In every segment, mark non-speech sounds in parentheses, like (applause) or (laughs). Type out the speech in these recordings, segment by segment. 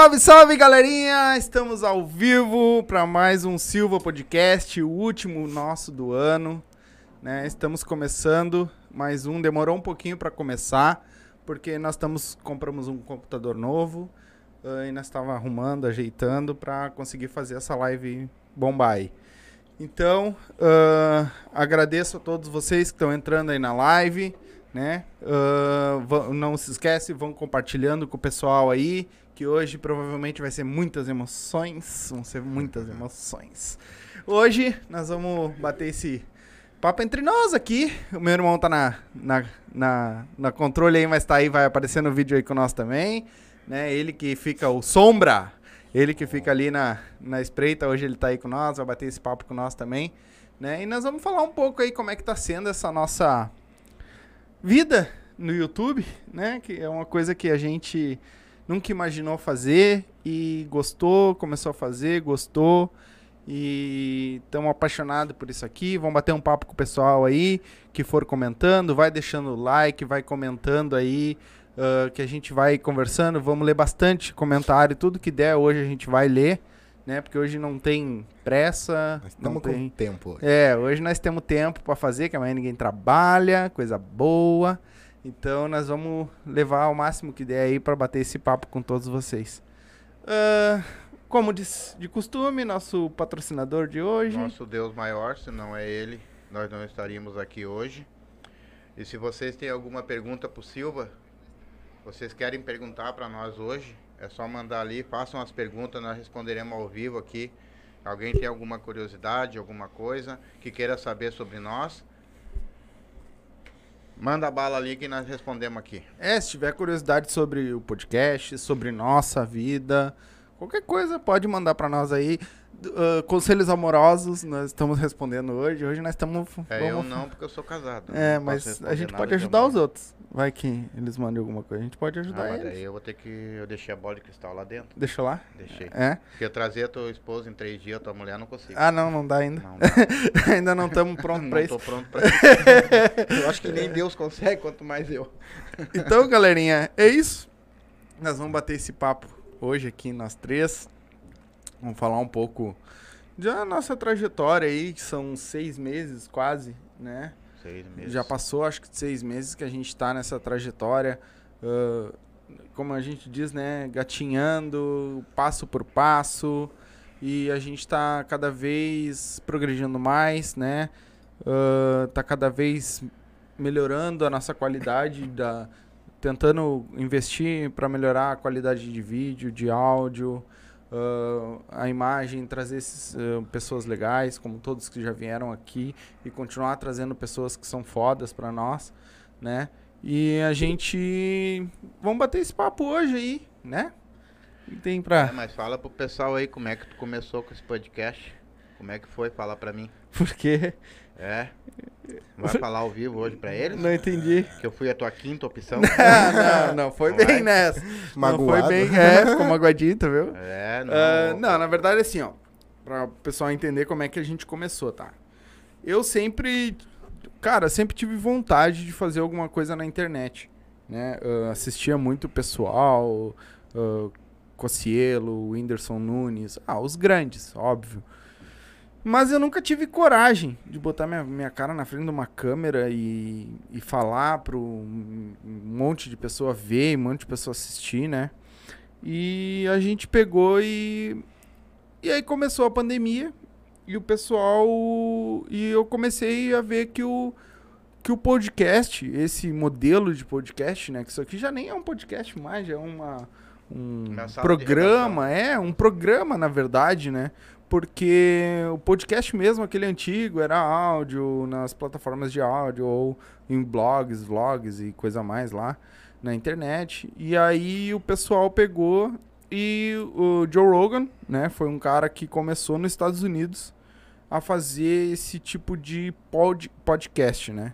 Salve, salve, galerinha! Estamos ao vivo para mais um Silva Podcast, o último nosso do ano. Né? Estamos começando mais um. Demorou um pouquinho para começar, porque nós estamos compramos um computador novo uh, e nós estávamos arrumando, ajeitando para conseguir fazer essa live bombar. Então, uh, agradeço a todos vocês que estão entrando aí na live, né? Uh, não se esquece, vão compartilhando com o pessoal aí, que hoje provavelmente vai ser muitas emoções, vão ser muitas emoções. Hoje nós vamos bater esse papo entre nós aqui. O meu irmão tá na, na, na, na controle aí, mas tá aí, vai aparecer no vídeo aí com nós também, né? Ele que fica o sombra ele que fica ali na, na espreita, hoje ele está aí com nós, vai bater esse papo com nós também. Né? E nós vamos falar um pouco aí como é que está sendo essa nossa vida no YouTube, né? Que é uma coisa que a gente nunca imaginou fazer e gostou, começou a fazer, gostou e estamos apaixonados por isso aqui. Vamos bater um papo com o pessoal aí que for comentando, vai deixando o like, vai comentando aí uh, que a gente vai conversando. Vamos ler bastante comentário, tudo que der hoje a gente vai ler, né? Porque hoje não tem pressa. Nós estamos tem... com tempo. Hoje. É, hoje nós temos tempo para fazer, que amanhã ninguém trabalha, coisa boa. Então nós vamos levar o máximo que der aí para bater esse papo com todos vocês. Uh, como de, de costume, nosso patrocinador de hoje. Nosso Deus maior, se não é ele, nós não estaríamos aqui hoje. E se vocês têm alguma pergunta para o Silva, vocês querem perguntar para nós hoje? É só mandar ali, façam as perguntas, nós responderemos ao vivo aqui. Alguém tem alguma curiosidade, alguma coisa que queira saber sobre nós? Manda bala ali que nós respondemos aqui. É, se tiver curiosidade sobre o podcast, sobre nossa vida, qualquer coisa pode mandar para nós aí. Uh, conselhos amorosos, nós estamos respondendo hoje. Hoje nós estamos. É, vamos... eu não, porque eu sou casado. É, mas a gente pode ajudar os outros. Vai que eles mandem alguma coisa. A gente pode ajudar ah, mas eles. Daí eu vou ter que. Eu deixei a bola de cristal lá dentro. Deixou lá? Deixei. É? Porque eu trazer a tua esposa em três dias, a tua mulher não consigo. Ah, não, não dá ainda. Não dá. (laughs) ainda não estamos prontos pra isso. Não tô pronto pra isso. eu acho que nem Deus consegue, quanto mais eu. então, galerinha, é isso. Nós vamos bater esse papo hoje aqui, nós três. Vamos falar um pouco da nossa trajetória aí, que são seis meses quase, né? Seis meses. Já passou, acho que seis meses que a gente está nessa trajetória. Uh, como a gente diz, né? Gatinhando, passo por passo. E a gente está cada vez progredindo mais, né? Uh, tá cada vez melhorando a nossa qualidade da tentando investir para melhorar a qualidade de vídeo, de áudio, uh, a imagem, trazer esses, uh, pessoas legais, como todos que já vieram aqui, e continuar trazendo pessoas que são fodas para nós, né? E a gente. Vamos bater esse papo hoje aí, né? E tem pra. É, mas fala pro pessoal aí como é que tu começou com esse podcast. Como é que foi? Fala pra mim. Por quê? É. Vai falar ao vivo hoje pra eles? Não entendi. Que eu fui a tua quinta opção. (laughs) não, não, não, foi não bem nessa. Magoado. (laughs) Não foi bem, é, ficou magoadinho, tá viu? É, não. Uh, não, na verdade, assim, ó. Pra o pessoal entender como é que a gente começou, tá? Eu sempre, cara, sempre tive vontade de fazer alguma coisa na internet, né? Uh, assistia muito pessoal, uh, Cocielo, Whindersson Nunes, ah, os grandes, óbvio. Mas eu nunca tive coragem de botar minha, minha cara na frente de uma câmera e, e falar para um monte de pessoa ver, um monte de pessoa assistir, né? E a gente pegou e. E aí começou a pandemia e o pessoal. E eu comecei a ver que o, que o podcast, esse modelo de podcast, né? Que isso aqui já nem é um podcast mais, já é uma. Um programa, é, um programa, na verdade, né? Porque o podcast mesmo, aquele antigo, era áudio nas plataformas de áudio ou em blogs, vlogs e coisa mais lá na internet. E aí o pessoal pegou e o Joe Rogan, né, foi um cara que começou nos Estados Unidos a fazer esse tipo de pod, podcast, né?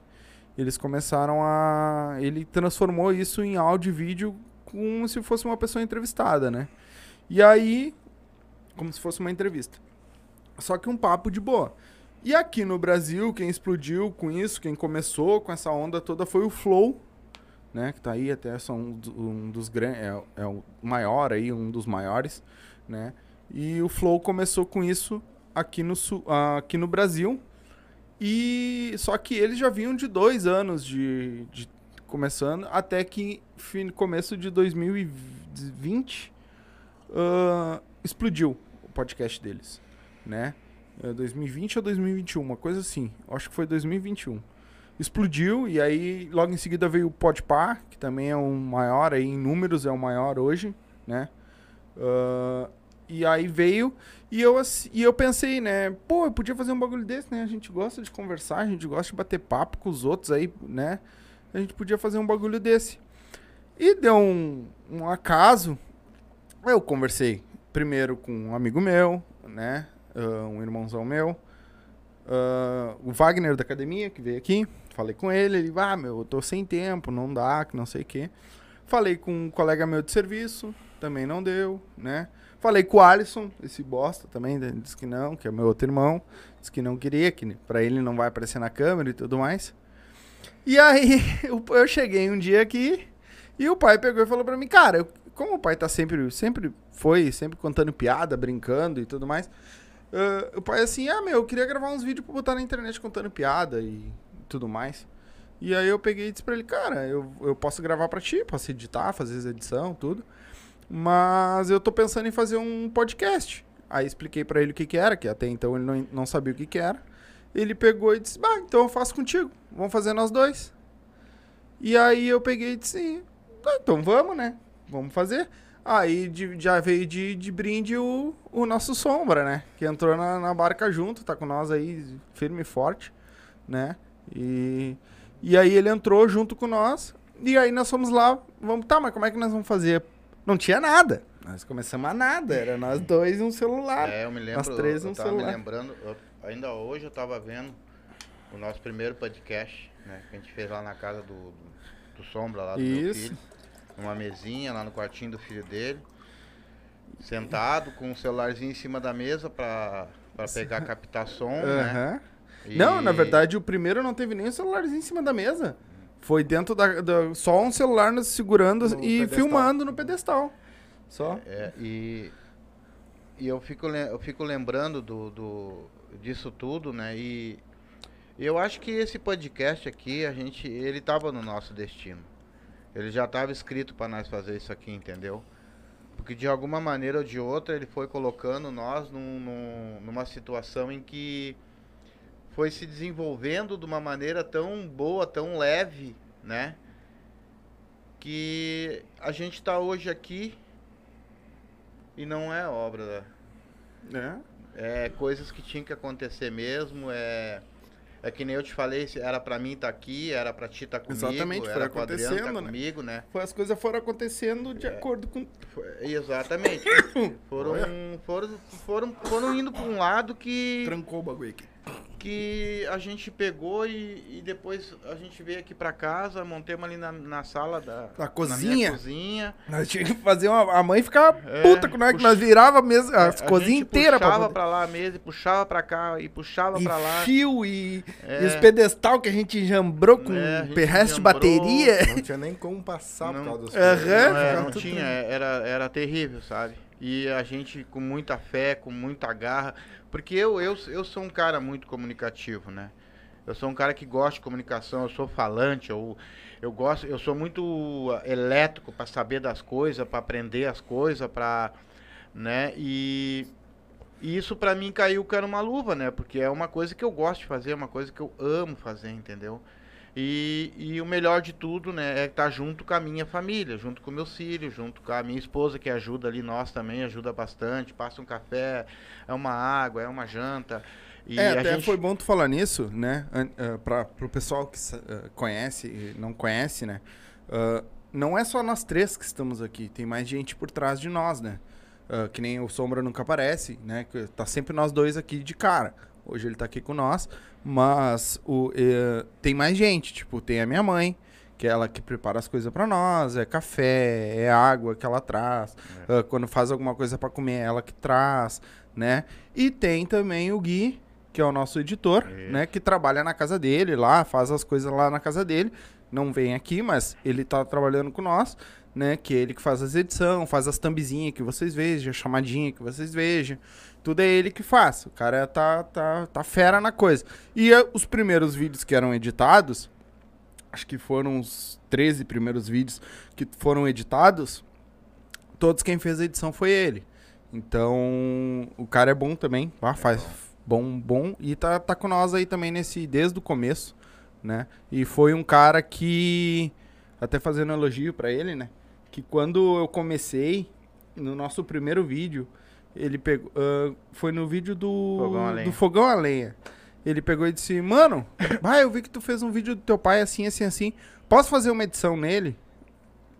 Eles começaram a ele transformou isso em áudio e vídeo como se fosse uma pessoa entrevistada, né? E aí como se fosse uma entrevista. Só que um papo de boa. E aqui no Brasil, quem explodiu com isso, quem começou com essa onda toda foi o Flow, né? Que tá aí até são um, um dos grandes, é, é o maior aí, um dos maiores, né? E o Flow começou com isso aqui no, aqui no Brasil. E só que eles já vinham de dois anos de, de começando, até que fim, começo de 2020 ah, explodiu o podcast deles, né? É 2020 ou 2021, uma coisa assim. Acho que foi 2021. Explodiu e aí logo em seguida veio o Podpah, que também é um maior aí em números, é o maior hoje, né? Ah, e aí veio e eu, e eu pensei, né? Pô, eu podia fazer um bagulho desse, né? A gente gosta de conversar, a gente gosta de bater papo com os outros aí, né? A gente podia fazer um bagulho desse. E deu um, um acaso. Eu conversei primeiro com um amigo meu, né? Ah, um irmãozão meu. ah, o Wagner da academia, que veio aqui. Falei com ele, ele, ah, meu, eu tô sem tempo, não dá, que não sei o quê. Falei com um colega meu de serviço, também não deu, né? Falei com o Alisson, esse bosta também, ele disse que não, que é meu outro irmão. Disse que não queria, que pra ele não vai aparecer na câmera e tudo mais. E aí, (laughs) eu, cheguei um dia aqui e o pai pegou e falou pra mim, cara, como o pai tá sempre, sempre foi, sempre contando piada, brincando e tudo mais, ah, o pai assim, ah, meu, eu queria gravar uns vídeos pra botar na internet contando piada e tudo mais. E aí eu peguei e disse pra ele, cara, eu, eu posso gravar pra ti, posso editar, fazer edição, tudo. Mas eu tô pensando em fazer um podcast. Aí expliquei pra ele o que que era, que até então ele não, não sabia o que que era. Ele pegou e disse, bah, então eu faço contigo. Vamos fazer nós dois. E aí eu peguei e disse, "Tá, então vamos, né? Vamos fazer. Aí de- já veio de, de brinde o, o nosso Sombra, né? Que entrou na, na barca junto, tá com nós aí firme e forte, né? E, e aí ele entrou junto com nós. E aí nós fomos lá, vamos, tá, mas como é que nós vamos fazer? Não tinha nada. Nós começamos a nada, era nós dois e um celular. É, eu me lembro, Nós três eu no tava me celular. lembrando, eu- ainda hoje eu tava vendo o nosso primeiro podcast, né, que a gente fez lá na casa do, do, do Sombra, lá do meu Isso. filho. Numa mesinha, lá no quartinho do filho dele. Sentado, com o celularzinho em cima da mesa pra, pra pegar captar som, né? Aham. E- Não, na verdade, o primeiro não teve nem o celularzinho em cima da mesa. Foi dentro da. da- só um celular nos segurando No e pedestal. filmando no pedestal. Só. É, e, e eu, fico, eu fico lembrando do, do, disso tudo, né? E eu acho que esse podcast aqui, a gente, ele tava no nosso destino. Ele já estava escrito para nós fazer isso aqui, entendeu? Porque de alguma maneira ou de outra ele foi colocando nós num- num- numa situação em que foi se desenvolvendo de uma maneira tão boa, tão leve, né? Que a gente está hoje aqui e não é obra. É. É coisas que tinham que acontecer mesmo. É, é que nem eu te falei, se era pra mim estar aqui, era pra ti estar comigo, Exatamente, foi era pro Adriano acontecendo, né? comigo, né? Foi, as coisas foram acontecendo É. de acordo com. Foi- Exatamente. (coughs) foram, foram, foram, foram indo pra um lado que, Trancou o bagulho aqui. Que a gente pegou e, e depois a gente veio aqui pra casa, montemos ali na, na sala da Na Na cozinha? minha cozinha. Nós tínhamos que fazer uma. A mãe ficava É, puta com nós, que nós virava mesmo, as A cozinhas gente inteiras pra puxava pra lá a mesa, e puxava pra cá, e puxava pra lá. fio e, É. e os pedestal que a gente jambrou com É, a gente resto de bateria. Não tinha nem como passar Não. por causa dos fios. Não, é, não tinha, era, era terrível, sabe? E a gente com muita fé, com muita garra, porque eu, eu, eu sou um cara muito comunicativo, né? Eu sou um cara que gosta de comunicação, eu sou falante, eu, eu gosto, eu sou muito ah, elétrico para saber das coisas, para aprender as coisas, para, né? E, e isso para mim caiu era uma luva, né? Porque é uma coisa que eu gosto de fazer, é uma coisa que eu amo fazer, entendeu? E, e o melhor de tudo, né, é estar junto com a minha família, junto com meus filhos, junto com a minha esposa que ajuda ali, nós também ajuda bastante, passa um café, é uma água, é uma janta. E é, até gente- foi bom tu falar nisso, né? Ah, Pra, pro pessoal que ah, conhece e não conhece, né? Ah, não é só nós três que estamos aqui, tem mais gente por trás de nós, né? Ah, que nem o Sombra nunca aparece, né? Que tá sempre nós dois aqui de cara. Hoje ele tá aqui com nós, mas o, eh, tem mais gente, tipo, tem a minha mãe, que é ela que prepara as coisas pra nós, é café, é água que ela traz. Ah, quando faz alguma coisa pra comer, é ela que traz, né? E tem também o Gui, que é o nosso editor, Isso. né? Que trabalha na casa dele lá, faz as coisas lá na casa dele. não vem aqui, mas ele tá trabalhando com nós, né? Que é ele que faz as edições, faz as thumbzinhas que vocês vejam, a chamadinha que vocês vejam. Tudo é ele que faz. O cara tá, tá, tá fera na coisa. E eh, os primeiros vídeos que eram editados, acho que foram os 13 primeiros vídeos que foram editados, todos quem fez a edição foi ele. Então, o cara é bom também, ah, faz bom, bom e tá, tá com nós aí também nesse desde o começo, né? E foi um cara que até fazendo elogio pra ele, né? Que quando eu comecei no nosso primeiro vídeo, ele pegou ah, foi no vídeo do Fogão a lenha. do fogão a lenha. Ele pegou e disse: "Mano, vai, eu vi que tu fez um vídeo do teu pai assim assim assim. Posso fazer uma edição nele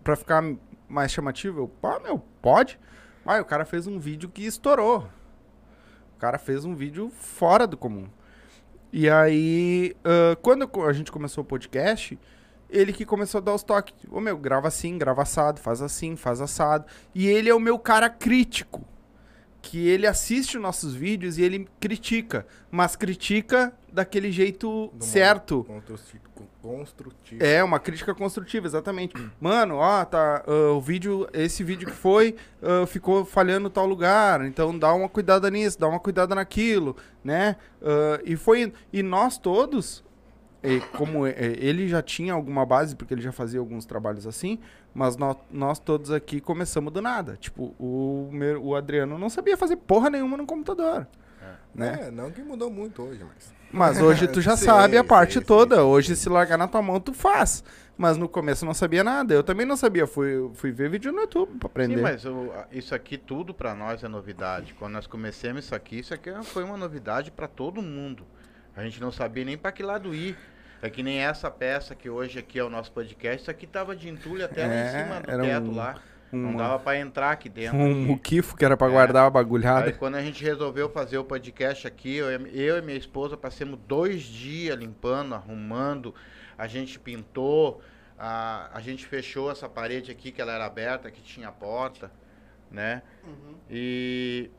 pra ficar mais chamativo?" Eu, pá, meu, pode. Vai, o cara fez um vídeo que estourou. O cara fez um vídeo fora do comum. E aí, ah, quando a gente começou o podcast, ele que começou a dar os toques. Ô meu, grava assim, grava assado, faz assim, faz assado. E ele é o meu cara crítico. Que ele assiste os nossos vídeos e ele critica. Mas critica daquele jeito Do certo. Construtivo. É, uma crítica construtiva, exatamente. Mano, ó, tá, ah, o vídeo, esse vídeo que foi, ah, ficou falhando tal lugar, então dá uma cuidada nisso, dá uma cuidada naquilo, né? Ah, e foi, e nós todos, e como ele já tinha alguma base, porque ele já fazia alguns trabalhos assim, mas nó- nós, todos aqui começamos do nada. Tipo, o, meu- o Adriano não sabia fazer porra nenhuma no computador, né? É, não que mudou muito hoje, mas. Mas hoje tu já (laughs) Sim, sabe a parte sim, toda. sim, hoje, se largar na tua mão, tu faz. Mas no começo eu não sabia nada. Eu também não sabia. Fui, fui ver vídeo no YouTube pra aprender. Sim, mas o- isso aqui tudo pra nós é novidade. Quando nós começamos isso aqui, isso aqui foi uma novidade pra todo mundo. A gente não sabia nem pra que lado ir. É que nem essa peça que hoje aqui é o nosso podcast, isso aqui tava de entulho até lá É, em cima do era teto um- lá. Não dava pra entrar aqui dentro. um muquifo que era pra É. guardar a Aí bagulhada. quando a gente resolveu fazer o podcast aqui, eu, eu e minha esposa passamos dois dias limpando, arrumando, a gente pintou, a, a gente fechou essa parede aqui que ela era aberta, que tinha porta, né? E,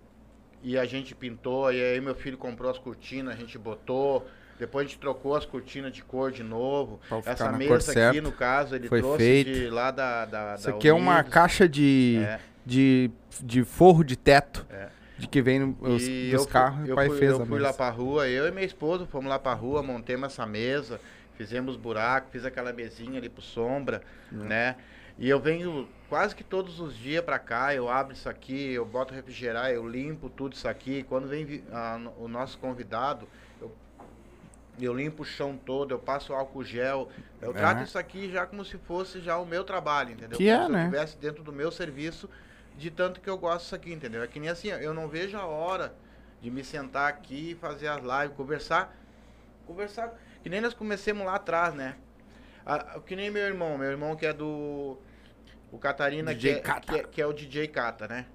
e a gente pintou, e aí meu filho comprou as cortinas, a gente botou, depois a gente trocou as cortinas de cor de novo. Pra Essa mesa aqui, certa. no caso, ele Foi trouxe feito. de lá da, da, Isso da aqui é uma Unidos. caixa de, É. de, de forro de teto. É. De que vem os, E dos fui- carros. eu o pai fui, fez eu a fui lá mesa. pra rua, eu e minha esposa fomos lá pra rua, montemos essa mesa, fizemos buraco, fiz aquela mesinha ali pro sombra, né? E eu venho quase que todos os dias pra cá, eu abro isso aqui, eu boto refrigerar, eu limpo tudo isso aqui. Quando vem ah, o nosso convidado, eu, limpo o chão todo, eu passo álcool gel, eu trato É. isso aqui já como se fosse já o meu trabalho, entendeu? Que como é, se né? eu estivesse dentro do meu serviço, de tanto que eu gosto disso aqui, entendeu? É que nem assim, eu não vejo a hora de me sentar aqui, fazer as lives, conversar, conversar, que nem nós comecemos lá atrás, né? Ah, que nem meu irmão, meu irmão que é do o Catarina, DJ que, é, Cata. que, é, que é o DJ Cata, né?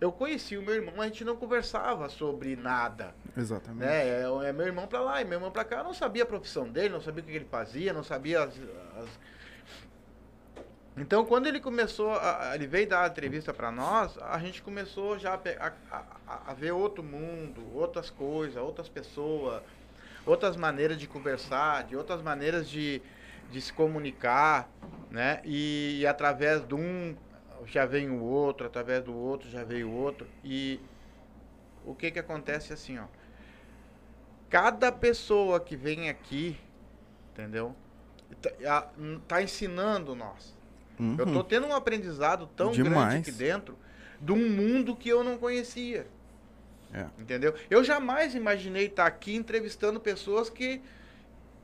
Eu conheci o meu irmão, mas a gente não conversava sobre nada, Exatamente. né? É, é meu irmão pra lá e meu irmão pra cá. Eu não sabia a profissão dele, não sabia o que ele fazia, não sabia as... as- Então, quando ele começou, a, ele veio dar a entrevista pra nós, a gente começou já a- a- a ver outro mundo, outras coisas, outras pessoas, outras maneiras de conversar, de outras maneiras de, de se comunicar, né? E, e através de um já vem o outro, através do outro já veio o outro. E o que que acontece assim, ó? Cada pessoa que vem aqui, entendeu? Tá, tá ensinando nós. Uhum. Eu tô tendo um aprendizado tão grande Demais. aqui dentro de um mundo que eu não conhecia. É. Entendeu? Eu jamais imaginei estar aqui entrevistando pessoas que,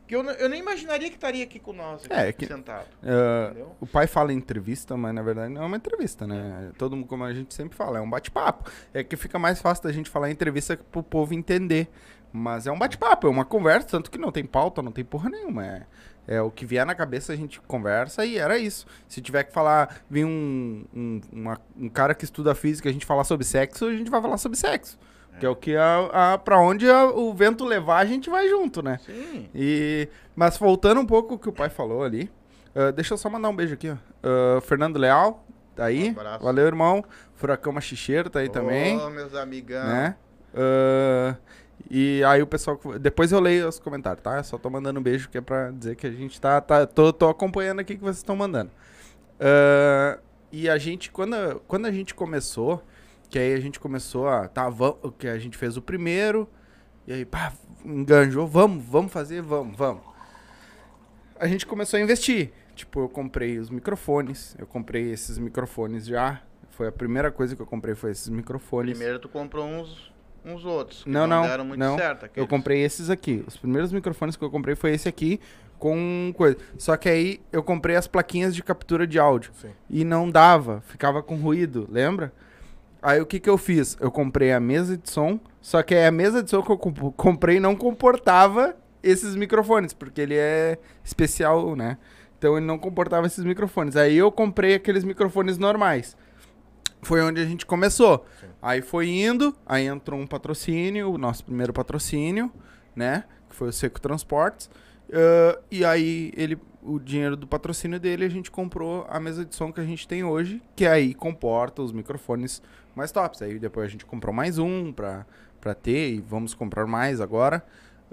que eu, eu nem imaginaria que estaria aqui com nós, aqui, É, que- sentado. Entendeu? o pai fala entrevista, mas na verdade não é uma entrevista, né? Todo mundo, como a gente sempre fala, é um bate-papo. É que fica mais fácil da gente falar entrevista pro povo entender. Mas é um bate-papo, é uma conversa, tanto que não tem pauta, não tem porra nenhuma. É, é o que vier na cabeça a gente conversa e era isso. Se tiver que falar, vir um, um, uma- um cara que estuda física a gente falar sobre sexo, a gente vai falar sobre sexo. Que é o que a, a, pra onde a- o vento levar, a gente vai junto, né? Sim. E, mas voltando um pouco o que o pai falou ali, ah, deixa eu só mandar um beijo aqui, ó. Ah, Fernando Leal, tá aí. Um abraço. Valeu, irmão. Furacão Machicheiro tá aí também, Ô, meus amigão. né? Ah, E aí o pessoal. Depois eu leio os comentários, tá? Só tô mandando um beijo que é pra dizer que a gente tá. tá tô, tô acompanhando aqui que vocês estão mandando. Ah, e a gente, quando, quando a gente começou, que aí a gente começou a. Tá, vamos, que a gente fez o primeiro. E aí, pá, enganjou, vamos, vamos fazer, vamos, vamos. A gente começou a investir. Tipo, eu comprei os microfones. Eu comprei esses microfones já. Foi a primeira coisa que eu comprei, foi esses microfones. Primeiro tu comprou uns, uns outros. que Não, não, deram muito não. certo. Eu aqueles. comprei esses aqui. Os primeiros microfones que eu comprei foi esse aqui com coisa. Só que aí eu comprei as plaquinhas de captura de áudio Sim. e não dava, ficava com ruído, lembra? Aí o que que eu fiz? Eu comprei a mesa de som, só que aí a mesa de som que eu comp- comprei não comportava esses microfones, porque ele é especial, né? Então ele não comportava esses microfones. Aí eu comprei aqueles microfones normais. Foi onde a gente começou. Sim. Aí foi indo, aí entrou um patrocínio, o nosso primeiro patrocínio, né? Que foi o Seco Transportes. Ah, e aí ele, o dinheiro do patrocínio dele, a gente comprou a mesa de som que a gente tem hoje, que aí comporta os microfones mais tops. Aí depois a gente comprou mais um pra, pra ter e vamos comprar mais agora.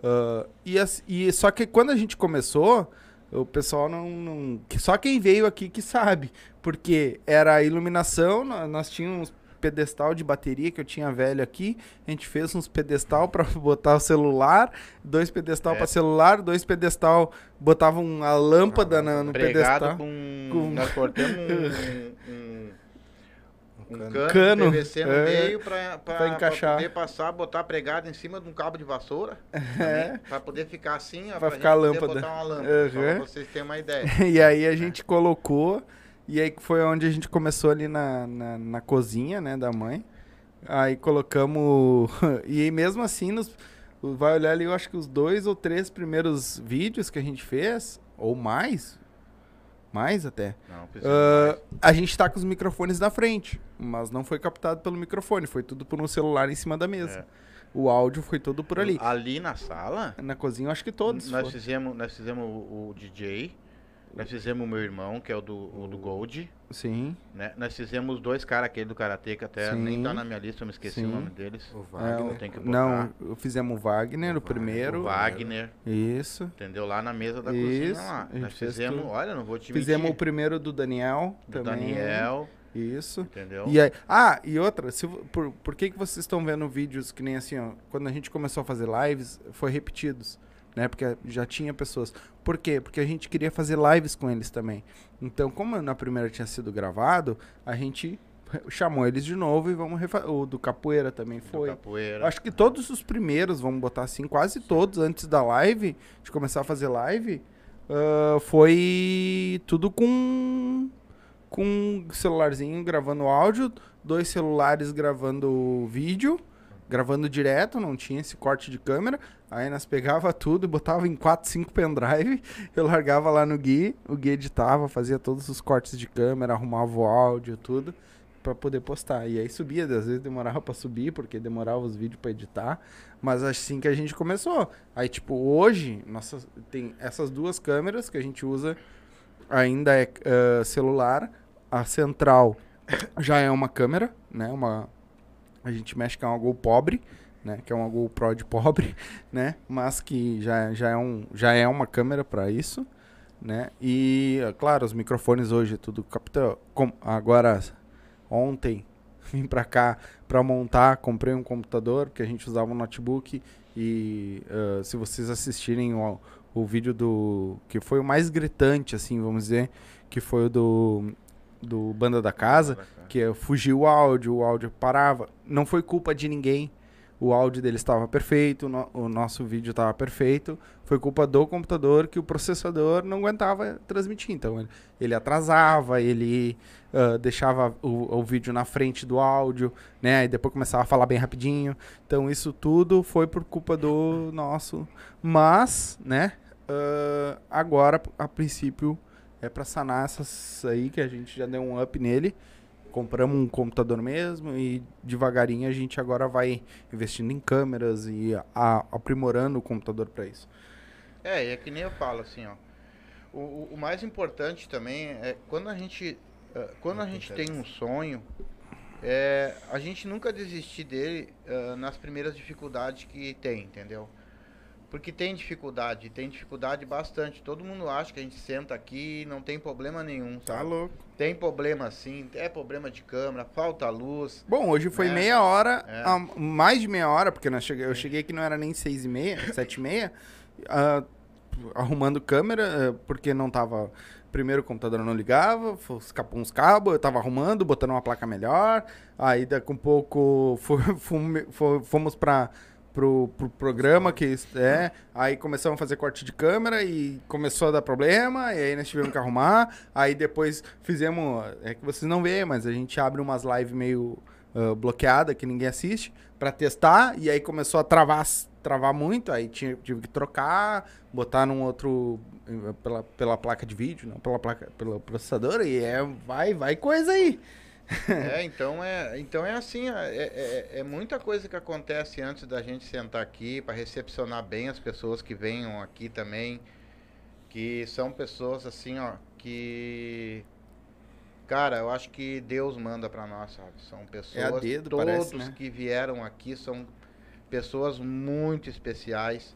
Ah, e, as- e só que quando a gente começou, o pessoal não, não- Só quem veio aqui que sabe. Porque era a iluminação, nó- nós tínhamos pedestal de bateria que eu tinha velho aqui. A gente fez uns pedestal pra (laughs) botar o celular, dois pedestal É. pra celular, dois pedestal botavam uma lâmpada na- no pedestal. com, com- Nós cortamos (laughs) um, um, um cano. cano, Cano, PVC no é, meio pra encaixar. pra poder passar, botar pregado em cima de um cabo de vassoura. (laughs) É. Pra poder ficar assim, pra ficar a lâmpada. botar uma lâmpada. Só Aham. pra vocês terem uma ideia. e aí a gente colocou, e aí foi onde a gente começou ali na, na, na cozinha, né, da mãe. Aí colocamos. (laughs) e aí mesmo assim, nos, vai olhar ali, eu acho que os dois ou três primeiros vídeos que a gente fez, ou mais, mais até. Não, mais. a gente tá com os microfones na frente, mas não foi captado pelo microfone, foi tudo por um celular em cima da mesa. É. O áudio foi todo por ali. Ali na sala, Na cozinha, eu acho que todos. nós foram. fizemos, nós fizemos o, o DJ, nós fizemos o meu irmão, que é o do, o do Gold. Sim. Né? Nós fizemos dois caras aquele do Karatê, que até Sim. nem tá na minha lista, eu me esqueci Sim. o nome deles. O É, Wagner. o- tem que botar. não, fizemos o Wagner, o, O primeiro. O Wagner, Isso. entendeu? Lá na mesa da Isso, cozinha lá. Nós fizemos, tudo. olha, não vou te Fizemos o mentir. primeiro do Daniel do também. Daniel, Isso. entendeu? E aí, ah, e outra, se, por, por que, que vocês estão vendo vídeos que nem assim, ó, quando a gente começou a fazer lives, foi repetidos, né? Porque já tinha pessoas. Por quê? Porque a gente queria fazer lives com eles também. Então, como na primeira tinha sido gravado, a gente chamou eles de novo e vamos refazer. O do Capoeira também Do foi. Capoeira. Acho que todos os primeiros, vamos botar assim, quase todos antes da live, de começar a fazer live, ah, foi tudo com com um celularzinho gravando áudio, dois celulares gravando vídeo, gravando direto, não tinha esse corte de câmera. Aí nós pegava (laughs) tudo e botava em 4, 5 pendrive, eu largava lá no Gui, o Gui editava, fazia todos os cortes de câmera, arrumava o áudio, tudo pra poder postar. E aí subia, às vezes demorava pra subir, porque demorava os vídeos pra editar, mas assim que a gente começou. Aí tipo, hoje, nossa, tem essas duas câmeras que a gente usa ainda é ah, celular, a central já é uma câmera, né? Uma a gente mexe com uma Gol pobre, né? Que é uma GoPro de pobre, (laughs) né? Mas que já, já, é, um, já é uma câmera para isso, né? E, claro, os microfones hoje tudo capta. com- agora, ontem, (laughs) vim para cá para montar, comprei um computador, porque a gente usava um notebook. E ah, se vocês assistirem o, o vídeo do. que foi o mais gritante, assim, vamos dizer, que foi o do, do Banda da Casa que é, fugiu o áudio, o áudio parava. Não foi culpa de ninguém. O áudio dele estava perfeito, o no- o nosso vídeo estava perfeito. Foi culpa do computador que o processador não aguentava transmitir. Então ele, ele atrasava, ele ah, deixava o, o vídeo na frente do áudio, né? Aí depois começava a falar bem rapidinho. Então isso tudo foi por culpa do nosso. Mas, né? ah, agora, a princípio, é para sanar essas aí que a gente já deu um up nele compramos um computador mesmo e devagarinho a gente agora vai investindo em câmeras e a- aprimorando o computador para isso. É, e é que nem eu falo assim, ó. O, o- mais importante também é quando a gente. eh, Quando a gente tem um sonho, é a gente nunca desistir dele ah, nas primeiras dificuldades que tem, entendeu? Porque tem dificuldade, tem dificuldade bastante. Todo mundo acha que a gente senta aqui e não tem problema nenhum, Tá sabe? louco. Tem problema sim, é problema de câmera, falta luz. Bom, hoje foi É. meia hora, É. a- mais de meia hora, porque nós eu cheguei aqui não era nem seis e meia, (laughs) sete e meia, ah, arrumando câmera, eh, porque não tava... Primeiro o computador não ligava, escapou uns cabos, eu tava arrumando, botando uma placa melhor, aí daqui um pouco (laughs) fomos para pro, pro programa que é, aí começamos a fazer corte de câmera e começou a dar problema, e aí nós tivemos que arrumar, aí depois fizemos, é que vocês não veem, mas a gente abre umas lives meio ah, bloqueada que ninguém assiste pra testar e aí começou a travar travar muito, aí tinha, tive que trocar, botar num outro eh, pela, pela placa de vídeo, não pela placa pelo processador e é vai vai coisa aí. (laughs) É, então é, então é assim, é, é, é muita coisa que acontece antes da gente sentar aqui para recepcionar bem as pessoas que venham aqui também, que são pessoas assim, ó, que cara, eu acho que Deus manda para nós, sabe? São pessoas dedo, todos parece, né? que vieram aqui são pessoas muito especiais.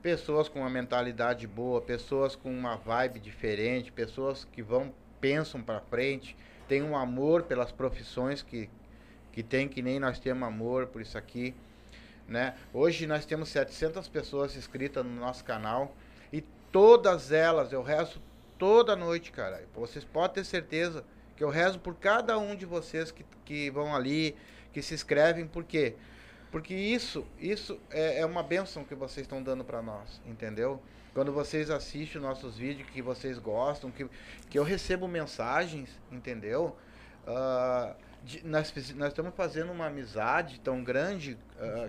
Pessoas com uma mentalidade boa, pessoas com uma vibe diferente, pessoas que vão pensam para frente, tem um amor pelas profissões que, que tem, que nem nós temos amor por isso aqui. Né? Hoje nós temos 700 pessoas inscritas no nosso canal e todas elas, eu rezo toda noite, cara. Vocês podem ter certeza que eu rezo por cada um de vocês que, que vão ali, que se inscrevem, por quê? Porque isso, isso é, é uma bênção que vocês estão dando para nós, entendeu? Quando vocês assistem os nossos vídeos que vocês gostam, que, que eu recebo mensagens, entendeu? Ah, de- nós, nós estamos fazendo uma amizade tão grande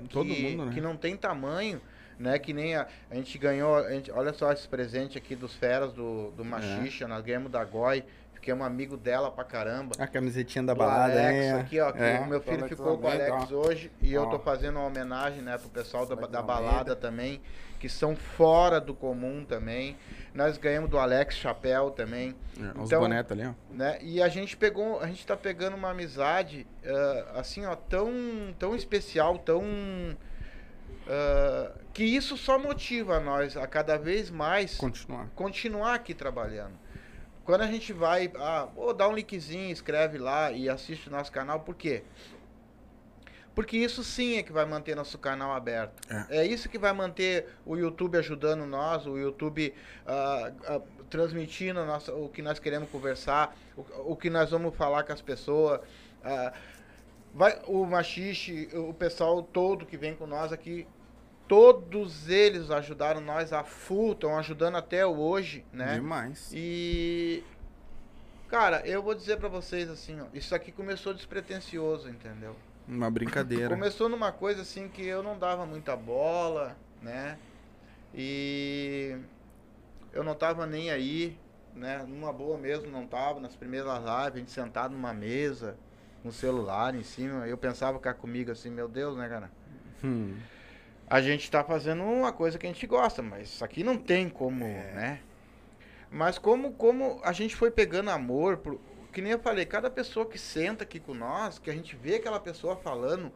que, Todo mundo, né? que não tem tamanho, né? Que nem a, a gente ganhou, a gente- olha só esse presente aqui dos feras do, É. do Machixa, nós ganhamos da Goi, fiquei um amigo dela pra caramba. A camisetinha da balada, Alex, é. aqui, ó, que é. o meu filho Alex ficou com o Alex hoje e eu Ó. tô fazendo uma homenagem, né, pro pessoal da, da balada também, que são fora do comum também. Nós ganhamos do Alex Chapéu também, É, Os Então- bonetos ali, ó. né? E a gente pegou, a gente tá pegando uma amizade ah, assim, ó, tão tão especial, tão ah, que isso só motiva nós a cada vez mais Continuar. continuar aqui trabalhando. Quando a gente vai, ah, vou dar um linkzinho, escreve lá e assiste o nosso canal, por quê? Porque isso sim é que vai manter nosso canal aberto. É, isso que vai manter o YouTube ajudando nós, o YouTube ah, ah, transmitindo nossa- o que nós queremos conversar, o, o que nós vamos falar com as pessoas. ah, vai, o Machixe, o pessoal todo que vem com nós aqui, todos eles ajudaram nós a full, estão ajudando até hoje, né? Demais. E cara, eu vou dizer pra vocês assim, ó, isso aqui começou despretensioso, entendeu? Uma brincadeira. Começou numa coisa assim que eu não dava muita bola, né? E eu não tava nem aí, né? Numa boa mesmo, não tava. Nas primeiras lives, a gente sentado numa mesa, com o celular em cima. Eu pensava cá comigo assim, meu Deus, né, cara? Hum. A gente tá fazendo uma coisa que a gente gosta, mas isso aqui não tem como, né? Mas como, como a gente foi pegando amor, por, que nem eu falei, cada pessoa que senta aqui com nós, que a gente vê aquela pessoa falando,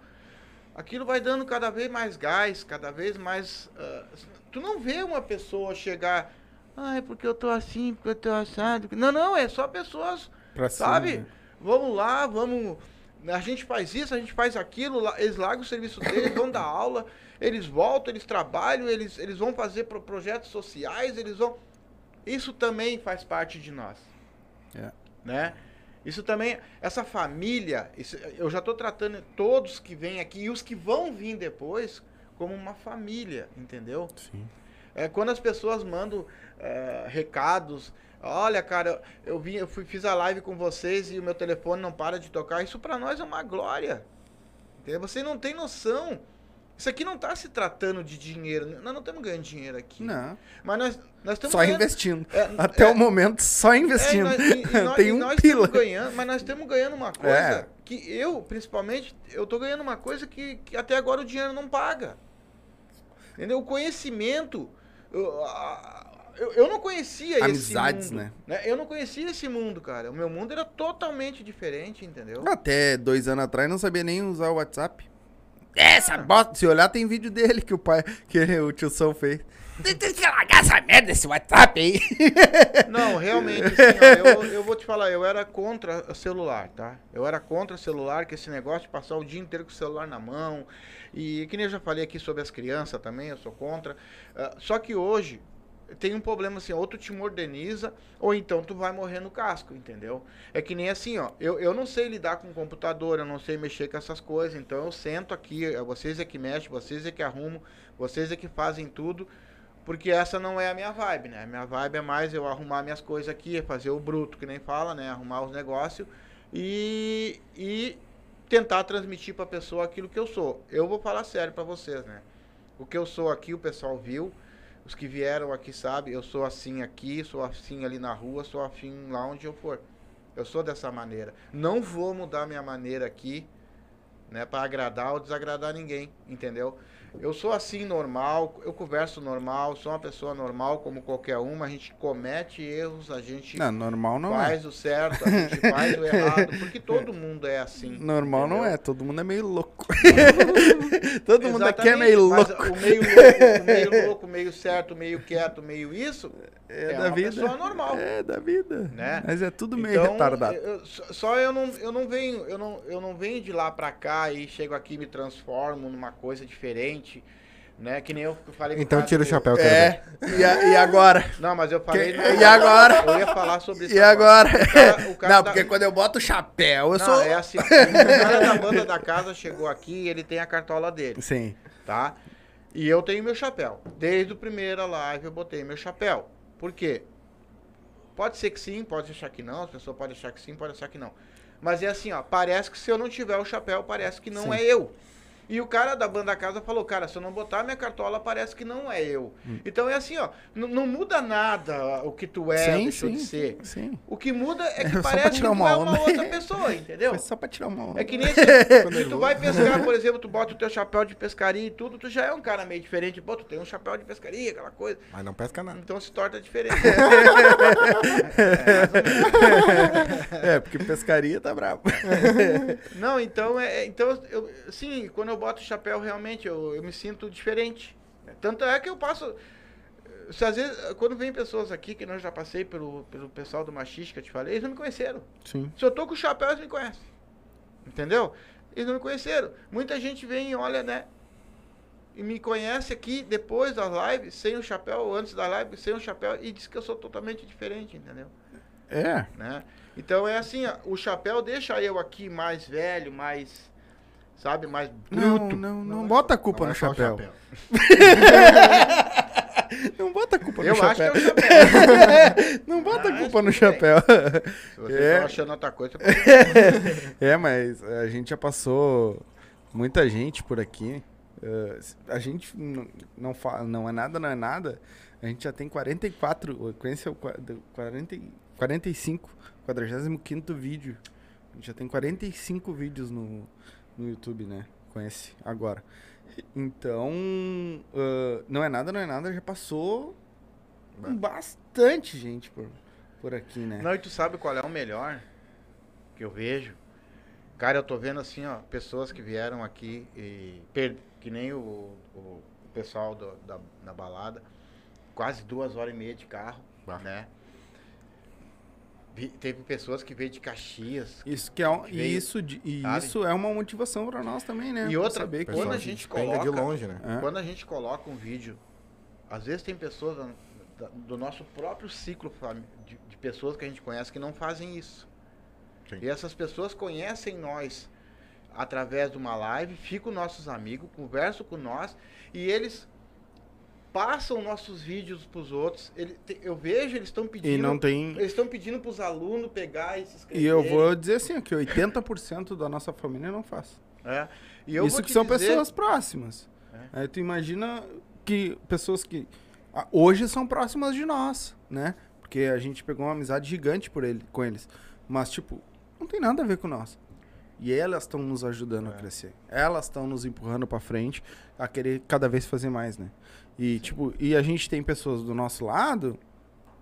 aquilo vai dando cada vez mais gás, cada vez mais. ah, tu não vê uma pessoa chegar, ah, é porque eu tô assim, porque eu tô assado. Não, não, é só pessoas Pra cima, Sabe? né? Vamos lá, vamos. A gente faz isso, a gente faz aquilo, eles largam o serviço deles, vão dar aula, eles voltam, eles trabalham, eles, eles vão fazer pro- projetos sociais, eles vão. Isso também faz parte de nós. É. Né? Isso também, essa família, isso- eu já estou tratando todos que vêm aqui e os que vão vir depois como uma família, entendeu? Sim. É, quando as pessoas mandam é, recados, olha, cara, eu, eu vim, eu fui, fiz a live com vocês e o meu telefone não para de tocar, isso pra nós é uma glória. Entendeu? Você não tem noção. Isso aqui não tá se tratando de dinheiro. Nós não estamos ganhando dinheiro aqui. Não. Mas nós, nós estamos Só ganhando. investindo. É, Até é, o momento, só investindo. é, e nós- e- e (laughs) Tem um pila. ganhando, mas nós estamos ganhando uma coisa É. que eu, principalmente, eu tô ganhando uma coisa que, que até agora o dinheiro não paga. Entendeu? O conhecimento. eu, eu não conhecia Amizades, esse mundo. né? né? Eu não conhecia esse mundo, cara. O meu mundo era totalmente diferente, entendeu? Até dois anos atrás não sabia nem usar o WhatsApp. Essa bosta. Se olhar, tem vídeo dele que o pai, que o tio São fez. Tem que largar essa merda desse WhatsApp aí. (laughs) Não, realmente, assim, ó, eu, eu vou te falar, eu era contra o celular, tá? Eu era contra o celular, que esse negócio de passar o dia inteiro com o celular na mão. E que nem eu já falei aqui sobre as crianças também, eu sou contra. Ah, só que hoje tem um problema assim, ou tu te moderniza, ou então tu vai morrer no casco, entendeu? É que nem assim, ó, eu, eu não sei lidar com computador, eu não sei mexer com essas coisas, então eu sento aqui, é vocês é que mexem, vocês é que arrumam, vocês é que fazem tudo, porque essa não é a minha vibe, né? A minha vibe é mais eu arrumar minhas coisas aqui, fazer o bruto, que nem fala, né? Arrumar os negócios e, e tentar transmitir pra pessoa aquilo que eu sou. Eu vou falar sério pra vocês, né? O que eu sou aqui, o pessoal viu. Os que vieram aqui sabem, eu sou assim aqui, sou assim ali na rua, sou assim lá onde eu for. Eu sou dessa maneira. Não vou mudar minha maneira aqui, né, para agradar ou desagradar ninguém, entendeu? Eu sou assim normal, eu converso normal, sou uma pessoa normal como qualquer uma, a gente comete erros, a gente Não, normal não é. faz o certo, a gente faz o errado, (laughs) porque todo mundo é assim. Normal não entendeu? é, todo mundo é meio louco. (laughs) todo mundo aqui é meio louco. O meio louco, o meio (laughs) louco, meio certo, meio quieto, meio isso, É, é da uma vida. pessoa normal. É da vida. Né? Mas é tudo meio Então, retardado. eu- só só eu não, eu não venho, eu não, eu não venho de lá pra cá e chego aqui e me transformo numa coisa diferente, né? Que nem eu falei com Então cara tira o chapéu, ver. É, e, a- e agora? Não, mas eu falei. Que- e agora? Eu ia falar sobre isso. E agora? O cara- o cara não, da- porque quando eu boto o chapéu, eu Não, sou. é assim. (laughs) O cara da banda da casa chegou aqui e ele tem a cartola dele, Sim. tá? E eu tenho meu chapéu. Desde a primeira live eu botei meu chapéu. Por quê? Pode ser que sim, pode achar que não, as pessoas podem achar que sim, pode achar que não. Mas é assim, ó, parece que se eu não tiver o chapéu, parece que não Sim. é eu. E o cara da banda casa falou, cara, se eu não botar minha cartola, parece que não é eu. Hum. Então é assim, ó, não muda nada o que tu é, sim, deixou sim, de ser. sim. O que muda é (laughs) que pra parece que tu uma é uma onda. outra pessoa, entendeu? Foi só pra tirar uma onda. É que nem se, se (laughs) tu vai pescar, por (laughs) exemplo, tu bota o teu chapéu de pescaria e tudo, tu já é um cara meio diferente. Pô, tu tem um chapéu de pescaria, aquela coisa. Mas não pesca nada. Então se torna diferente. É, porque pescaria tá brabo. Não, então é. Então, eu, sim, quando eu boto o chapéu, realmente eu, eu me sinto diferente. Tanto é que eu passo. Se às vezes, quando vem pessoas aqui, que eu já passei pelo, pelo pessoal do Machiste que eu te falei, eles não me conheceram. Sim. Se eu tô com o chapéu, eles me conhecem. Entendeu? Eles não me conheceram. Muita gente vem e olha, né? E me conhece aqui depois das lives, sem o chapéu, ou antes da live, sem o chapéu, e diz que eu sou totalmente diferente, entendeu? É. né? Então é assim, ó, o chapéu deixa eu aqui mais velho, mais, sabe, mais Não, bruto. não, não, é bota a culpa não no é o chapéu. (laughs) Não bota a culpa Eu no acho que é chapéu. o chapéu. (laughs) Não bota a Mas culpa no chapéu. Se vocês É. estão achando outra coisa, (laughs) você pode- É, mas a gente já passou muita gente por aqui. Eh, a gente n- não, fa não é nada, não é nada. A gente já tem 44, conhece o qua- do 40, e- 45, 45 vídeo. A gente já tem 45 vídeos no, no YouTube, né? Conhece agora. Então, ah, não é nada, não é nada, já passou Bah. bastante gente por, por aqui, né? Não, e tu sabe qual é o melhor que eu vejo? Cara, eu tô vendo assim, ó, pessoas que vieram aqui e per- que nem o, o pessoal do- da, da balada, quase duas horas e meia de carro, Bah. né? Vi- teve pessoas que veio de Caxias. Isso que é um, que e veio, isso de- e sabe? isso é uma motivação pra nós também, né? E outra, saber que quando a gente pega de coloca- longe, né? É. Quando a gente coloca um vídeo, às vezes tem pessoas da- da- do nosso próprio ciclo de, de pessoas que a gente conhece que não fazem isso. Sim. E essas pessoas conhecem nós através de uma live, ficam nossos amigos, conversam com nós e eles passam nossos vídeos para os outros. Ele, te- eu vejo eles estão pedindo, E não tem. eles estão pedindo para os alunos pegar e se inscrever. E eu vou dizer assim, que 80% da nossa família não faz. É. Eu Isso que são dizer- pessoas próximas. É. Aí tu imagina que pessoas que hoje são próximas de nós, né? Porque a gente pegou uma amizade gigante por ele, com eles. Mas, tipo, não tem nada a ver com nós. E elas estão nos ajudando a É. crescer. Elas estão nos empurrando pra frente a querer cada vez fazer mais, né? E, tipo, e a gente tem pessoas do nosso lado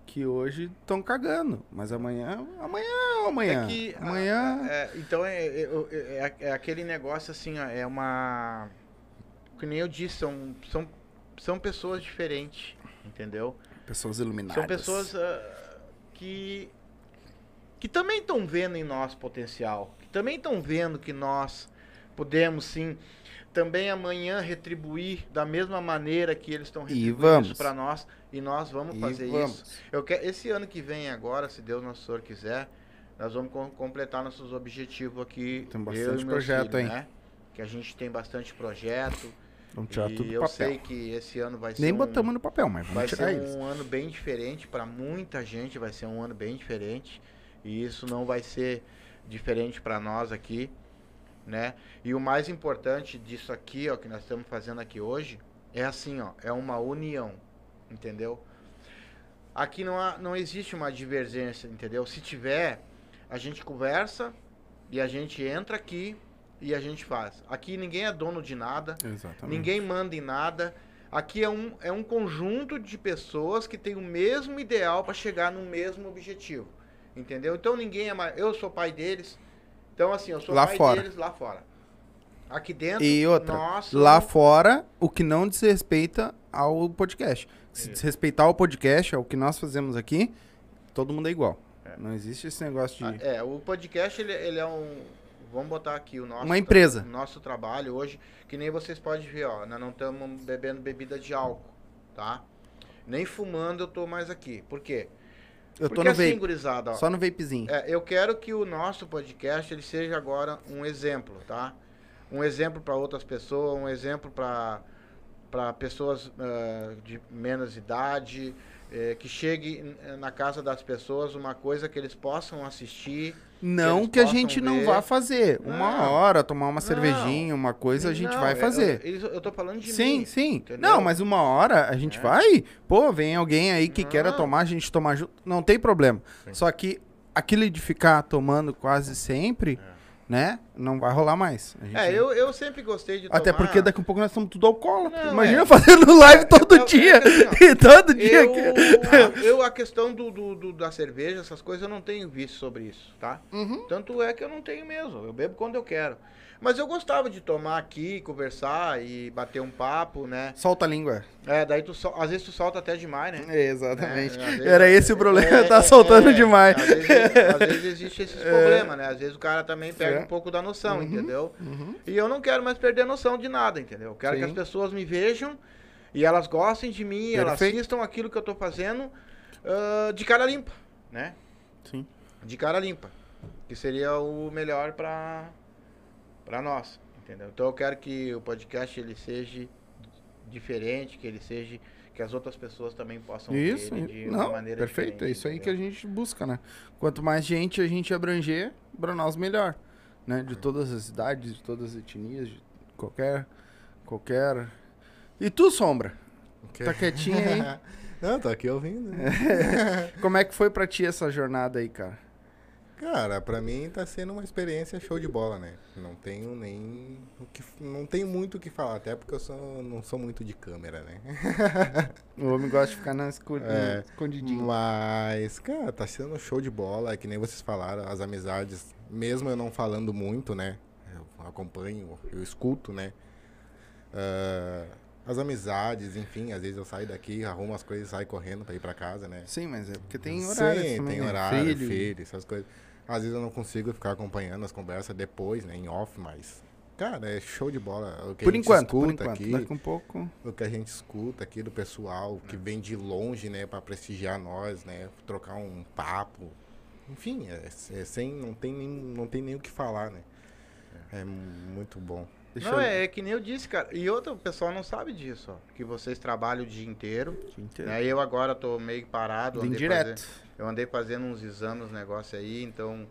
que hoje estão cagando. Mas amanhã, amanhã ou amanhã? É que, amanhã. é, então é, é, é- é aquele negócio assim, ó, é uma. Que nem eu disse, são, são, são pessoas diferentes, entendeu? Pessoas iluminadas. São pessoas ah, que. que também estão vendo em nós potencial. Que também estão vendo que nós podemos sim também amanhã retribuir da mesma maneira que eles estão retribuindo para nós. E nós vamos E fazer vamos. isso. Eu quero, esse ano que vem agora, se Deus nosso Senhor quiser, nós vamos com- completar nossos objetivos aqui. Tem bastante projeto, filhos, hein? Né? Que a gente tem bastante projeto. Vamos tirar e tudo do eu papel. sei que esse ano vai ser Nem um, botamos no papel, mas vai ser um ano bem diferente para muita gente, vai ser um ano bem diferente. E isso não vai ser diferente para nós aqui, né? E o mais importante disso aqui, ó, que nós estamos fazendo aqui hoje, é assim, ó, é uma união, entendeu? Aqui não, há, não existe uma divergência, entendeu? Se tiver, a gente conversa e a gente entra aqui e a gente faz. Aqui ninguém é dono de nada, Exatamente. ninguém manda em nada. Aqui é um, é um conjunto de pessoas que tem o mesmo ideal para chegar no mesmo objetivo. Entendeu? Então ninguém é mais. Eu sou pai deles. Então, assim, eu sou Lá pai fora. deles lá fora. Aqui dentro, E outra, nós lá fora, o que não desrespeita ao podcast. Se desrespeitar o podcast, é o que nós fazemos aqui, todo mundo é igual. É. Não existe esse negócio de. É, o podcast ele, ele é um. Vamos botar aqui o nosso. Uma empresa. o nosso trabalho hoje, que nem vocês podem ver, ó. Nós não estamos bebendo bebida de álcool, tá? Nem fumando eu tô mais aqui. Por quê? Eu tô Porque no assim, vape. gurizada, ó. Só no vapezinho. É, eu quero que o nosso podcast ele seja agora um exemplo, tá? Um exemplo para outras pessoas, um exemplo para para pessoas ah, de menos idade, eh, que chegue na casa das pessoas uma coisa que eles possam assistir. Não eles que a gente não ver. vá fazer. Uma Não. hora, tomar uma Não. cervejinha, uma coisa, a gente Não, vai eu- fazer. Eu, eu, eu tô falando de Sim, mim. sim. entendeu? Não, mas uma hora a gente É. vai. Pô, vem alguém aí que queira Não. tomar, a gente tomar junto. Não tem problema. Sim. Só que aquilo de ficar tomando quase sempre, né? Não vai rolar mais. Gente- É, eu, eu sempre gostei de Até tomar... porque daqui a pouco nós estamos tudo alcoólatra. Não, Imagina é. fazendo (laughs) live todo é dia. assim, (laughs) E todo dia. Eu, eu, a questão do, do- do- da cerveja, essas coisas, eu não tenho visto sobre isso, tá? Uhum. Tanto é que eu não tenho mesmo. Eu bebo quando eu quero. Mas eu gostava de tomar aqui, conversar e bater um papo, né? Solta a língua. É, daí tu sol- às vezes tu solta até demais, né? exatamente. É, vezes- Era esse o problema, É, tá é, soltando é, demais. Às vezes, às vezes existe esses (laughs) problemas, né? Às vezes o cara também perde É. um pouco da noção, Uhum. entendeu? Uhum. E eu não quero mais perder a noção de nada, entendeu? Eu quero que Sim. as pessoas me vejam e elas gostem de mim, elas Perfeito. assistam aquilo que eu tô fazendo ah, de cara limpa, né? Sim. De cara limpa. Que seria o melhor pra, pra nós, entendeu? Então eu quero que o podcast ele seja diferente, que ele seja que as outras pessoas também possam Isso, ver ele de não, uma maneira perfeito. diferente, É isso aí que a gente busca, né? Quanto mais gente a gente abranger, para nós melhor. Né? De todas as idades, de todas as etnias, de qualquer. qualquer. E tu, Sombra? Tá quietinha aí? (laughs) Não, tô aqui ouvindo. (laughs) Como é que foi pra ti essa jornada aí, cara? Cara, pra mim tá sendo uma experiência show de bola, né? Não tenho nem o que, não tenho muito o que falar, até porque eu sou, não sou muito de câmera, né? (laughs) O homem gosta de ficar na escu- É, escondidinho. Mas, cara, tá sendo show de bola, é que nem vocês falaram, as amizades, mesmo eu não falando muito, né? Eu acompanho, eu escuto, né? Ah, as amizades, enfim, às vezes eu saio daqui, arrumo as coisas e saio correndo pra ir pra casa, né? Sim, mas é porque tem horário. Sim, também, tem né? horário, Filho. filho. essas coisas. Às vezes eu não consigo ficar acompanhando as conversas depois, né, em off, mas, cara, é show de bola. O que Por a gente enquanto, por escuta enquanto. aqui, Daqui um pouco. o que a gente escuta aqui do pessoal que vem de longe, né, para prestigiar nós, né, trocar um papo. Enfim, é, é sem, não tem nem, não tem nem o que falar, né? É muito bom. Deixa Não, eu... é, é que nem eu disse, cara. E outro, o pessoal não sabe disso, ó. Que vocês trabalham o dia inteiro. Dia inteiro. Né? Eu agora tô meio parado. Vim direto. faze- eu andei fazendo uns exames, uns negócios aí, então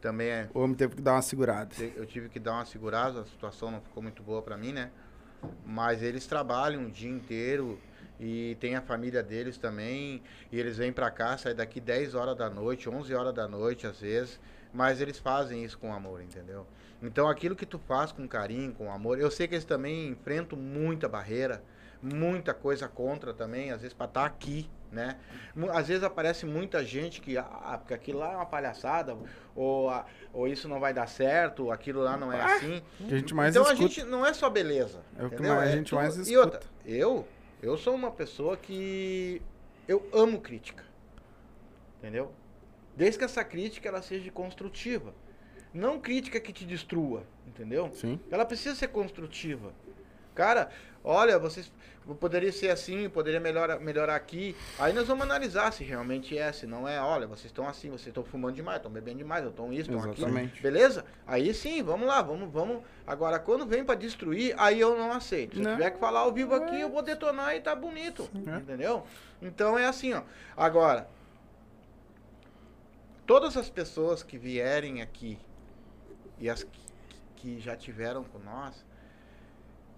também é, O homem teve que dar uma segurada. eu tive que dar uma segurada, a situação não ficou muito boa pra mim, né? Mas eles trabalham o dia inteiro e tem a família deles também, e eles vêm pra cá, saem daqui 10 horas da noite, 11 horas da noite às vezes, mas eles fazem isso com amor, entendeu? Então aquilo que tu faz com carinho, com amor, eu sei que eles também enfrentam muita barreira, muita coisa contra também, às vezes pra estar aqui, né? Às vezes aparece muita gente que, ah, porque aquilo lá é uma palhaçada, ou, ah, ou isso não vai dar certo, ou aquilo lá não é assim. Que a gente mais então escuta. a gente não é só beleza. É o que mais- a gente tudo- mais E escuta. outra, eu, eu sou uma pessoa que eu amo crítica. Entendeu? Desde que essa crítica ela seja construtiva. Não crítica que te destrua, entendeu? Sim. Ela precisa ser construtiva. Cara, olha, vocês poderia ser assim, poderia melhorar, melhorar aqui. Aí nós vamos analisar se realmente é, se não é. Olha, vocês estão assim, vocês estão fumando demais, estão bebendo demais, estão isso, estão aquilo. Exatamente. Beleza? Aí sim, vamos lá, vamos, vamos. Agora, quando vem pra destruir, aí eu não aceito. Se Não. eu tiver que falar ao vivo aqui, eu vou detonar e tá bonito. É. Entendeu? Então é assim, ó. Agora, todas as pessoas que vierem aqui e as que, que já tiveram com nós,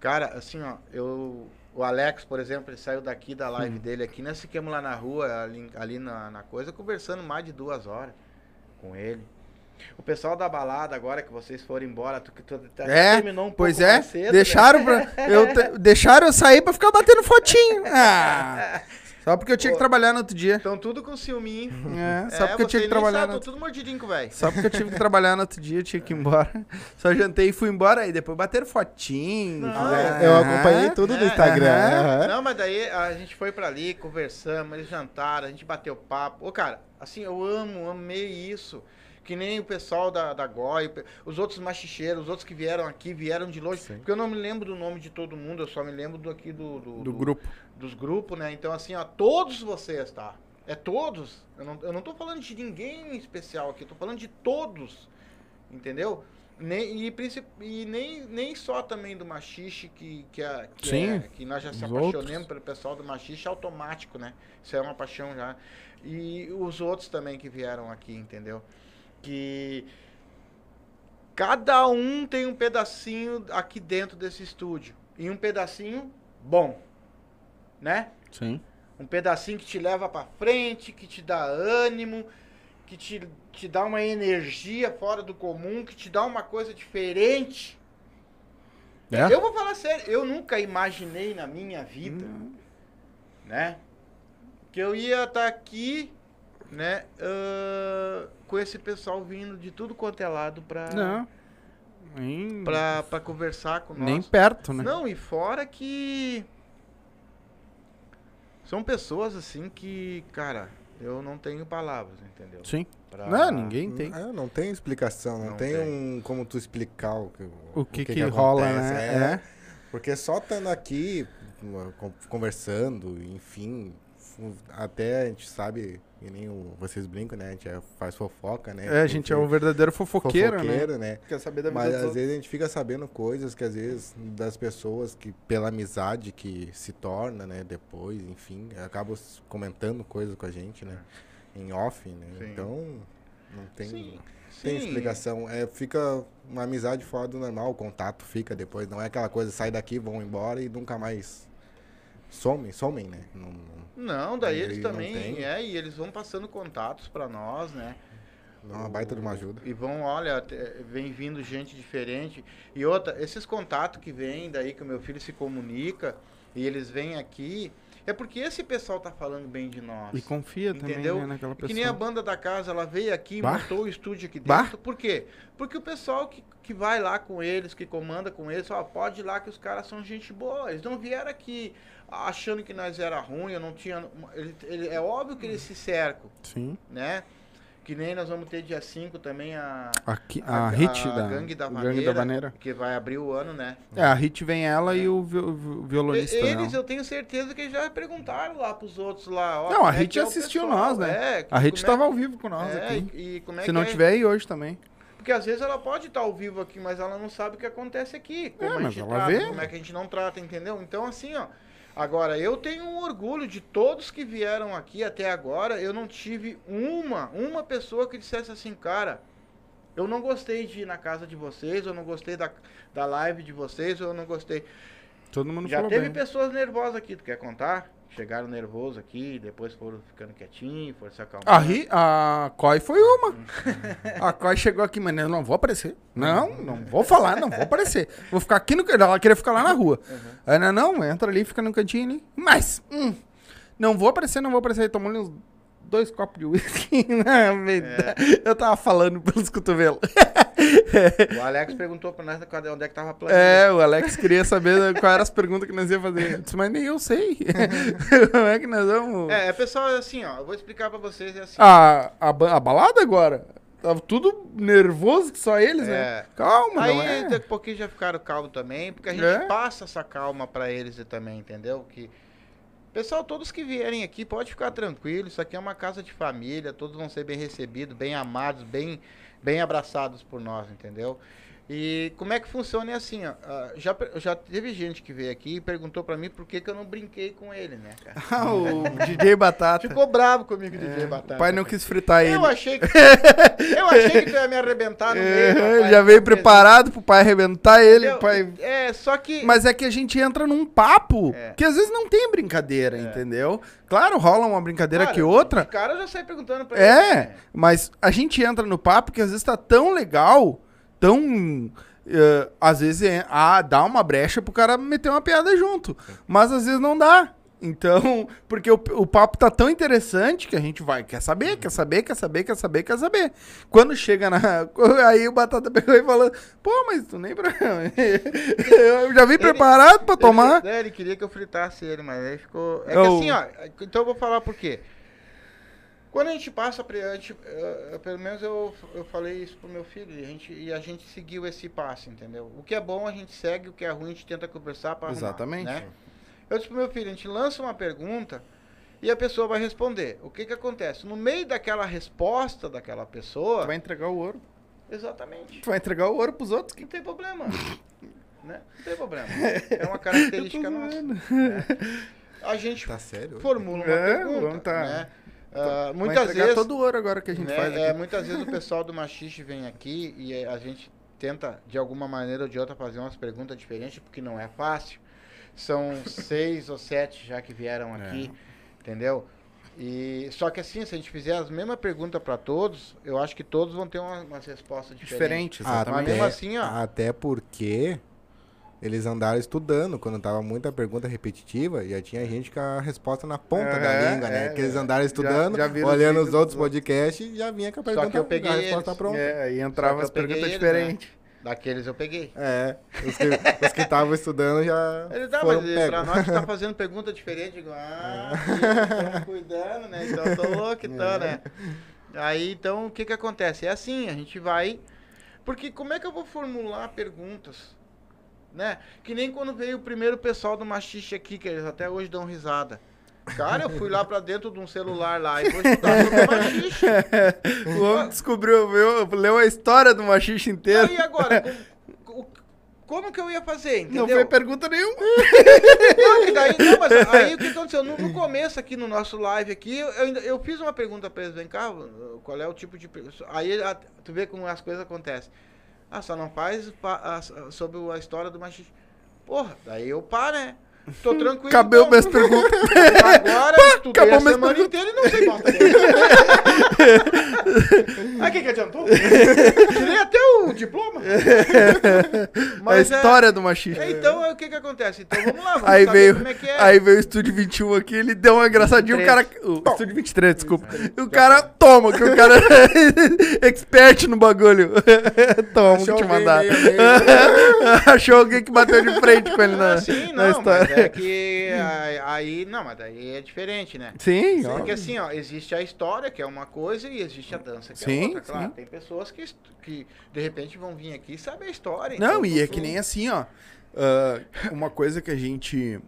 cara, assim, ó, eu. O Alex, por exemplo, ele saiu daqui da live dele aqui, nós ficamos lá na rua, ali, ali na, na coisa, conversando mais de duas horas com ele. O pessoal da balada, agora que vocês foram embora, tu, tu, tu É, terminou um pois pouco é. mais cedo, né? deixaram, pra, eu te- (laughs) deixaram eu sair pra ficar batendo fotinho. (laughs) Ah, só porque eu tinha que Pô. trabalhar no outro dia. Estão tudo com ciúminho. É, (laughs) só porque eu tinha que trabalhar no Tô tudo mordidinho velho. Só porque eu tive que trabalhar no outro dia, eu tinha que ir embora. (laughs) Só jantei e fui embora aí. Depois bateram fotinho. Não, fizeram- Eu acompanhei tudo no É, Instagram. aham. aham. Não, mas daí a gente foi pra ali, conversamos, eles jantaram, a gente bateu papo. Ô, cara, assim, eu amo, amei isso. Que nem o pessoal da, da GOI, os outros machicheiros, os outros que vieram aqui, vieram de longe. Sim. Porque eu não me lembro do nome de todo mundo, eu só me lembro do aqui do... Do grupo. Dos grupos, né? Então, assim, ó, todos vocês, tá? É todos. Eu não, eu não tô falando de ninguém em especial aqui, eu tô falando de todos. Entendeu? Nem, e, e nem, nem só também do machixe, que, que, é, que, Sim, é- que nós já se os apaixonamos outros. pelo pessoal do machixe automático, né? Isso é uma paixão já. E os outros também que vieram aqui, entendeu? Que cada um tem um pedacinho aqui dentro desse estúdio. E um pedacinho bom, né? Sim. Um pedacinho que te leva pra frente, que te dá ânimo, que te, te dá uma energia fora do comum, que te dá uma coisa diferente. É? Eu vou falar sério, eu nunca imaginei na minha vida, né? Que eu ia estar aqui, né? ah, com esse pessoal vindo de tudo quanto é lado pra, Não. Nem, pra, pra conversar com nós. nem perto, né? Não, e fora que. São pessoas assim que, cara, eu não tenho palavras, entendeu? Sim. Pra- Não, ninguém tem. É, não tem explicação, não, Não tem, tem. um como tu explicar o que, O que que rola, né? É. Porque só estando aqui, conversando, enfim, até a gente sabe, e nem o- vocês brincam, né? A gente faz fofoca, né? É, a gente é o verdadeiro fofoqueiro, né? fofoqueiro, né? Quer saber da vida Mas às outros. vezes a gente fica sabendo coisas que às vezes das pessoas que pela amizade que se torna, né, depois, enfim, acabam comentando coisas com a gente, né, em off, né? Sim. Então não tem Sim, tem sim. explicação, é fica uma amizade fora do normal, o contato fica depois, não é aquela coisa sai daqui, vão embora e nunca mais somem, somem, né? Não, não- daí eles não também, é, e eles vão passando contatos pra nós, né? é uma baita de uma ajuda. E vão, olha, vem vindo gente diferente. E outra, esses contatos que vêm daí que o meu filho se comunica e eles vêm aqui, é porque esse pessoal tá falando bem de nós. E confia Entendeu? também, né, naquela pessoa. Que nem a banda da casa, ela veio aqui, Bah. montou o estúdio aqui Bah. dentro. Por quê? Porque o pessoal que, que vai lá com eles, que comanda com eles, ó, pode ir lá que os caras são gente boa. Eles não vieram aqui achando que nós era ruim, eu não tinha. ele- ele- é óbvio que eles se cercam, Sim. né? Que nem nós vamos ter dia 5 também a. Aqui, a, Hit da, Gangue da o Vaneira, Gangue da Vaneira. que vai abrir o ano, né? É, a Hit vem ela e o o violonista E- eles, dela. eu tenho certeza que já perguntaram lá pros outros lá. Não, a é Hit é assistiu pessoal, nós, né? é, A Hit é- estava ao vivo com nós é, aqui. E, e é Se não é? tiver aí hoje também. Porque às vezes ela pode estar ao vivo aqui, mas ela não sabe o que acontece aqui. Como É, a gente ela trata, vê. como é que a gente não trata, entendeu? Então, assim, ó. Agora, eu tenho um orgulho de todos que vieram aqui até agora. Eu não tive uma, uma pessoa que dissesse assim, cara, eu não gostei de ir na casa de vocês, eu não gostei da, da live de vocês, eu não gostei. Todo mundo Já teve bem. pessoas nervosas aqui, tu quer contar? Chegaram nervosos aqui, depois foram ficando quietinhos, foram se acalmando. A, Ri, a Coy foi uma. A Coy chegou aqui, mas eu não vou aparecer. Não, não vou falar, não vou aparecer. Vou ficar aqui no. Ela queria ficar lá na rua. Uhum. Aí, não, não, entra ali, fica no cantinho ali. Mas, hum, Não vou aparecer, não vou aparecer. Tomou uns dois copos de uísque. (laughs) Eu tava falando pelos cotovelos. (laughs) (laughs) O Alex perguntou pra nós onde é que tava a planilha. É, o Alex queria saber quais eram as perguntas que nós ia fazer. Eu disse, mas nem eu sei. (laughs) Como é que nós vamos... É, é, pessoal, é assim, ó, eu vou explicar pra vocês, é assim. A, a, ba- a balada agora? Tava tudo nervoso que só eles, né? É. Calma, Aí não é? daqui a pouquinho já ficaram calmos também, porque a gente É. passa essa calma pra eles também, entendeu? Que pessoal, todos que vierem aqui pode ficar tranquilo, isso aqui é uma casa de família, todos vão ser bem recebidos, bem amados, bem bem abraçados por nós, entendeu? E como é que funciona é assim, ó, já já teve gente que veio aqui e perguntou pra mim por que, que eu não brinquei com ele, né, cara? (laughs) Ah, o DJ Batata. Ficou bravo comigo, DJ É, Batata. o pai não quis fritar ele. Eu achei que eu achei que tu ia me arrebentar no (laughs) meio. É, rapaz, já veio fez preparado pro pai arrebentar ele. Entendeu? Pai... É, só que. Mas é que a gente entra num papo É. que às vezes não tem brincadeira, entendeu? Claro, rola uma brincadeira Cara, que outra. Os caras já saem perguntando pra ele. É, mas a gente entra no papo que às vezes tá tão legal, tão. eh, às vezes é, ah, dá uma brecha pro cara meter uma piada junto. Mas às vezes não dá. Então, (laughs) porque o, o papo tá tão interessante que a gente vai, quer saber, quer saber, quer saber, quer saber, quer saber. Quando chega na. (laughs) Aí o Batata pegou e falou: pô, mas tu nem. (laughs) Eu já vim preparado pra tomar. Ele, ele queria que eu fritasse ele, mas aí ficou. É que Eu- assim, ó. Então eu vou falar por quê. Quando a gente passa, a gente, eh, pelo menos eu, eu falei isso pro meu filho, e a, gente, e a gente seguiu esse passo, entendeu? O que é bom a gente segue, o que é ruim a gente tenta conversar para Exatamente. Né? Eu disse pro meu filho, a gente lança uma pergunta e a pessoa vai responder. O que que acontece? No meio daquela resposta daquela pessoa... Tu vai entregar o ouro. Exatamente. Tu vai entregar o ouro pros outros. Não tem problema. (laughs) né? Não tem problema. É uma característica (laughs) nossa. né? A gente Tá sério? formula uma É, pergunta. tá. né? Vai muitas entregar vezes, todo o ouro agora que a gente né, faz aqui. é, muitas vezes o (laughs) pessoal do Machixe vem aqui e a gente tenta, de alguma maneira ou de outra, fazer umas perguntas diferentes, porque não é fácil. São (laughs) seis ou sete já que vieram aqui, entendeu? E, só que assim, se a gente fizer as mesmas perguntas para todos, eu acho que todos vão ter uma, umas respostas diferentes. Diferente, Ah, exatamente. Mas mesmo assim, ó. Até porque eles andaram estudando. Quando tava muita pergunta repetitiva, já tinha gente com a resposta na ponta É, da língua, é, né? Que eles é. andaram estudando, já os olhando os outros podcasts e já vinha com a Só que pergunta, eu peguei a resposta eles. pronta. É, aí Só entrava as perguntas né? diferentes. Daqueles eu peguei. É, os que estavam estudando já Ele dá, foram mas pegos. pra nós que tá (laughs) fazendo pergunta diferente, digo, ah, estamos cuidando, né? Então eu tô louco (laughs) então, né? Aí, então, o que que acontece? É assim, a gente vai... Porque como é que eu vou formular perguntas? Né? Que nem quando veio o primeiro pessoal do Machixe aqui, que eles até hoje dão risada. Cara, eu fui lá pra dentro de um celular lá e vou estudar sobre Machixe. (laughs) O homem descobriu, viu, leu a história do machista inteiro. E agora, como, como que eu ia fazer, entendeu? Não foi pergunta nenhuma. (laughs) Não, daí, não, mas aí o que aconteceu? No, no começo aqui no nosso live aqui, eu, ainda- eu fiz uma pergunta pra eles, vem cá, qual é o tipo de... Aí tu vê como as coisas acontecem. Ah, só não faz sobre a história do machismo. Porra, daí eu paro, né? Tô tranquilo. Cabeu então. minhas perguntas. Agora, estudei acabou a semana perguntas. inteira e não sei bosta. Aí o que que adiantou? Tirei até o diploma. a é- história do machista. é, então, o que que acontece? Então, vamos lá, vamos Aí veio, como é que é. aí veio o Estúdio 21 aqui, ele deu uma engraçadinha, o cara... 23. O Estúdio 23, desculpa. E o cara, toma, que o cara é (laughs) expert no bagulho. (laughs) toma, vou Achou te alguém mandar. meio- meio- (laughs) Achou alguém que bateu de frente com ele na, Ah, sim, na não, mas história. É (laughs) que aí, não, mas daí é diferente, né? Sim. Porque assim, ó, existe a história, que é uma coisa, e existe a dança, que Sim, é outra, claro. sim. Tem pessoas que, que de repente vão vir aqui e sabem a história. Não, então e é que nem assim, ó. ah, uma coisa que a gente.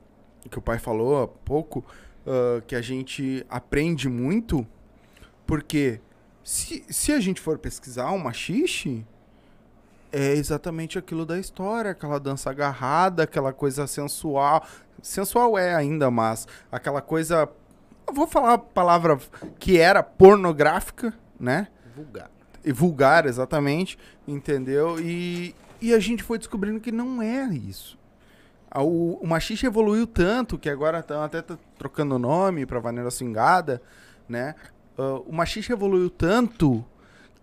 que o pai falou há pouco, ah, que a gente aprende muito, porque se, se a gente for pesquisar um machixe, é exatamente aquilo da história, aquela dança agarrada, aquela coisa sensual. Sensual é ainda, mas aquela coisa. Vou falar a palavra que era pornográfica, né? Vulgar. e vulgar, exatamente, entendeu? E, e a gente foi descobrindo que não é isso. O, o machixe evoluiu tanto que agora estão até tá trocando nome para Vaneira Swingada, né? Ah, o machixe evoluiu tanto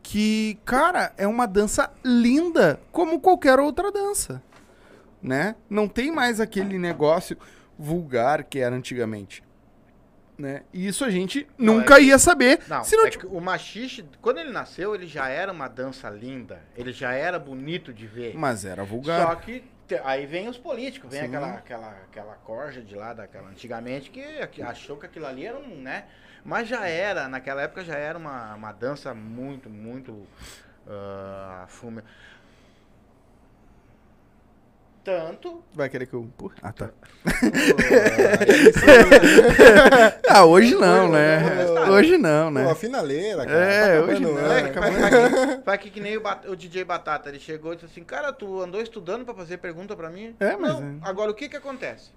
que, cara, é uma dança linda, como qualquer outra dança, né? Não tem mais aquele negócio vulgar que era antigamente. Né? E isso a gente Não, nunca é ia saber Não, se não é o machixe, quando ele nasceu, ele já era uma dança linda. Ele já era bonito de ver. Mas era vulgar. Só que aí vem os políticos, vem Sim. aquela, aquela, aquela corja de lá, daquela, antigamente, que que achou que aquilo ali era um, né? Mas já era, naquela época já era uma, uma dança muito, muito ah, fume. Tanto. Vai querer que eu empurre? Ah, tá. Pô, (laughs) Ah, hoje não, né? Hoje não, né? a finaleira, cara. É, tá hoje não, É, né? faz, faz que, que, nem o, o DJ Batata, ele chegou e disse assim, cara, tu andou estudando pra fazer pergunta pra mim? É, mas Não, é. agora o que que acontece?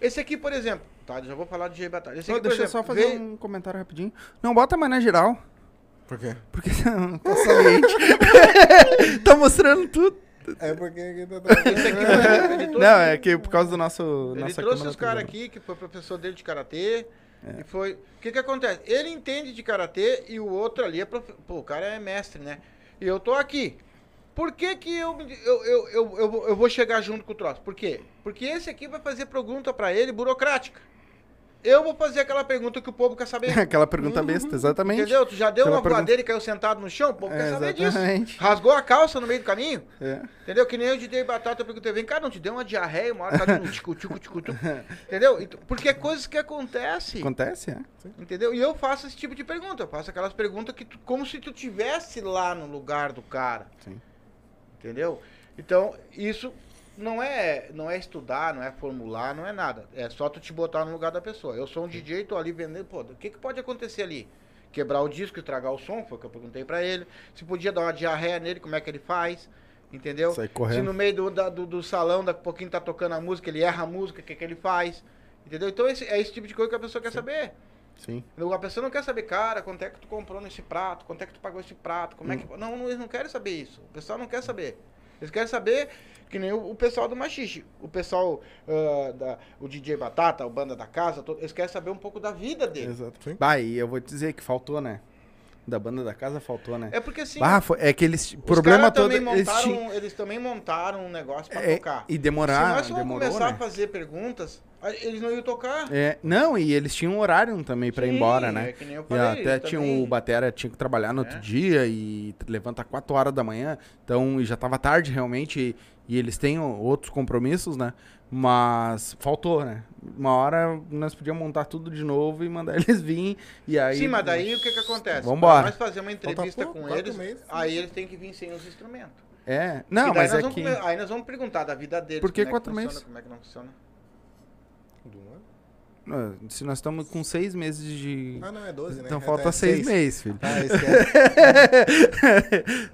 Esse aqui, por exemplo, tá, já vou falar. Esse Só, aqui, por deixa eu exemplo, só fazer veio- um comentário rapidinho. Não, bota mais na geral. Por quê? Porque (laughs) tá saliente. (laughs) tá mostrando tudo. É porque... Esse aqui, (laughs) exemplo, ele trouxe- Não, é que por causa do nosso. Ele nossa trouxe os caras tá aqui, que foi professor dele de karatê. É. E foi. O que que acontece? Ele entende de karatê e o outro ali é. Profe... Pô, o cara é mestre, né? E eu tô aqui. Por que que eu, eu, eu, eu, eu, vou- eu vou chegar junto com o troço? Por quê? Porque esse aqui vai fazer pergunta pra ele burocrática. Eu vou fazer aquela pergunta que o povo quer saber. (laughs) Aquela pergunta besta, exatamente. Entendeu? Tu já deu Aquela uma pergunta- voadeira e caiu sentado no chão? O povo É, quer saber exatamente. disso. Rasgou a calça no meio do caminho? É. Entendeu? Que nem eu de dei batata, eu perguntei, vem cá, não te deu uma diarreia, uma hora tá um tico, tico, tico, tico. (laughs) Entendeu? Porque é coisas que acontecem. Acontece, é. Entendeu? E eu faço esse tipo de pergunta. Eu faço aquelas perguntas que tu- como se tu tivesse lá no lugar do cara. Sim. Entendeu? Então, isso não é, não é estudar, não é formular, não é nada. É só tu te botar no lugar da pessoa. Eu sou um DJ, tô ali vendendo, pô, o que, que pode acontecer ali? Quebrar o disco, estragar o som, foi o que eu perguntei pra ele. Se podia dar uma diarreia nele, como é que ele faz? Entendeu? Sai Se correndo. no meio do, da- do, do salão, daqui a pouquinho tá tocando a música, ele erra a música, o que, que ele faz? Entendeu? Então esse, é esse tipo de coisa que a pessoa quer saber. Sim. A pessoa não quer saber, cara, quanto é que tu comprou nesse prato, quanto é que tu pagou esse prato, como é Hum. que. Não, não, eles não querem saber isso. O pessoal não quer saber. Eles querem saber que nem o, o pessoal do Machixe. O pessoal, ah, da, o DJ Batata, o Banda da Casa, todo- eles querem saber um pouco da vida dele. Exato. Sim. Bah, e eu vou te dizer que faltou, né? Da banda da casa faltou, né? É porque assim. Bah, foi- é que eles. O os problema caras todo. também Eles, montaram, tinham- eles também montaram um negócio pra é, tocar. e demorar, Se nós demorou, começar né? a fazer perguntas, eles não iam tocar. É, não, e eles tinham um horário também pra ir Sim, embora, né? é que nem eu E falei, até eles tinha também- o Batera tinha que trabalhar no outro É. dia e levanta 4 horas da manhã, então e já tava tarde realmente e, e eles têm outros compromissos, né? Mas faltou, né? Uma hora nós podíamos montar tudo de novo e mandar (laughs) eles virem e aí Sim, mas daí o que que acontece? Vambora. Pra nós fazer uma entrevista pouco, com quatro eles, meses. aí eles têm que vir sem os instrumentos. É, não, mas é vamos que Aí nós vamos perguntar da vida deles. Por que como é quatro funciona, meses? Como é que não funciona? Do ano? Se nós estamos com seis meses de Ah, não, é 12, né? então É, falta é seis meses, filho. Ah, (laughs) esquece.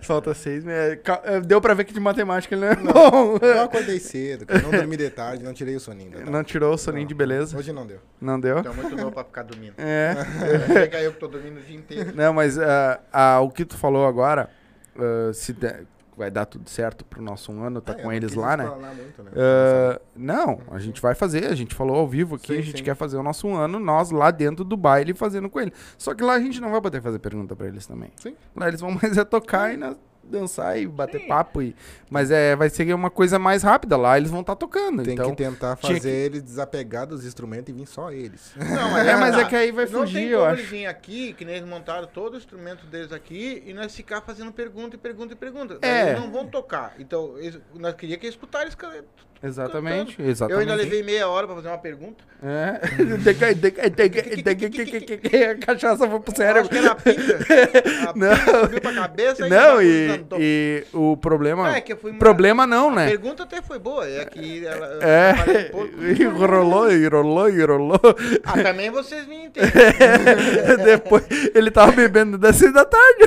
falta seis meses. Ca- eh, Deu pra ver que de matemática ele não é bom. Eu acordei cedo, cara. Não dormi de tarde, não tirei o soninho. ainda, tá? Não tirou o soninho de beleza? Hoje não deu. Não deu? Então é muito novo pra ficar dormindo. É. (laughs) Chega eu que tô dormindo o dia inteiro. Não, mas ah, ah, o que tu falou agora, ah, se der- vai dar tudo certo pro nosso um ano, tá Ah, eu com eles lá, né? muito, né? Ah, não, a gente vai fazer, a gente falou ao vivo aqui, Sim, a gente sim. quer fazer o nosso um ano, nós lá dentro do baile fazendo com ele. Só que lá a gente não vai poder fazer pergunta pra eles também. Sim. Lá eles vão mais é tocar e nós dançar e bater Sim. papo. E, mas é, vai ser uma coisa mais rápida, lá eles vão estar tocando. Tem então, que tentar fazer que- eles desapegar dos instrumentos e vir só eles. Não, (laughs) É, mas é que aí vai não fugir, tem eu como acho. eles aqui, que nem eles montaram todo o instrumento deles aqui, e nós ficar fazendo pergunta e pergunta e pergunta. É. Eles não vão tocar. Então, eles- nós queríamos que eles escutassem Exatamente, cantando. exatamente. Eu ainda levei meia hora pra fazer uma pergunta. É. A (laughs) cachaça foi pro Eu cérebro. acho que era (laughs) a pinga. A Não. pinga subiu pra cabeça Não, e, cantou. e o problema. Ah, é que eu fui Problema não, A né? pergunta até foi boa, é que ela. eu É, (laughs) e rolou, e rolou, e rolou. Ah, também vocês me entendem. Depois ele tava bebendo das seis da tarde.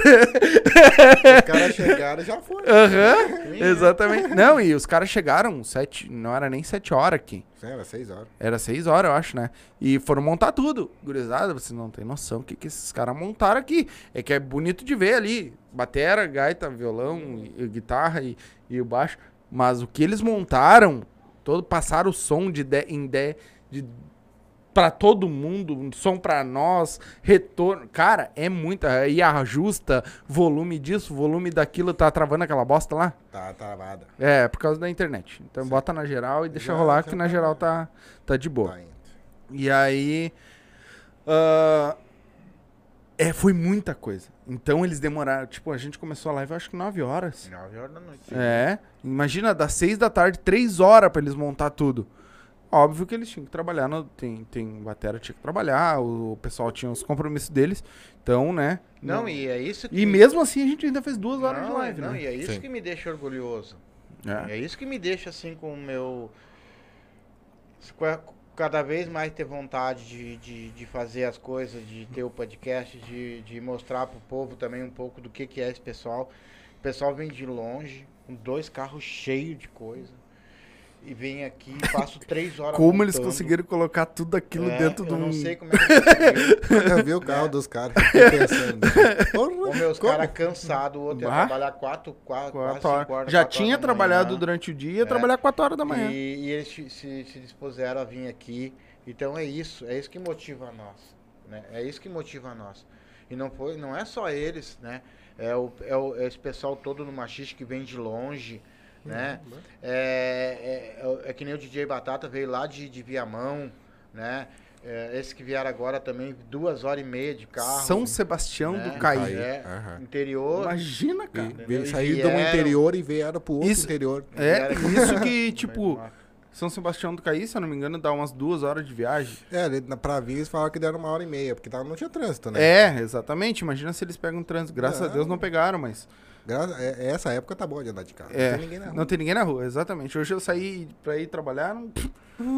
Os caras chegaram e já foi. Aham, exatamente. Não, e os caras chegaram sete, não era nem sete horas aqui. Sim, era seis horas. Era seis horas, eu acho, né? E foram montar tudo. Gurizada, você não tem noção o que, que esses caras montaram aqui. É que é bonito de ver ali. Batera, gaita, violão, e, e guitarra e, e o baixo. Mas o que eles montaram, todo passaram o som de, de em de, de para todo mundo, som pra nós, retorno. Cara, é muita. Aí ajusta volume disso, volume daquilo, tá travando aquela bosta lá. Tá travada. É, por causa da internet. Então bota na geral e deixa Já- rolar que na tá- geral tá, tá de boa. Tá. E aí. ah, é, foi muita coisa. Então eles demoraram. Tipo, a gente começou a live acho que 9 horas. 9 horas da noite. É. Imagina, das 6 da tarde, 3 horas pra eles montar tudo. Óbvio que eles tinham que trabalhar. No, tem, tem batera tinha que trabalhar, o pessoal tinha os compromissos deles. Então, né? Não, e é isso que. E mesmo assim a gente ainda fez duas horas não, de live, não, né? e é isso Sim. que me deixa orgulhoso. É. É isso que me deixa assim com o meu. ca- Cada vez mais ter vontade de, de, de fazer as coisas, de ter o podcast, de, de mostrar pro povo também um pouco do que, que é esse pessoal. O pessoal vem de longe, com dois carros cheios de coisa. E vem aqui e passo três horas. Como eles montando. conseguiram colocar tudo aquilo É, dentro de eu não sei como é que. Eu vi o carro dos caras, fiquei pensando. (laughs) Porra, Ô, meus caras cansados, o outro ia Bah. trabalhar quatro, quatro, quase Quatro horas. cinco horas. Já quatro tinha horas trabalhado manhã. durante o dia, ia É. trabalhar 4 horas da manhã. E, e eles se, se, se dispuseram a vir aqui. Então é isso, é isso que motiva a nós. Né? É isso que motiva a nós. E não, foi, não é só eles, né? É, o, é, o, é esse pessoal todo no machiste que vem de longe, né? É, é, é, é que nem o DJ Batata veio lá de, de Viamão, né? É, esse que vieram agora também, duas horas e meia de carro. São Sebastião né? do Caí. É, Aham. interior. Imagina, cara. Veio E sair de um vieram- interior e vieram pro outro Isso- interior. É, isso que, (laughs) tipo, São Sebastião do Caí, se eu não me engano, dá umas duas horas de viagem. É, pra vir eles falaram que deram uma hora e meia, porque tava, não tinha trânsito, né? É, exatamente. Imagina se eles pegam trânsito. Graças a Não. Deus não pegaram, mas. Gra- é- essa época tá boa de andar de carro. É, Não tem ninguém na rua. não tem ninguém na rua, exatamente. Hoje eu saí pra ir trabalhar, não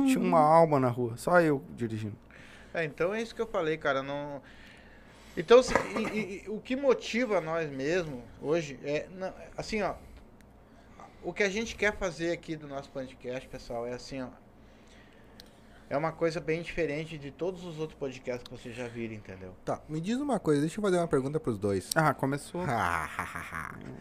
tinha uma alma na rua, só eu dirigindo. É, então é isso que eu falei, cara. Não... Então, se- e- e- e o que motiva nós mesmo hoje é. não, assim, ó. O que a gente quer fazer aqui do nosso podcast, pessoal, é assim, ó. É uma coisa bem diferente de todos os outros podcasts que vocês já viram, entendeu? Tá, me diz uma coisa, deixa eu fazer uma pergunta pros dois. Ah, começou.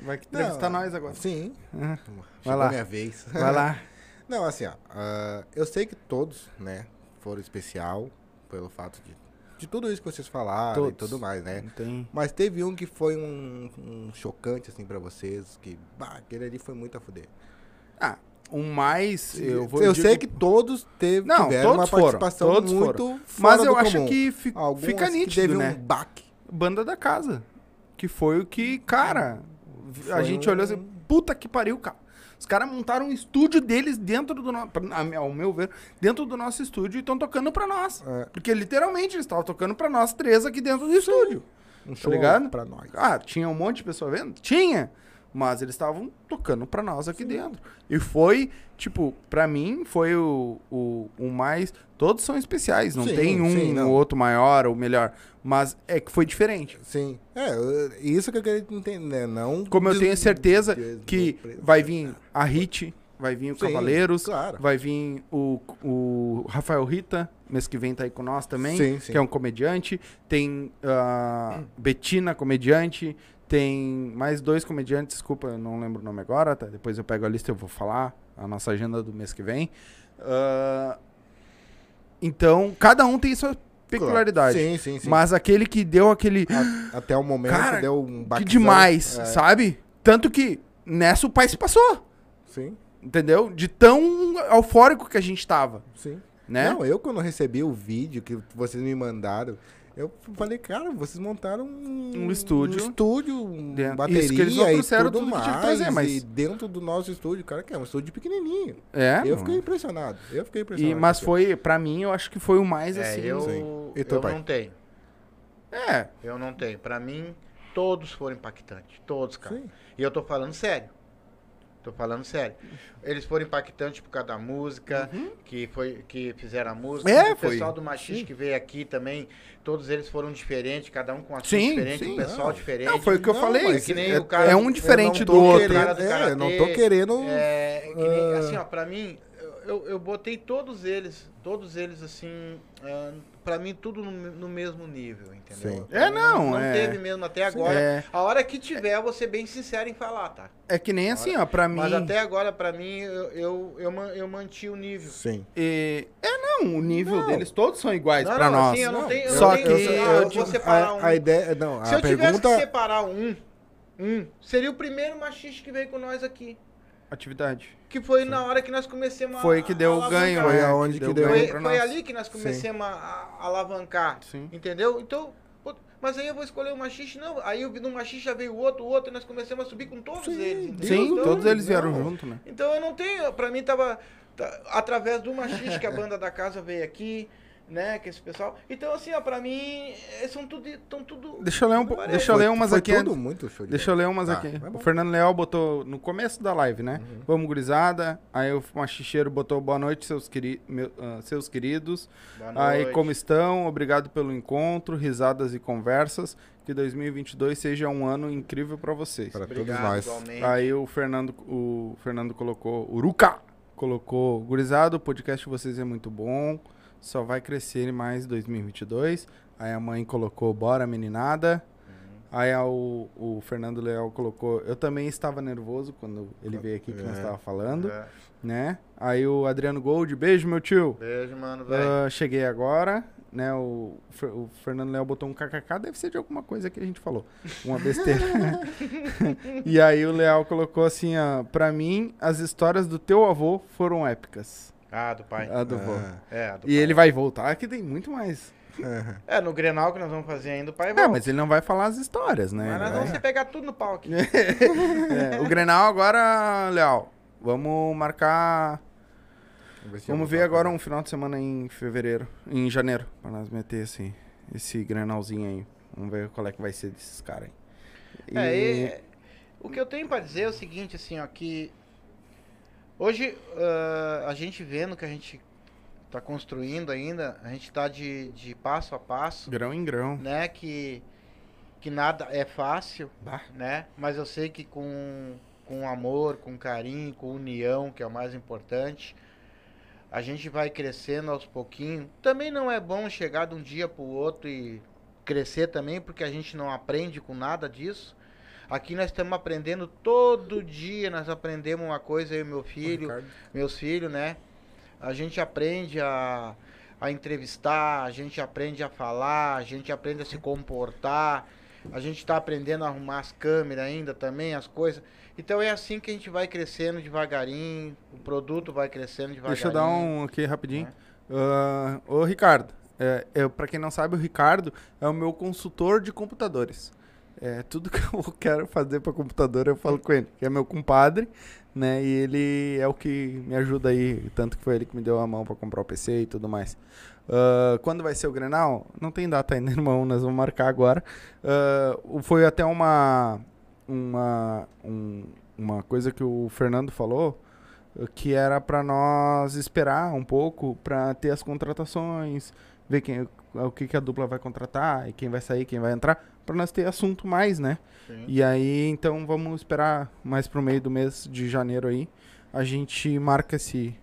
Vai entrevistar Não, nós agora. Sim. Ah, Chegou lá. minha vez. Vai lá. (laughs) Não, assim, ó. ah, eu sei que todos, né, foram especial pelo fato de, de tudo isso que vocês falaram e Todos. tudo mais, né? Tem. Mas teve um que foi um, um chocante, assim, pra vocês, que, bah, aquele ali foi muito a fuder. Ah, o mais. Eu, vou eu sei que todos teve, Não, tiveram uma todos foram, participação todos muito foram. fora Mas eu acho comum. que fi- fica que nítido, teve né? um baque. Banda da casa. Que foi o que, cara. a Foi gente um- olhou assim, puta que pariu, cara. Os caras montaram um estúdio deles dentro do nosso. Ao meu ver, dentro do nosso estúdio e estão tocando pra nós. É. Porque literalmente eles estavam tocando pra nós três aqui dentro do estúdio. Um Tá show ligado? pra nós. Ah, tinha um monte de pessoa vendo? Tinha. Mas eles estavam tocando pra nós aqui dentro. E foi, tipo, pra mim, foi o, o, o mais. Todos são especiais, não Sim, tem um sim, não. ou outro maior ou melhor. Mas é que foi diferente. Sim. É, isso que eu queria entender, não... Como eu tenho certeza des- que vai vir a Hit, vai vir o Sim, Cavaleiros, claro. vai vir o, o Rafael Rita, mês que vem tá aí com nós também, Sim, sim. que é um comediante. Tem a Betina, comediante. Tem mais dois comediantes, desculpa, eu não lembro o nome agora, tá? depois eu pego a lista e eu vou falar a nossa agenda do mês que vem. Ah, então, cada um tem sua peculiaridade. Sim, sim, sim. Mas aquele que deu aquele. A- até o momento Cara, deu um Que baquezão. demais, É, sabe? Tanto que nessa o pai se passou, Sim, entendeu? De tão eufórico que a gente tava, sim. né? Não, eu quando recebi o vídeo que vocês me mandaram, eu falei, cara, vocês montaram um, Um estúdio. um estúdio, um Dentro- bateria Isso que eles não e trouxeram tudo tudo que mais. tinha que trazer, mas- E dentro do nosso estúdio, cara, que é um estúdio pequenininho. É. eu não. fiquei impressionado. Eu fiquei E, impressionado. mas com foi, pra mim, eu acho que foi o mais É, assim. eu, sim. E eu pai? não tenho. É. Eu não tenho. Pra mim, todos foram impactantes. Todos, cara. Sim. E eu tô falando sério. Tô falando sério. Eles foram impactantes por causa da música, que, foi, que fizeram a música. Uhum. É, o foi. pessoal do Machis que veio aqui também, todos eles foram diferentes, cada um com assunto Sim, diferente, sim, um pessoal não. diferente. Não, foi o que eu Não, falei. mas que nem é, o cara- é um diferente do outro. Querendo, do é, eu não tô querendo... É, que nem, Ah. assim, ó, pra mim, eu, eu botei todos eles, todos eles, assim, ah, pra mim, tudo no, no mesmo nível, entendeu? Sim. É, não, Não é. teve mesmo até agora. É. A hora que tiver, eu vou ser bem sincero em falar, tá? É que nem assim, ó, pra mim. Mas até agora, pra mim, eu, eu, eu, eu manti o nível. Sim. é, é, não, o nível Não. deles todos são iguais pra não, nós. assim, eu não tenho- eu Só não tenho- que ah, eu eu vou separar a, um. a ideia... Não, Se a eu tivesse pergunta... que separar um, um, seria o primeiro machista que veio com nós aqui. Atividade. Que foi na hora que nós começamos a Foi que deu a ganho. Foi né? aonde que deu ganho Foi, foi ali que nós começamos a, a alavancar. Sim. Entendeu? Então, mas aí eu vou escolher o machixe, não. Aí eu vi no machixe já veio o outro, o outro, e nós começamos a subir com todos eles. entendeu? Sim, Então, todos eles vieram não. junto, né? Então eu não tenho, pra mim tava tá- através do machixe que a banda da casa veio aqui, né, que esse pessoal. Então assim, ó, pra mim, eh, são tudo, tão tudo Deixa eu ler um parecido. Deixa eu ler Foi- umas foi aqui. tudo muito show de Deixa eu ler umas Tá, aqui. O Fernando Leal botou no começo da live, né? Uhum. Vamos, gurizada. Aí o Machicheiro botou boa noite, seus, queri meu- ah, seus queridos. Boa Aí, noite. como estão? Obrigado pelo encontro, risadas e conversas. Que 2022 seja um ano incrível pra vocês. Para todos nós. igualmente. Aí o Fernando, o Fernando colocou, Uruca colocou, gurizado, o podcast de vocês é muito bom, só vai crescer mais em 2022. Aí a mãe colocou, bora meninada. Aí a- o, o Fernando Leal colocou, eu também estava nervoso quando ele veio aqui que nós É. estava falando, É. né? Aí o Adriano Gold, beijo meu tio. Beijo, mano, velho. Ah, cheguei agora, né? O, o Fernando Léo botou um kkk, deve ser de alguma coisa que a gente falou. Uma besteira. (laughs) e aí o Leal colocou assim, ó, pra mim, as histórias do teu avô foram épicas. Ah, do pai. A do avô. Ah, É, a do E pai. ele vai voltar, que tem muito mais. (laughs) É, no Grenal que nós vamos fazer ainda, o pai É, volta. mas ele não vai falar as histórias, né? Mas nós vai- vamos se pegar tudo no pau aqui. (laughs) É, o Grenal agora, Leal, vamos marcar... Vamos Vamos ver agora um final de semana em fevereiro, em janeiro, pra nós meter esse, esse Grenalzinho aí. Vamos ver qual é que vai ser desses caras aí. E- É, e- o que eu tenho pra dizer é o seguinte, assim, ó, que hoje ah, a gente vendo que a gente tá construindo ainda, a gente tá de, de passo a passo, Grão em grão. né, que, que nada é fácil, Bah. né, mas eu sei que com, com amor, com carinho, com união, que é o mais importante, a gente vai crescendo aos pouquinhos. Também não é bom chegar de um dia pro outro e crescer também, porque a gente não aprende com nada disso. Aqui nós estamos aprendendo todo dia, nós aprendemos uma coisa, eu e meu filho, meus filhos, né? A gente aprende a, a entrevistar, a gente aprende a falar, a gente aprende a se comportar, a gente está aprendendo a arrumar as câmeras ainda também, as coisas. Então é assim que a gente vai crescendo devagarinho, o produto vai crescendo devagarinho. Deixa eu dar um aqui rapidinho. né? Ah, ô, Ricardo. É, eu, pra quem não sabe, o Ricardo é o meu consultor de computadores. É, tudo que eu quero fazer para computador eu falo com ele, que é meu compadre, né? E ele é o que me ajuda aí, tanto que foi ele que me deu a mão para comprar o PC e tudo mais. Ah, quando vai ser o Grenal? Não tem data ainda, (laughs) irmão, nós vamos marcar agora. O- foi até uma uma um- uma coisa que o Fernando falou, que era para nós esperar um pouco para ter as contratações, ver quem o que, que a dupla vai contratar e quem vai sair, quem vai entrar, para nós ter assunto mais, né? Sim. E aí, então, vamos esperar mais pro meio do mês de janeiro aí. A gente marca esse,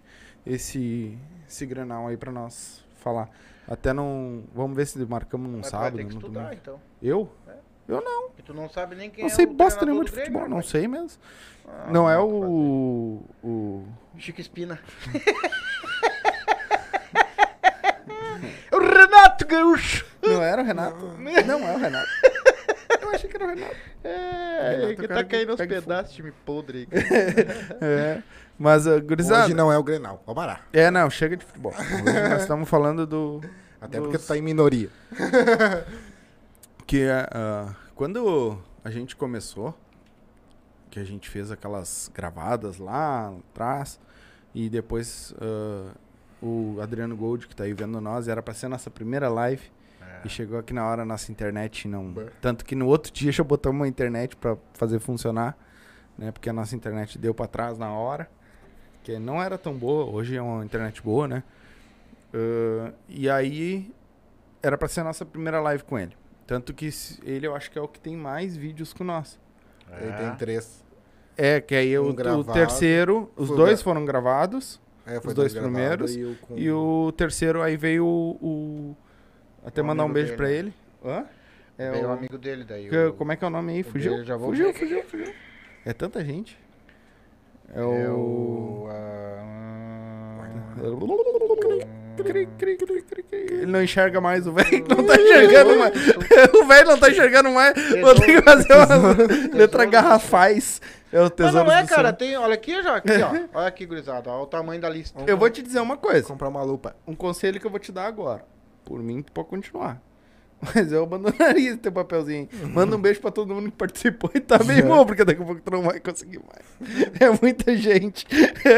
esse, esse granal aí pra nós falar. Até não. Vamos ver se marcamos num Mas sábado. vai ter que estudar, então. Eu? É. Eu não. Porque tu não sabe nem quem Não é sei o bosta nenhuma de Grêmio, futebol. Não rapaz. sei mesmo. Ah, não é dá pra o. o. Chico Espina. (laughs) o Renato Gaúcho. não era o Renato? Não, é o Renato. Eu achei que era o Renato. É, Renato, que o tá que caindo aos pedaços, time podre. (laughs) É. Mas, uh, gurizada. Hoje não é o Grenal. Vamos parar. É, não, chega de futebol. Hoje nós estamos falando do. (laughs) Até dos- porque tu tá em minoria. (laughs) Que é, ah, quando a gente começou, que a gente fez aquelas gravadas lá atrás, e depois ah, o Adriano Gold, que tá aí vendo nós, era pra ser a nossa primeira live. E chegou aqui na hora a nossa internet não. Tanto que no outro dia já botamos uma internet pra fazer funcionar, né? Porque a nossa internet deu pra trás na hora. Que não era tão boa, hoje é uma internet boa, né? Ah, e aí era pra ser a nossa primeira live com ele. Tanto que ele eu acho que é o que tem mais vídeos que o nosso. Ele tem três. É, que aí Um o, o gravado. terceiro, os dois gra- foram gravados. É, Os dois primeiros E o, com... E o terceiro aí veio o. o- até O mandar um beijo dele. pra ele. Hã? É o, o amigo dele daí. que- o- como é que é o nome aí? o Fugiu? dele, já vou fugiu, fugiu, fugiu. É tanta gente. É É o. cri. Ele não enxerga mais, o velho não tá (laughs) enxergando mais. (laughs) o velho não tá enxergando mais. Vou ter que fazer uma (laughs) letra garrafais. É o Mas não é, cara. Tem, olha aqui, já. Aqui, ó. Olha aqui, gurizada. Olha o tamanho da lista. Eu vou te dizer uma coisa. Comprar uma lupa. Um conselho que eu vou te dar agora. Por mim, tu pode continuar. (laughs) Mas eu abandonaria esse teu papelzinho. Manda um beijo pra todo mundo que participou e tá bem bom, porque daqui a pouco tu não vai conseguir mais. É muita gente.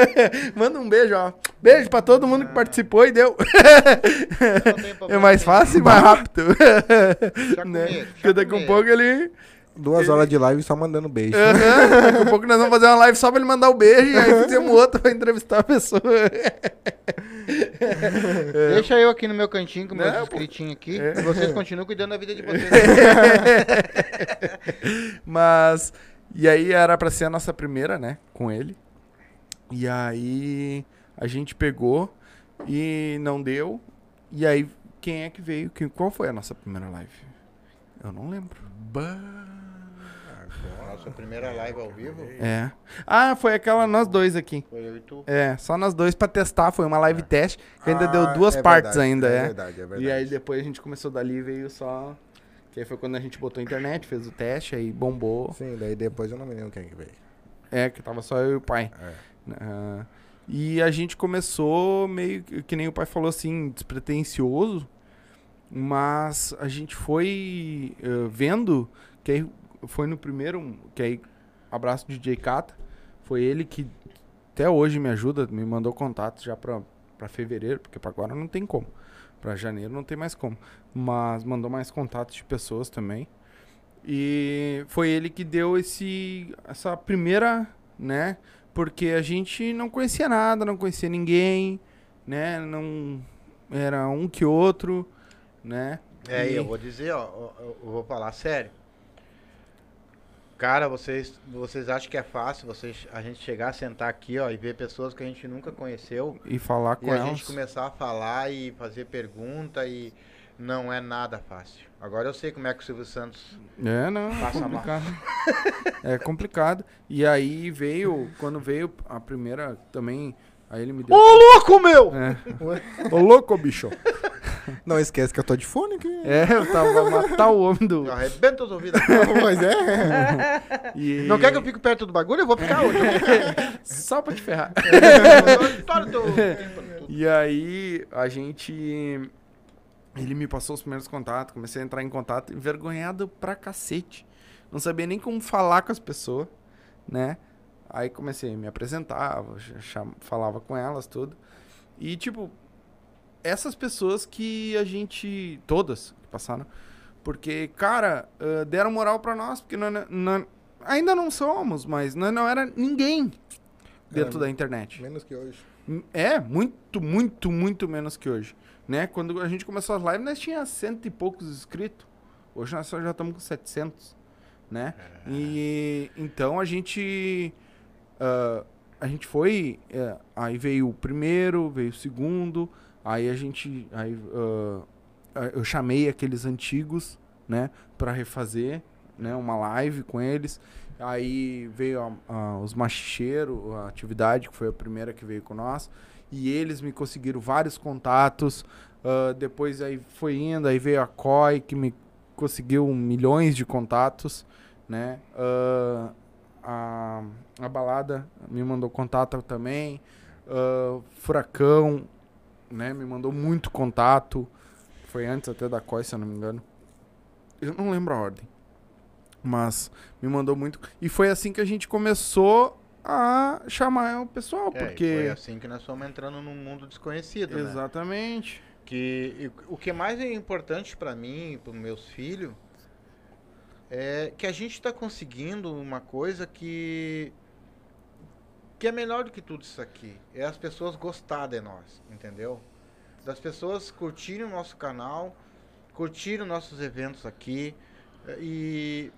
(laughs) Manda um beijo, ó. Beijo pra todo mundo que participou e deu. Não tem (laughs) É mais fácil e mais rápido. Né? Porque daqui a um pouco ele. Duas horas de live só mandando beijo. Aham, daqui a pouco nós vamos fazer uma live só pra ele mandar o beijo e aí (laughs) fizemos outra pra entrevistar a pessoa. (laughs) Deixa eu aqui no meu cantinho com meus Não, inscritinhos aqui. É. E vocês continuam cuidando da vida de vocês. (laughs) Mas. E aí era pra ser a nossa primeira, né? Com ele. E aí a gente pegou e não deu. E aí, quem é que veio? Quem, qual foi a nossa primeira live? Eu não lembro. Nossa primeira live ao vivo É. Ah, foi aquela nós dois aqui. foi eu e tu. É, só nós dois pra testar. Foi uma live teste. Que ainda Ah, deu duas é partes verdade, ainda, é. é. verdade, é verdade. E aí depois a gente começou dali e veio só. Que aí foi quando a gente botou a internet, fez o teste, aí bombou. Sim, daí depois eu não me lembro quem que veio. É, que tava só eu e o pai. É. Ah, e a gente começou meio que, que nem o pai falou assim, despretensioso, mas a gente foi eh, vendo que aí foi no primeiro, que aí, abraço DJ Kata, foi ele que até hoje me ajuda, me mandou contatos já pra, pra fevereiro, porque pra agora não tem como. Pra janeiro não tem mais como. Mas mandou mais contatos de pessoas também. E foi ele que deu esse essa primeira, né? Porque a gente não conhecia nada, não conhecia ninguém, né? Não era um que outro, né? É, e eu vou dizer, ó, eu vou falar sério. Cara, vocês, vocês acham que é fácil vocês, a gente chegar, sentar aqui, ó, e ver pessoas que a gente nunca conheceu E falar e com a elas. gente começar a falar e fazer pergunta e não é nada fácil. Agora eu sei como é que o Silvio Santos É, não, é Passa complicado. é complicado. E aí veio, quando veio a primeira também, aí ele me deu. Ô louco, meu! É. Ô louco, bicho. (laughs) Não esquece que eu tô de fone aqui. É, eu tava matar o homem do. Arrebenta os ouvidos. Mas (laughs) é. (laughs) E- Não quer que eu fique perto do bagulho? Eu vou ficar hoje. Só pra te ferrar. E aí a gente. Ele me passou os primeiros contatos, comecei a entrar em contato, envergonhado pra cacete. Não sabia nem como falar com as pessoas, né? Aí comecei a me apresentar, falava com elas, tudo. E, tipo, essas pessoas que a gente. Todas que passaram. Porque, cara, ah, deram moral pra nós, porque nós, nós- ainda não somos, mas nós não era ninguém dentro Era da internet. Menos que hoje. É, muito, muito, muito menos que hoje. Né? Quando a gente começou as lives, nós tínhamos cento e poucos inscritos. Hoje nós só já estamos com 700, né? E então a gente ah, a gente foi, é, aí veio o primeiro, veio o segundo, aí a gente aí ah, eu chamei aqueles antigos, né, para refazer, né, uma live com eles. Aí veio a- a- os machicheiros, a atividade que foi a primeira que veio com nós e eles me conseguiram vários contatos. ah, depois aí foi indo, aí veio a COI que me conseguiu milhões de contatos, né? Ah, a, a balada me mandou contato também. ah, Furacão, né? Me mandou muito contato. Foi antes até da COI, se eu não me engano. Eu não lembro a ordem. Mas me mandou muito. E foi assim que a gente começou a chamar o pessoal, É, porque. foi assim que nós fomos entrando num mundo desconhecido, né? Exatamente. Que e o que mais é importante pra mim e para meus filhos é que a gente está conseguindo uma coisa que que é melhor do que tudo isso aqui. É as pessoas gostar de nós, entendeu? Das pessoas curtirem o nosso canal, curtirem nossos eventos aqui e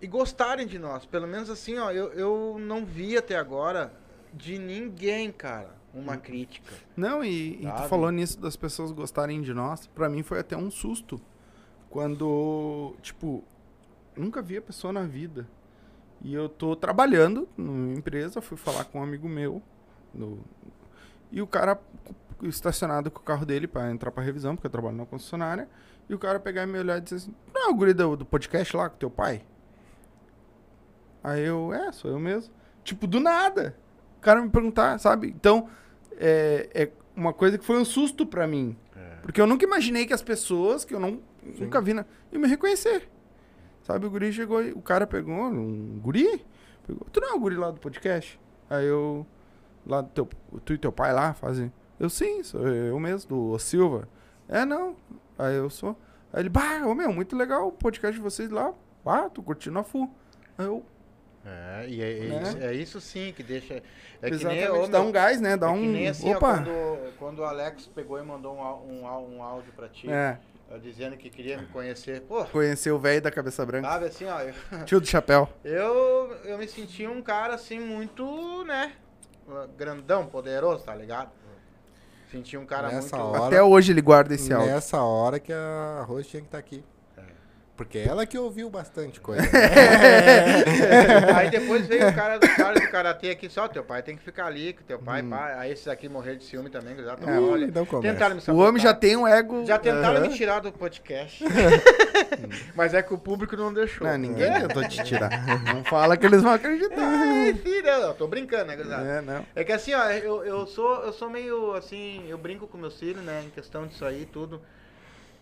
e gostarem de nós. Pelo menos assim, ó, eu, eu não vi até agora de ninguém, cara, uma crítica. Não, e, e tu falou nisso das pessoas gostarem de nós. Pra mim foi até um susto. Quando, tipo, nunca vi a pessoa na vida. E eu tô trabalhando numa empresa, fui falar com um amigo meu. no- e o cara, estacionado com o carro dele pra entrar pra revisão, porque eu trabalho na concessionária. E o cara pegar e me olhar e dizer assim: Não é o guri do, do podcast lá com teu pai? Aí eu, é, sou eu mesmo. Tipo, do nada. O cara me perguntar, sabe? Então, é, é uma coisa que foi um susto pra mim. Porque eu nunca imaginei que as pessoas, que eu não, nunca vi, na, iam me reconhecer. Sabe, o guri chegou e o cara pegou, um guri? Pegou, tu não é o guri lá do podcast? Aí eu, lá do teu, tu e teu pai lá fazem. Eu sim, sou eu mesmo, do Silva. É, não. Aí eu sou. Aí ele, bah, ô meu, muito legal o podcast de vocês lá. Ah, tô curtindo a full. Aí eu, É, e é, é Né? isso, é isso sim que deixa. É que exatamente, nem, ô, dá um gás, né? Dá é um. que nem assim, ó, Opa! quando, quando o Alex pegou e mandou um, um, um áudio pra ti, É, ó, dizendo que queria me conhecer. Pô, conhecer o velho da cabeça branca. sabe assim, ó, eu, (laughs) Tio do chapéu. eu, eu me senti um cara assim muito, né? Grandão, poderoso, tá ligado? Senti um cara Nessa muito. hora- Até hoje ele guarda esse áudio. Nessa hora que a Rose tinha que estar aqui. É. Porque ela que ouviu bastante coisa. (laughs) Aí depois veio o cara do cara do karatê aqui, só teu pai tem que ficar ali, que teu Hum. pai, pai. Aí esses aqui morreram de ciúme também, que já tão, É, olha. não começa. Tentaram me O homem já tem um ego. Já tentaram Aham. me tirar do podcast. (laughs) Mas é que o público não deixou. Não, ninguém tentou te tirar. Não fala que eles vão acreditar. Ai, filha, eu tô brincando, né? É, não. É que assim, ó, eu, eu, sou, eu sou meio assim, eu brinco com meus filhos, né, em questão disso aí, tudo.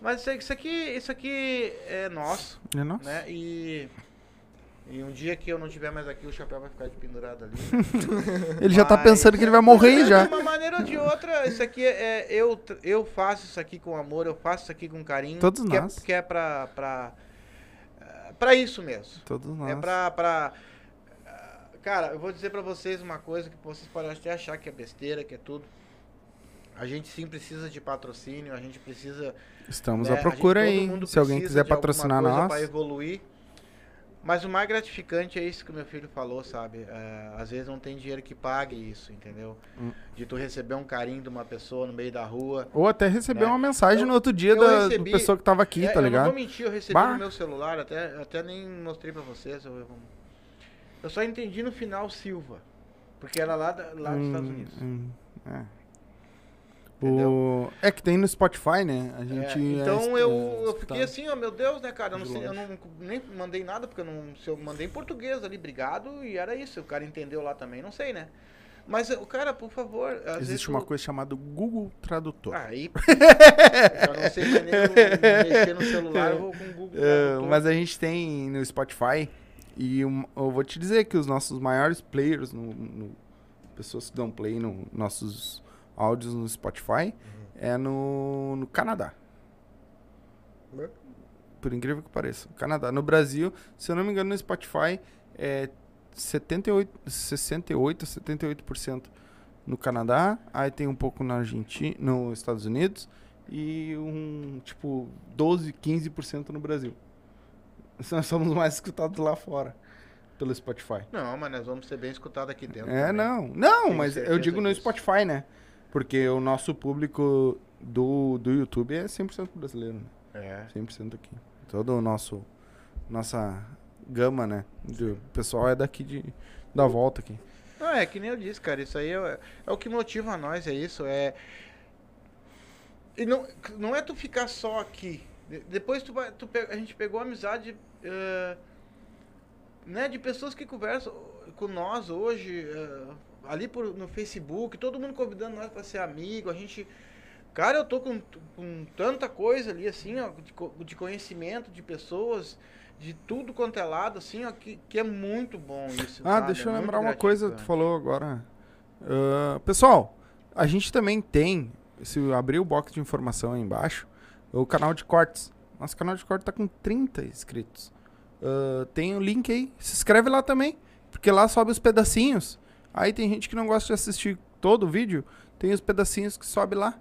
Mas isso, aqui, isso aqui é nosso, É nosso. né? E, e um dia que eu não tiver mais aqui, o chapéu vai ficar de pendurado ali. (laughs) Ele já tá Mas- pensando que ele vai morrer De já. uma maneira ou de outra, isso aqui é. Eu, eu faço isso aqui com amor, eu faço isso aqui com carinho. Todos que nós. É, que é pra. pra pra isso mesmo. Todos nós. É pra, pra. ah, Cara, eu vou dizer pra vocês uma coisa que vocês podem até achar que é besteira, que é tudo. A gente sim precisa de patrocínio, a gente precisa. Estamos né, à procura gente- aí. Se alguém quiser patrocinar nós. Pra evoluir. Mas o mais gratificante é isso que o meu filho falou, sabe? É, às vezes não tem dinheiro que pague isso, entendeu? Hum. De tu receber um carinho de uma pessoa no meio da rua. Ou até receber Né? uma mensagem Eu- no outro dia da, recebi- pessoa que tava aqui, É, tá Eu não ligado? vou mentir, eu recebi Bah. no meu celular, até, até nem mostrei pra vocês. Eu, eu- só entendi no final Silva. Porque era lá, da- lá dos Hum, Estados Unidos. hum, é. O... É que tem no Spotify, né? A É, gente. então é, eu, é, eu escutado. fiquei assim, ó, meu Deus, né, cara? Eu, não sei, eu não nem mandei nada, porque eu não. Se eu mandei em português ali, obrigado, e era isso. O cara entendeu lá também, não sei, né? Mas o cara, por favor. Existe uma o- coisa chamada Google Tradutor. Aí. (laughs) eu já não sei mais nem eu mexer no celular, eu vou com o Google. É, Tradutor. mas a gente tem no Spotify e um- eu vou te dizer que os nossos maiores players, no, no- pessoas que dão play nos nossos áudios no Spotify, é no, no Canadá. É. Por incrível que pareça. Canadá. No Brasil, se eu não me engano, no Spotify é 78, 68, 78% no Canadá, aí tem um pouco na Argentina, nos Estados Unidos e um tipo 12, 15% no Brasil. (laughs) Nós somos mais escutados lá fora pelo Spotify. Não, mas nós vamos ser bem escutados aqui dentro. É, também. não. Não, Tenho mas eu digo no disso. Spotify, né? Porque o nosso público do, do YouTube é 100% brasileiro, né? É. 100% aqui. Todo o nosso nossa gama, né? Do pessoal é daqui de da volta aqui. Não, é que nem eu disse, cara, isso aí é, é o que motiva nós, é isso, é... E não, não é tu ficar só aqui. De- depois tu vai, tu a gente pegou amizade, eh, né, de pessoas que conversam com nós hoje, eh, ali por, no Facebook, todo mundo convidando nós para ser amigo, a gente... Cara, eu tô com, com tanta coisa ali, assim, ó, de, de conhecimento de pessoas, de tudo quanto é lado, assim, ó, que, que é muito bom isso. Ah, sabe? deixa eu É lembrar uma coisa, tu gratificante. falou agora. Ah, pessoal, a gente também tem, se abrir o box de informação aí embaixo, o canal de cortes. Nosso canal de cortes tá com 30 inscritos. Ah, tem o link aí, se inscreve lá também, porque lá sobe os pedacinhos. Aí tem gente que não gosta de assistir todo o vídeo, tem os pedacinhos que sobe lá.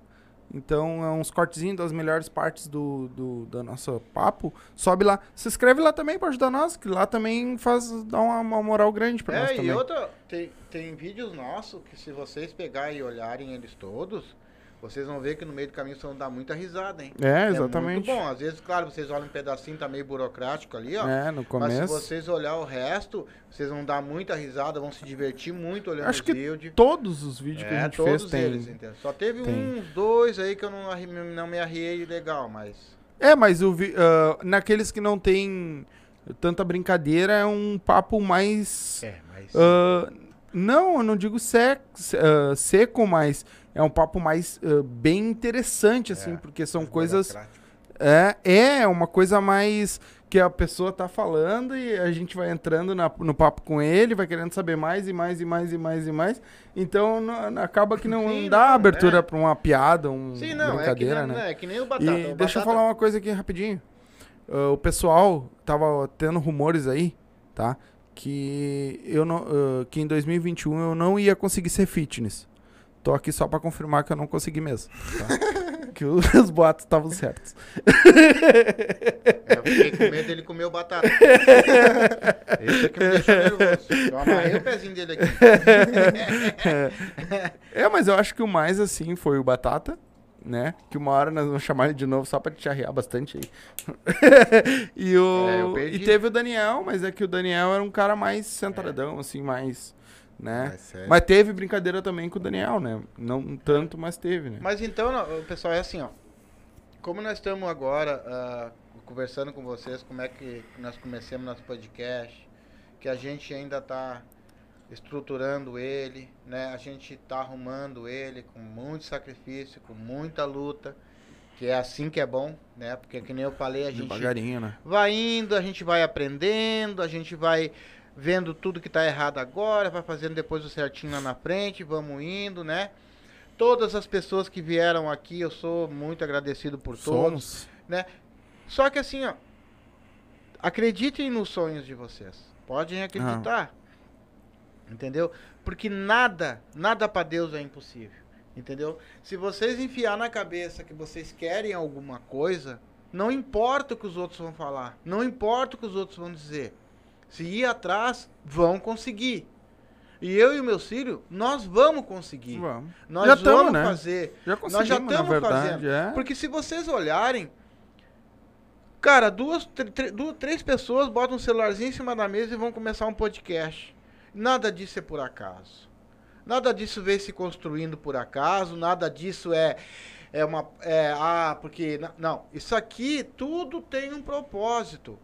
Então, é uns cortezinhos das melhores partes do, do, do nosso papo. Sobe lá. Se inscreve lá também pra ajudar nós, que lá também faz dá uma, uma moral grande pra nós É, também. e outra, tem, tem vídeos nossos que se vocês pegarem e olharem eles todos, vocês vão ver que no meio do caminho vocês vão dar muita risada, hein? É, É exatamente. muito bom. Às vezes, claro, vocês olham um pedacinho, tá meio burocrático ali, ó. É, no Mas começo. se vocês olhar o resto, vocês vão dar muita risada, vão se divertir muito olhando Acho os que vídeos. Todos os vídeos que a É, gente todos fez tem. eles, entendeu? Só teve tem. uns dois aí que eu não, não me arriei legal, mas... É, mas o vi- ah, naqueles que não tem tanta brincadeira é um papo mais. É, mas... ah, não, eu não digo sec, ah, seco, mas é um papo mais ah, bem interessante, assim, É, porque são coisas. burocrático. É, é uma coisa mais que a pessoa tá falando e a gente vai entrando na- no papo com ele, vai querendo saber mais e mais e mais e mais e mais. Então não- acaba que não Sim, dá não, abertura é. pra uma piada, um Sim, não, é que, brincadeira, nem, né? é que nem o Batata. E o deixa eu Batata- falar uma coisa aqui rapidinho. Ah, o pessoal tava tendo rumores aí, tá? Que eu não, ah, que em 2021 eu não ia conseguir ser fitness. Tô aqui só pra confirmar que eu não consegui mesmo. tá? (laughs) que os, os boatos estavam certos. Eu fiquei com medo dele comer o batata. Esse é que me deixou nervoso. Eu amarrei o pezinho dele aqui. É, mas eu acho que o mais assim foi o Batata, né? Que uma hora nós vamos chamar ele de novo só pra te arrear bastante aí. (laughs) e, o, É, e teve o Daniel, mas é que o Daniel era um cara mais centradão, assim, mais. Né? Sério. Mas teve brincadeira também com o Daniel, né? Não tanto, mas teve, né? Mas então, pessoal, é assim, ó. Como nós estamos agora ah, conversando com vocês, como é que nós começamos nosso podcast, que a gente ainda está estruturando ele, né? A gente está arrumando ele com muito sacrifício, com muita luta, que é assim que é bom, né? Porque que nem eu falei, a gente né? vai indo, a gente vai aprendendo, a gente vai vendo tudo que tá errado agora, vai fazendo depois o certinho lá na frente, vamos indo, né? Todas as pessoas que vieram aqui, eu sou muito agradecido por todos. Somos. Só que assim, ó, acreditem nos sonhos de vocês. Podem acreditar. Entendeu? Porque nada, nada para Deus é impossível. Entendeu? Se vocês enfiar na cabeça que vocês querem alguma coisa, não importa o que os outros vão falar, não importa o que os outros vão dizer. Se ir atrás, vão conseguir. E eu e o meu filho, nós vamos conseguir. Vamos. Nós Já tamo, vamos né? fazer. Já Nós já estamos verdade. fazendo. É. Porque se vocês olharem, cara, duas, duas, três pessoas botam um celularzinho em cima da mesa e vão começar um podcast. Nada disso é por acaso. Nada disso vem se construindo por acaso, nada disso é é uma é ah, porque não, isso aqui tudo tem um propósito.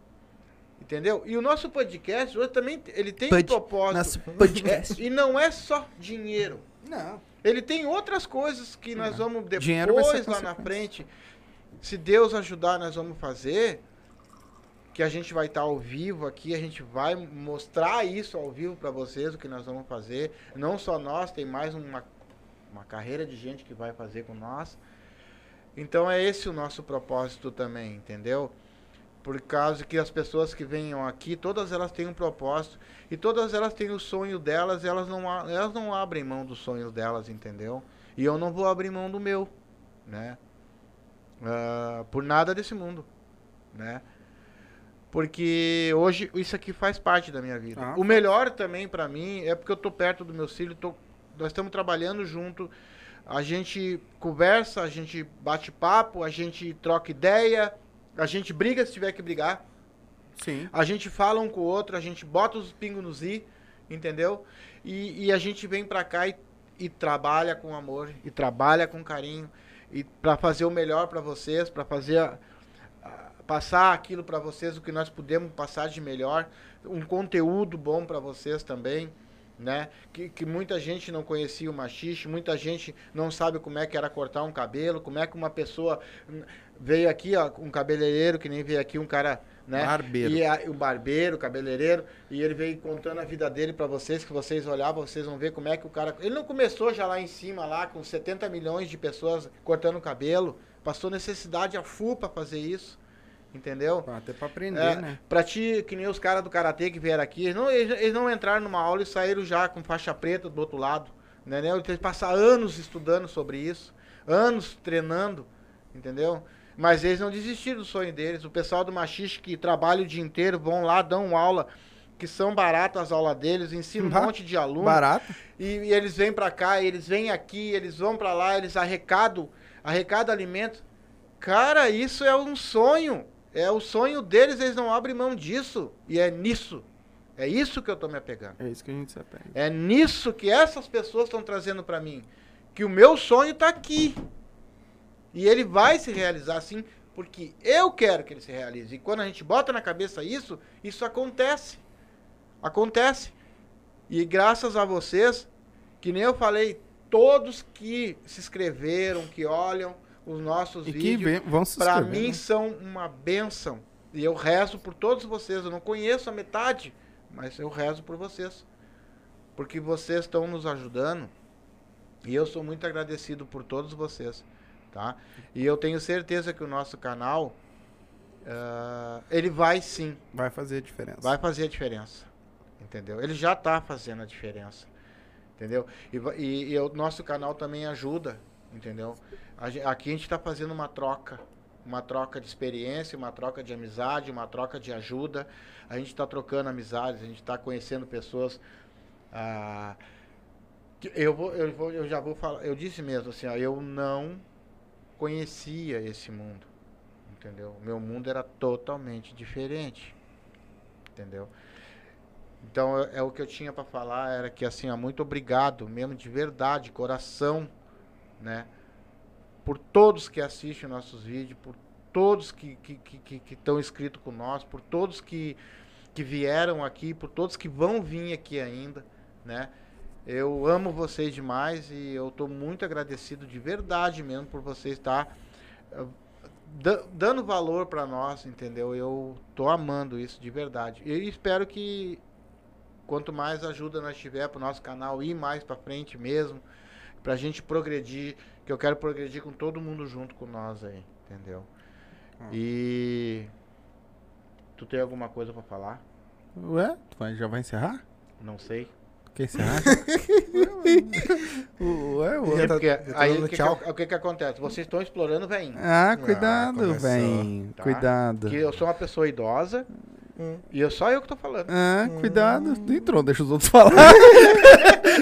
Entendeu? E o nosso podcast hoje também ele tem um Pod- propósito. Nosso podcast. É, (laughs) e não é só dinheiro. Não. Ele tem outras coisas que nós vamos depois, Dinheiro vai ser lá na frente, se Deus ajudar, nós vamos fazer. Que a gente vai estar ao vivo aqui, a gente vai mostrar isso ao vivo para vocês, o que nós vamos fazer. Não só nós, tem mais uma, uma carreira de gente que vai fazer com nós. Então é esse o nosso propósito também, entendeu? Por causa que as pessoas que venham aqui, todas elas têm um propósito e todas elas têm o sonho delas, elas não, elas não abrem mão dos sonhos delas, entendeu? E eu não vou abrir mão do meu, né? Ah, por nada desse mundo, né? Porque hoje isso aqui faz parte da minha vida. Ah, o melhor também pra mim é porque eu tô perto do meu filho, tô, nós estamos trabalhando junto, a gente conversa, a gente bate papo, a gente troca ideia, a gente briga se tiver que brigar. Sim. A gente fala um com o outro, a gente bota os pingos nos i, entendeu? E, e a gente vem pra cá e, e trabalha com amor, e trabalha com carinho, e para fazer o melhor pra vocês, pra fazer a- passar aquilo pra vocês, o que nós podemos passar de melhor, um conteúdo bom pra vocês também, né? Que, que muita gente não conhecia o machixe, muita gente não sabe como é que era cortar um cabelo, como é que uma pessoa veio aqui, ó, um cabeleireiro, que nem veio aqui um cara, né? Barbeiro. E a- o barbeiro, cabeleireiro, e ele veio contando a vida dele pra vocês, que vocês olhavam, vocês vão ver como é que o cara. Ele não começou já lá em cima, lá, com 70 milhões de pessoas cortando o cabelo. Passou necessidade a full pra fazer isso. Entendeu? Até pra aprender, É, né? Pra ti, que nem os caras do Karatê que vieram aqui, eles não, eles, eles não entraram numa aula e saíram já com faixa preta do outro lado. Né? né? Eles passaram anos estudando sobre isso, anos treinando, entendeu? Mas eles não desistiram do sonho deles. O pessoal do Machixe que trabalha o dia inteiro, vão lá, dão aula que são baratas as aulas deles, ensino um monte de aluno. Barato. E, e eles vêm pra cá, eles vêm aqui, eles vão pra lá, eles arrecadam, arrecadam alimentos. Cara, isso é um sonho. É o sonho deles, eles não abrem mão disso. E é nisso. É isso que eu tô me apegando. É isso que a gente se apega. É nisso que essas pessoas estão trazendo pra mim. Que o meu sonho tá aqui. E ele vai se realizar sim, porque eu quero que ele se realize. E quando a gente bota na cabeça isso, isso acontece. Acontece. E graças a vocês, que nem eu falei, todos que se inscreveram, que olham os nossos E vídeos, inscrever, mim né? são uma benção. E eu rezo por todos vocês. Eu não conheço a metade, mas eu rezo por vocês. Porque vocês estão nos ajudando. E eu sou muito agradecido por todos vocês. Tá? E eu tenho certeza que o nosso canal. ah, ele vai sim, Vai fazer a diferença. vai fazer a diferença. Entendeu? Ele já está fazendo a diferença. Entendeu? E, e, e o nosso canal também ajuda. Entendeu? A aqui a gente está fazendo uma troca. Uma troca de experiência, uma troca de amizade, uma troca de ajuda. A gente está trocando amizades, a gente está conhecendo pessoas. que eu, vou, eu, vou, eu já vou falar. Eu disse mesmo assim, ó, eu não conhecia esse mundo. Entendeu? Meu mundo era totalmente diferente. Entendeu? Então é, é o que eu tinha para falar era que assim, ó, muito obrigado, mesmo de verdade, coração, né? Por todos que assistem nossos vídeos, por todos que que que, que, que estão inscritos com nós, por todos que que vieram aqui, por todos que vão vir aqui ainda, né? Eu amo vocês demais e eu estou muito agradecido de verdade mesmo por vocês estar eh, da- dando valor para nós, entendeu? Eu tô amando isso de verdade. E espero que quanto mais ajuda nós tiver pro nosso canal ir mais para frente mesmo, pra gente progredir, que eu quero progredir com todo mundo junto com nós aí, entendeu? E tu tem alguma coisa para falar? Ué? Tu vai- já vai encerrar? Não sei. Quer encerrar? Ué, ué. Já tá- Porque tá aí o que, que- o que que acontece? Vocês estão explorando velhinho. Ah, cuidado, começou. velho. Tá? Cuidado. Que eu sou uma pessoa idosa Hum. e eu só eu que tô falando. Ah, cuidado. Tu entrou, deixa os outros falar. (laughs)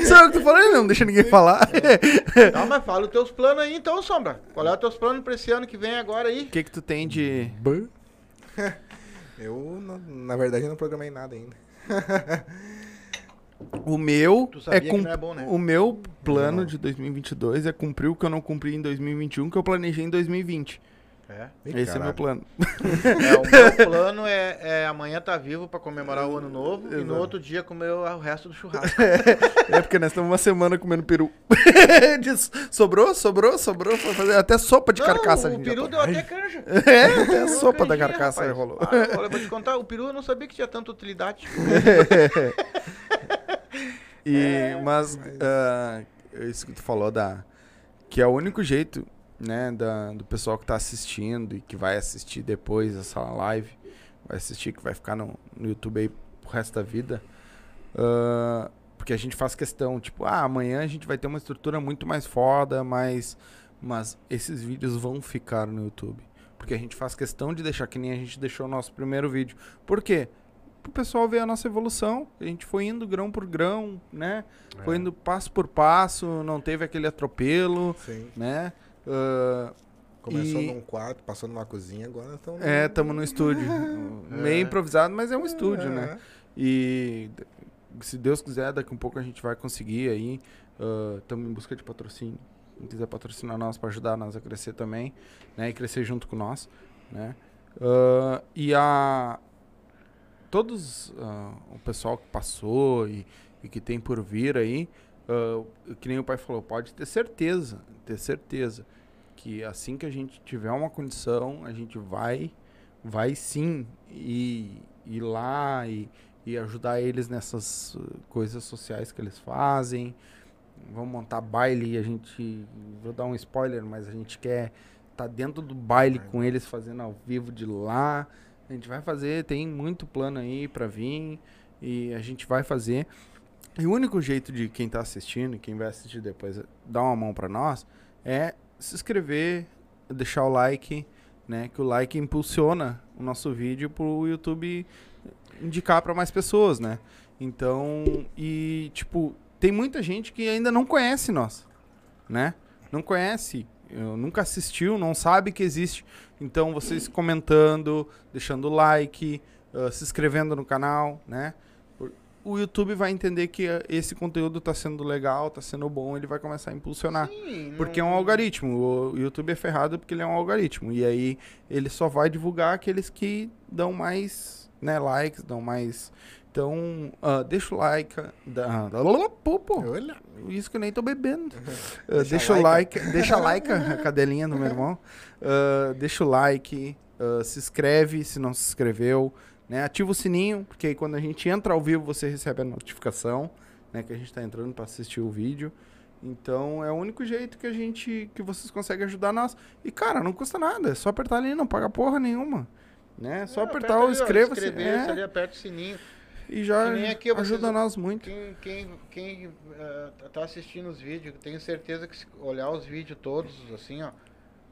Só eu que tô falando, não deixa ninguém falar. (laughs) Não, mas fala os teus planos aí então, Sombra. Qual é os teus planos pra esse ano que vem agora aí? O que que tu tem de... (laughs) Eu, na verdade, não programei nada ainda. O meu Tu sabia é, que cum- não é bom, né? O meu plano Não. de 2022 é cumprir o que eu não cumpri em 2021, que eu planejei em 2020. É. Esse é caralho. meu plano. (laughs) É, o meu plano é, é amanhã tá vivo pra comemorar o ano novo e no Exato. outro dia comer o resto do churrasco. (laughs) É porque nós estamos uma semana comendo peru. (laughs) Diz, sobrou, sobrou, sobrou. Foi fazer até sopa de carcaça. Não, o gente já peru deu até canja. É, até sopa da carcaça aí rapaz. rolou. Ah, olha, vou te contar, o peru eu não sabia que tinha tanta utilidade. E, mas ah, isso que tu falou da que é o único jeito, né, da, do pessoal que tá assistindo e que vai assistir depois essa live, vai assistir que vai ficar no, no YouTube aí pro resto da vida. ah, porque a gente faz questão, tipo, ah, amanhã a gente vai ter uma estrutura muito mais foda, mas mas esses vídeos vão ficar no YouTube. Porque a gente faz questão de deixar que nem a gente deixou o nosso primeiro vídeo. Por quê? Pro pessoal ver a nossa evolução. A gente foi indo grão por grão, né? Foi indo passo por passo, não teve aquele atropelo, Sim. né? Ah, Começou E- num quarto, passou numa cozinha, agora estamos é, estamos no estúdio. (laughs) Meio improvisado, mas é um estúdio, né? E se Deus quiser, daqui um pouco a gente vai conseguir aí. Estamos em busca de patrocínio. Quem quiser patrocinar nós para ajudar nós a crescer também, né? E crescer junto com nós, né? Ah, e a todos ah, o pessoal que passou e, e que tem por vir aí, ah, que nem o pai falou, pode ter certeza, ter certeza que assim que a gente tiver uma condição, a gente vai, vai sim ir, ir lá e, e ajudar eles nessas uh, coisas sociais que eles fazem. Vamos montar baile, a gente, vou dar um spoiler, mas a gente quer estar dentro do baile com eles fazendo ao vivo de lá. A gente vai fazer, tem muito plano aí pra vir e a gente vai fazer. E o único jeito de quem tá assistindo, quem vai assistir depois, dar uma mão pra nós, é se inscrever, deixar o like, né? Que o like impulsiona o nosso vídeo pro YouTube indicar para mais pessoas, né? Então, e tipo, tem muita gente que ainda não conhece nós, né? Não conhece, nunca assistiu, não sabe que existe. Então, vocês comentando, deixando like, uh, se inscrevendo no canal, né? O YouTube vai entender que uh, esse conteúdo está sendo legal, está sendo bom, ele vai começar a impulsionar. Sim, porque é um algoritmo. O YouTube é ferrado porque ele é um algoritmo. E aí ele só vai divulgar aqueles que dão mais né, likes, dão mais então, uh, deixa o like. Da, pô, pô, isso que eu nem tô bebendo. Uh, deixa, o like. Deixa like a cadelinha do meu irmão. Uh, deixa o like. se inscreve se não se inscreveu. Né? Ativa o sininho, porque aí quando a gente entra ao vivo você recebe a notificação né, que a gente está entrando para assistir o vídeo. Então é o único jeito que a gente. que vocês conseguem ajudar nós. E cara, não custa nada, é só apertar ali, não paga porra nenhuma. Né? Só é, apertar o inscreva-se. Inscrever, é. ali, aperta o sininho. E já aqui, ajuda vocês, nós muito. Quem, quem, quem uh, tá assistindo os vídeos, tenho certeza que se olhar os vídeos todos, assim, ó,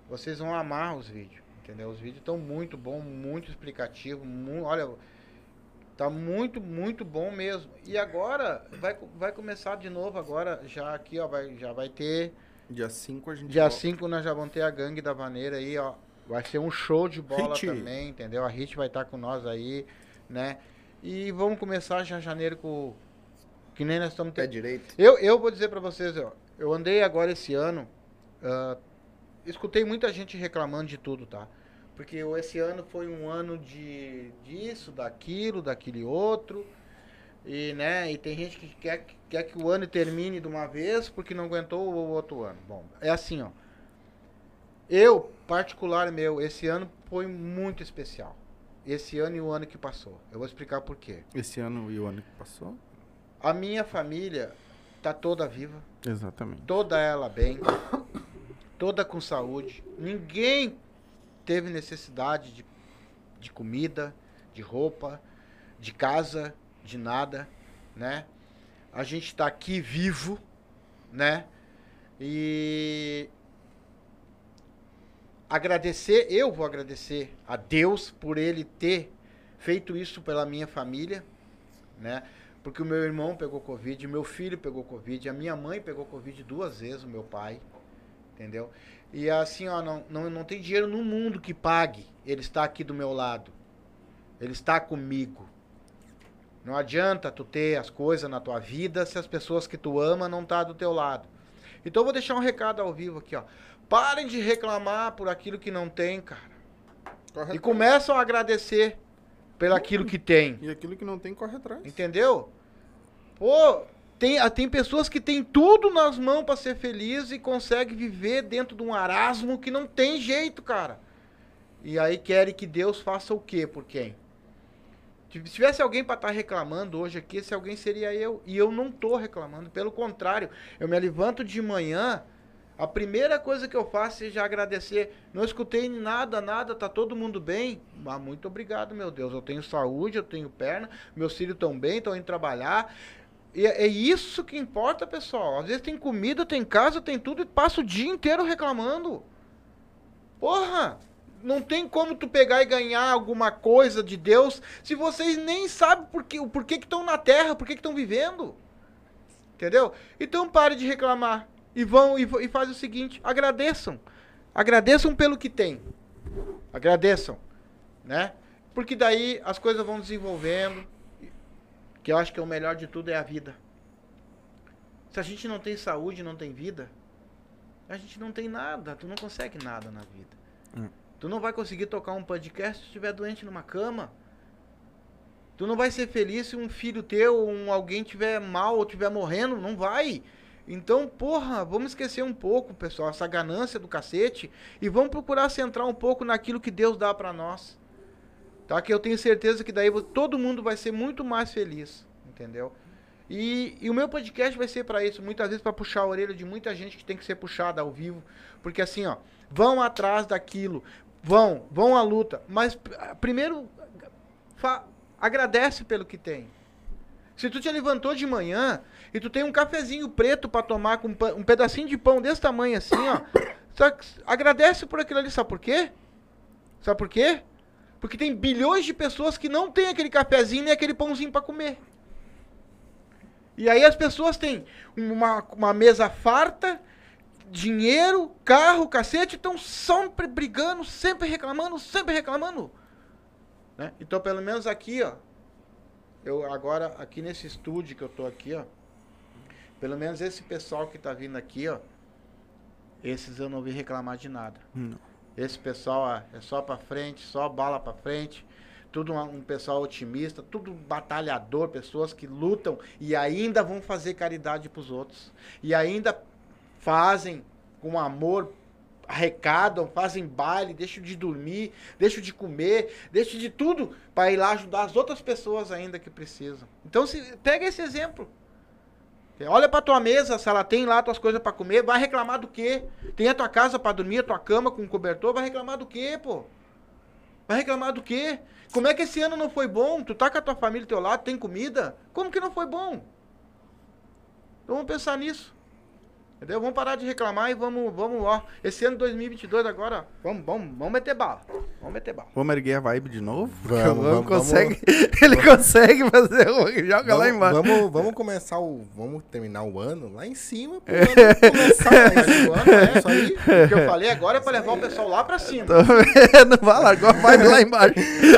vocês vão amar os vídeos, entendeu? Os vídeos estão muito bom, muito explicativo, muito, olha, tá muito, muito bom mesmo. E agora vai, vai começar de novo agora, já aqui, ó, vai, já vai ter dia 5 a gente Dia 5 nós já vamos ter a gangue da vaneira aí, ó. Vai ser um show de bola Hit. também, entendeu? A Hit vai estar tá com nós aí, né? E vamos começar já janeiro com. Que nem nós estamos tendo. direito. Eu, eu vou dizer para vocês, ó, eu andei agora esse ano. Uh, escutei muita gente reclamando de tudo, tá? Porque esse ano foi um ano de disso, daquilo, daquele outro. E, né, e tem gente que quer, quer que o ano termine de uma vez porque não aguentou o outro ano. Bom, é assim, ó. Eu, particular meu, esse ano foi muito especial esse ano e o ano que passou. Eu vou explicar por quê. Esse ano e o ano que passou? A minha família tá toda viva. Exatamente. Toda ela bem. toda com saúde. Ninguém teve necessidade de, de comida, de roupa, de casa, de nada, né? A gente está aqui vivo, né? E agradecer, eu vou agradecer a Deus por ele ter feito isso pela minha família, né? Porque o meu irmão pegou Covid, meu filho pegou Covid, a minha mãe pegou Covid duas vezes, o meu pai, entendeu? E assim, ó, não, não, não tem dinheiro no mundo que pague. Ele está aqui do meu lado. Ele está comigo. Não adianta tu ter as coisas na tua vida se as pessoas que tu ama não tá do teu lado. Então eu vou deixar um recado ao vivo aqui, ó. Parem de reclamar por aquilo que não tem, cara. Corre e começam a agradecer pelo aquilo que tem. E aquilo que não tem, corre atrás. Entendeu? Pô, tem, ah, tem pessoas que têm tudo nas mãos para ser feliz e conseguem viver dentro de um arasmo que não tem jeito, cara. E aí querem que Deus faça o quê por quem? Se tivesse alguém para estar tá reclamando hoje aqui, esse alguém seria eu. E eu não tô reclamando. Pelo contrário, eu me levanto de manhã a primeira coisa que eu faço é já agradecer. Não escutei nada, nada, tá todo mundo bem. Ah, muito obrigado, meu Deus. Eu tenho saúde, eu tenho perna, meus filhos estão bem, estão indo trabalhar. E é, é isso que importa, pessoal. Às vezes tem comida, tem casa, tem tudo e passa o dia inteiro reclamando. Porra! Não tem como tu pegar e ganhar alguma coisa de Deus se vocês nem sabem por que, porquê que estão na terra, por que estão vivendo. Entendeu? Então pare de reclamar e vão e, e fazem o seguinte: agradeçam. Agradeçam pelo que tem. Agradeçam. Né? Porque daí as coisas vão desenvolvendo. Que eu acho que é o melhor de tudo é a vida. Se a gente não tem saúde, não tem vida, a gente não tem nada. Tu não consegue nada na vida. Hum. Tu não vai conseguir tocar um podcast se estiver doente numa cama. Tu não vai ser feliz se um filho teu, um alguém tiver mal ou tiver morrendo, não vai. Então, porra, vamos esquecer um pouco, pessoal, essa ganância do cacete e vamos procurar centrar um pouco naquilo que Deus dá para nós. Tá? Que eu tenho certeza que daí todo mundo vai ser muito mais feliz, entendeu? E, e o meu podcast vai ser para isso, muitas vezes para puxar a orelha de muita gente que tem que ser puxada ao vivo, porque assim, ó, vão atrás daquilo, vão, vão à luta, mas primeiro agradece pelo que tem. Se tu te levantou de manhã e tu tem um cafezinho preto para tomar com um pedacinho de pão desse tamanho assim, ó, (coughs) agradece por aquilo ali, sabe por quê? Sabe por quê? Porque tem bilhões de pessoas que não têm aquele cafezinho nem aquele pãozinho para comer. E aí as pessoas têm uma, uma mesa farta, dinheiro, carro, cacete, estão sempre brigando, sempre reclamando, sempre reclamando. Né? Então, pelo menos aqui, ó. Eu agora, aqui nesse estúdio que eu tô aqui, ó. Pelo menos esse pessoal que tá vindo aqui, ó. Esses eu não vi reclamar de nada. Não. Esse pessoal ó, é só pra frente, só bala pra frente. Tudo um, um pessoal otimista, tudo batalhador, pessoas que lutam e ainda vão fazer caridade pros outros. E ainda fazem com amor, arrecadam, fazem baile, deixam de dormir, deixam de comer, deixam de tudo para ir lá ajudar as outras pessoas ainda que precisam. Então, se, pega esse exemplo. Olha para tua mesa, se ela tem lá tuas coisas para comer, vai reclamar do quê? Tem a tua casa para dormir, a tua cama com cobertor, vai reclamar do quê, pô? Vai reclamar do quê? Como é que esse ano não foi bom? Tu tá com a tua família do teu lado, tem comida? Como que não foi bom? Então vamos pensar nisso. Entendeu? Vamos parar de reclamar e vamos, vamos, ó. Esse ano 2022 agora, vamos, vamos, vamos meter bala. Vamos meter bala. Vamos erguer a vibe de novo? Vamos, vamos, consegue, (laughs) Ele consegue fazer. o- Joga lá Vamos, embaixo. vamos, vamos começar o. Vamos terminar o ano lá em cima. Pro É. ano começar lá em Mas cima. o ano é Isso aí. O que eu falei agora é pra levar o pessoal lá pra cima. Tô vendo, (laughs) vai lá, agora vai lá (laughs) embaixo.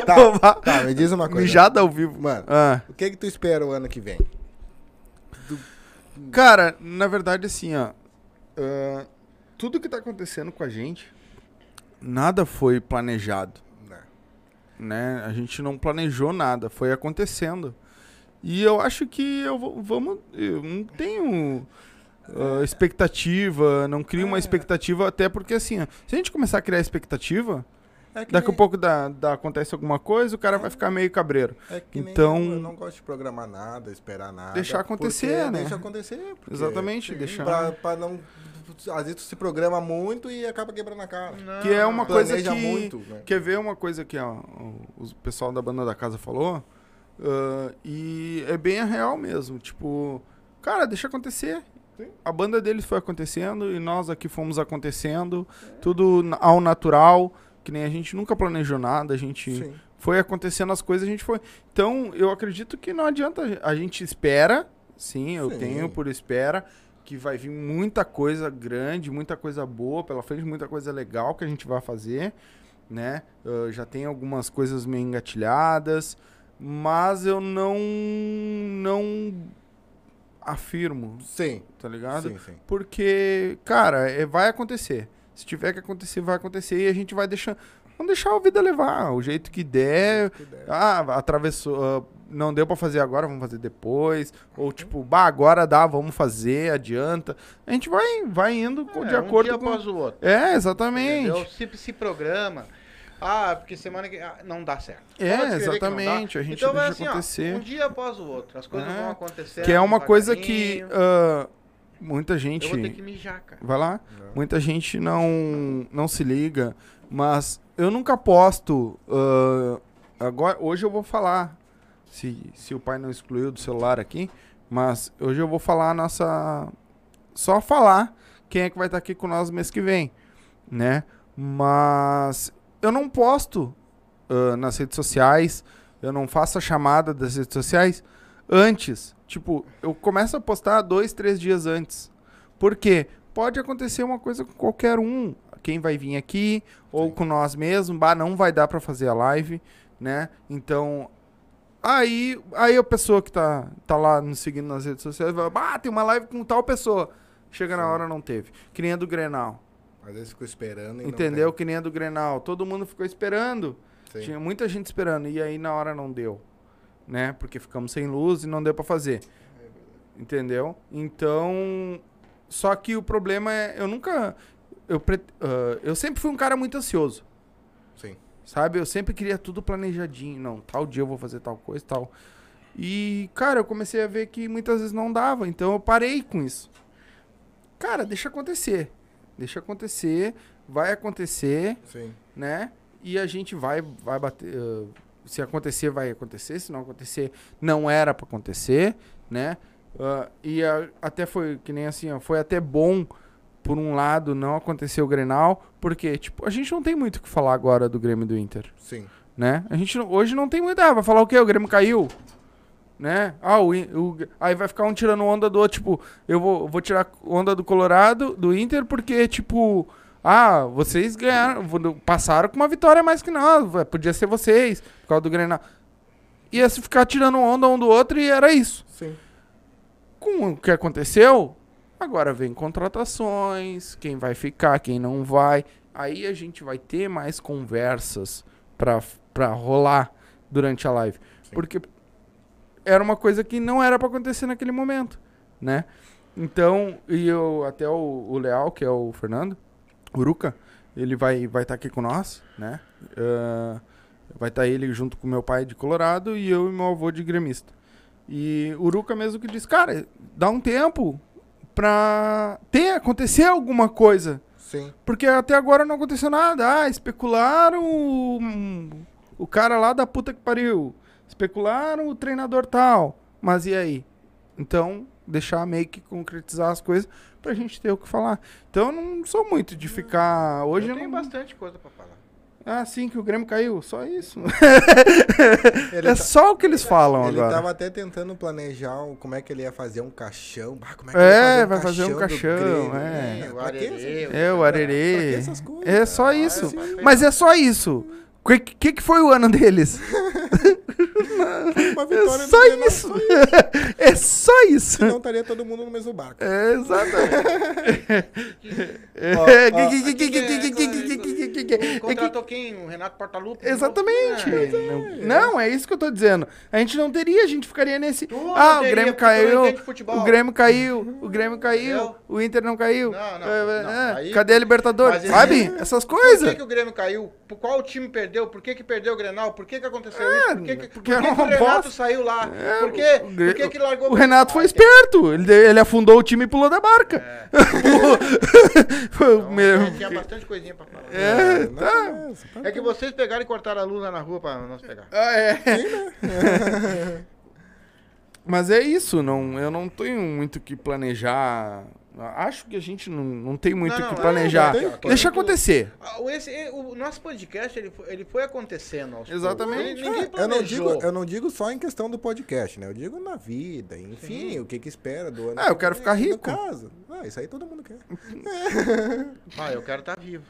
Tá, tá, me diz uma coisa. Mijada ao vivo. Mano, Ah. o que que tu espera o ano que vem? Cara, na verdade, assim, ó. ah, tudo que tá acontecendo com a gente, nada foi planejado. Né? né? A gente não planejou nada, foi acontecendo. E eu acho que eu vou, vamos, eu não tenho ah, expectativa, não crio uma É. expectativa até porque assim, ó, se a gente começar a criar expectativa, É que daqui a nem- pouco dá, dá- acontece alguma coisa, o cara vai ficar meio cabreiro. É que Então- eu, eu não gosto de programar nada, esperar nada. Deixar acontecer, né? Deixa acontecer. Exatamente, deixar. Pra, pra não. Às vezes tu se programa muito e acaba quebrando a cara. Não, Que é uma coisa Planeja que muito, né? Quer ver uma coisa que ó, o, pessoal da banda da casa falou? Ah, e é bem a real mesmo. Tipo, cara, deixa acontecer. Sim. A banda deles foi acontecendo e nós aqui fomos acontecendo. Tudo na- ao natural. Que nem a gente nunca planejou nada. A gente Sim. foi acontecendo as coisas, a gente foi. Então, eu acredito que não adianta. A gente espera. Sim, eu Sim. tenho por espera. Que vai vir muita coisa grande, muita coisa boa pela frente, muita coisa legal que a gente vai fazer né? Já tem algumas coisas meio engatilhadas, mas eu não não afirmo, Sim. tá ligado? Sim, sim. Porque, cara, é, vai acontecer. Se tiver que acontecer, vai acontecer e a gente vai deixar, vamos deixar a vida levar, o jeito que der. Que der. Ah, atravessou, ah, não deu pra fazer agora, vamos fazer depois. Ou tipo, bah, agora dá, vamos fazer, adianta. A gente vai vai indo com- de É, acordo um dia com após o outro. É, exatamente. Entendeu? Se, se programa. Ah, porque semana que ah, não dá certo. É, exatamente, a gente então vai deixa assim, ó, acontecer. um dia após o outro. As coisas É, vão acontecendo. Que é uma coisa que devagarinho. Muita Eu gente. vou ter que mijar, cara. Vai lá. Não. Muita gente não, não se liga, mas eu nunca posto. ah, agora, hoje eu vou falar, se, se o pai não excluiu do celular aqui, mas hoje eu vou falar a nossa. Só falar quem é que vai estar aqui com nós mês que vem, né? Mas eu não posto ah, nas redes sociais, eu não faço a chamada das redes sociais antes. Tipo, eu começo a postar dois, três dias antes. Por quê? Pode acontecer uma coisa com qualquer um. Quem vai vir aqui, ou Sim. com nós mesmos, bah, não vai dar pra fazer a live, né? Então, aí, aí a pessoa que tá, tá lá nos seguindo nas redes sociais vai, bah, tem uma live com tal pessoa. Chega na Sim. hora, não teve. Que nem a do Grenal. Às vezes ficou esperando Entendeu? Que nem a do Grenal. Todo mundo ficou esperando. Sim. Tinha muita gente esperando. E aí na hora não deu. Né? Porque ficamos sem luz e não deu pra fazer. Entendeu? Então. Só que o problema é. Eu nunca. Eu, ah, eu sempre fui um cara muito ansioso. Sim. Sabe? Eu sempre queria tudo planejadinho. Não, tal dia eu vou fazer tal coisa e tal. E, cara, eu comecei a ver que muitas vezes não dava. Então eu parei com isso. Cara, deixa acontecer. Deixa acontecer. Vai acontecer Sim. né? E a gente vai, vai bater. uh, se acontecer, vai acontecer. Se não acontecer, não era pra acontecer, né? Uh, e a- até foi que nem assim, ó, foi até bom por um lado não acontecer o Grenal, porque tipo a gente não tem muito o que falar agora do Grêmio e do Inter, Sim. né? A gente não- hoje não tem muita, ah, vai falar o quê? O Grêmio caiu, né? Ah, o, o- aí vai ficar um tirando onda do outro, tipo, eu vou, vou tirar onda do Colorado, do Inter, porque, tipo, ah, vocês ganharam, passaram com uma vitória mais que nós, podia ser vocês, por causa do Grenal. Ia se ficar tirando onda um do outro e era isso. Sim. Com o que aconteceu, agora vem contratações, quem vai ficar, quem não vai. Aí a gente vai ter mais conversas pra, pra rolar durante a live. Sim. Porque era uma coisa que não era pra acontecer naquele momento, né? Então, e eu, até o, o Leal, que é o Fernando, Uruca, ele vai vai estar aqui com nós, né? Ah, vai estar ele junto com meu pai de Colorado e eu e meu avô de gremista. E Uruca mesmo que disse, cara, dá um tempo pra ter, acontecer alguma coisa. Sim. Porque até agora não aconteceu nada. Ah, especularam o, o cara lá da puta que pariu. Especularam o treinador tal. Mas e aí? Então, deixar meio que concretizar as coisas pra gente ter o que falar. Então, eu não sou muito de ficar. Hoje eu eu tenho não... bastante coisa pra falar. Ah, sim, que o Grêmio caiu. Só isso. Ele, (laughs) é tá- só o que eles falam ele agora. tava até tentando planejar o- como é que ele ia fazer um caixão. Ah, como é que É, ele ia vai fazer um caixão, Grêmio? é. o pra que Arerê, É, o Arerê. essas coisas? É só isso. sim. Mas é só isso. O que, que, que foi o ano deles? (laughs) (laughs) Uma é vitória (laughs) é só isso. Isso. É só isso. Não estaria todo mundo no mesmo barco. É, exatamente. Contratou quem? O Renato Portaluppi? Exatamente. É, não, é isso que eu tô dizendo. A gente não teria, a gente ficaria nesse... Tu ah, é o Grêmio caiu, o uhum. Grêmio caiu, o Grêmio caiu, o Inter não caiu. Não, não, é, é, não, aí, cadê a Libertadores? Sabe? Essas coisas. Por que, que o Grêmio caiu? Por qual time perdeu? Por que que perdeu o Grenal? Por que que aconteceu ah, isso? Por que que porque que, é uma o Renato bosta. saiu lá? É, por quê? Por que, que largou O Renato foi esperto. Ele, ele afundou o time e pulou da barca. (laughs) O Então, mesmo. Tinha bastante coisinha pra falar. É, tá. não, isso pra É que vocês pegaram e cortaram a luz lá na rua pra nós pegar. Ah, é. (laughs) Mas é isso, não, eu não tenho muito o que planejar. Acho que a gente não, não tem muito o Não, que não, planejar. é, tem- Deixa acontecer. Ah, o- Esse, o nosso podcast, ele foi, ele foi acontecendo aos Exatamente. Ele- Ninguém É, eu, não digo, eu não digo só em questão do podcast, né? Eu digo na vida, enfim, o que que espera do ano. Ah, eu que quero ficar no rico. caso. Ah, isso aí todo mundo quer. Ah, eu quero estar vivo.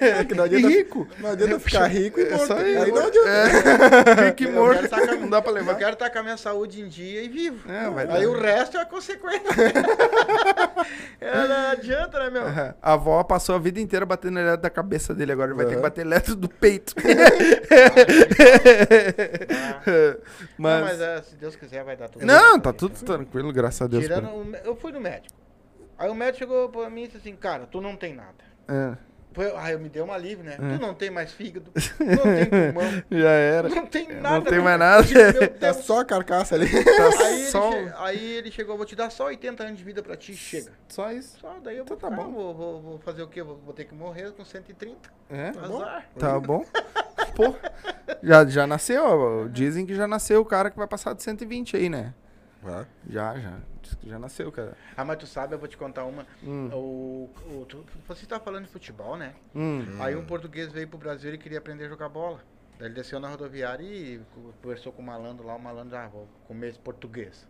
É (laughs) que não adianta, rico. não adianta (laughs) ficar rico e É morto. isso. Aí não adianta. É, (laughs) rico e Eu morto. quero tá Não dá pra levar. Eu quero estar com a minha saúde em dia e vivo. É, Aí dar. o resto é a consequência. É, não adianta, né, meu? Aham. A avó passou a vida inteira batendo eletro da cabeça dele, agora ele vai ter que bater eletro do peito. (laughs) (laughs) Mas... mas... Não, mas é, se Deus quiser vai dar tudo Não, certo tá tudo tranquilo, graças a Deus. Tirando, eu fui no médico. Aí o médico chegou pra mim e disse assim, cara, tu não tem nada. É, Foi- Aí eu me dei uma livre, né? É. Tu não tem mais fígado, (laughs) não tem pulmão, já era. não tem Não nada. tem né? mais nada. Digo, Tá só a carcaça ali. Tá Aí ele, só, che- aí ele chegou, vou te dar só 80 anos de vida pra ti, chega. só isso. Só, daí eu vou, Então tá ficar, bom. Vou, vou, vou fazer o quê? Vou, vou ter que morrer com 130. É? bom. Azar. Tá (laughs) bom. Pô, já, já nasceu, dizem que já nasceu o cara que vai passar de 120 aí, né? Já, já. Que já nasceu, cara. Ah, mas tu sabe, eu vou te contar uma. Hum. O, o, tu, você tá falando de futebol, né? Hum. Aí um português veio pro Brasil e queria aprender a jogar bola. Daí ele desceu na rodoviária e conversou com o malandro lá, o malandro, ah, vou comer esse português.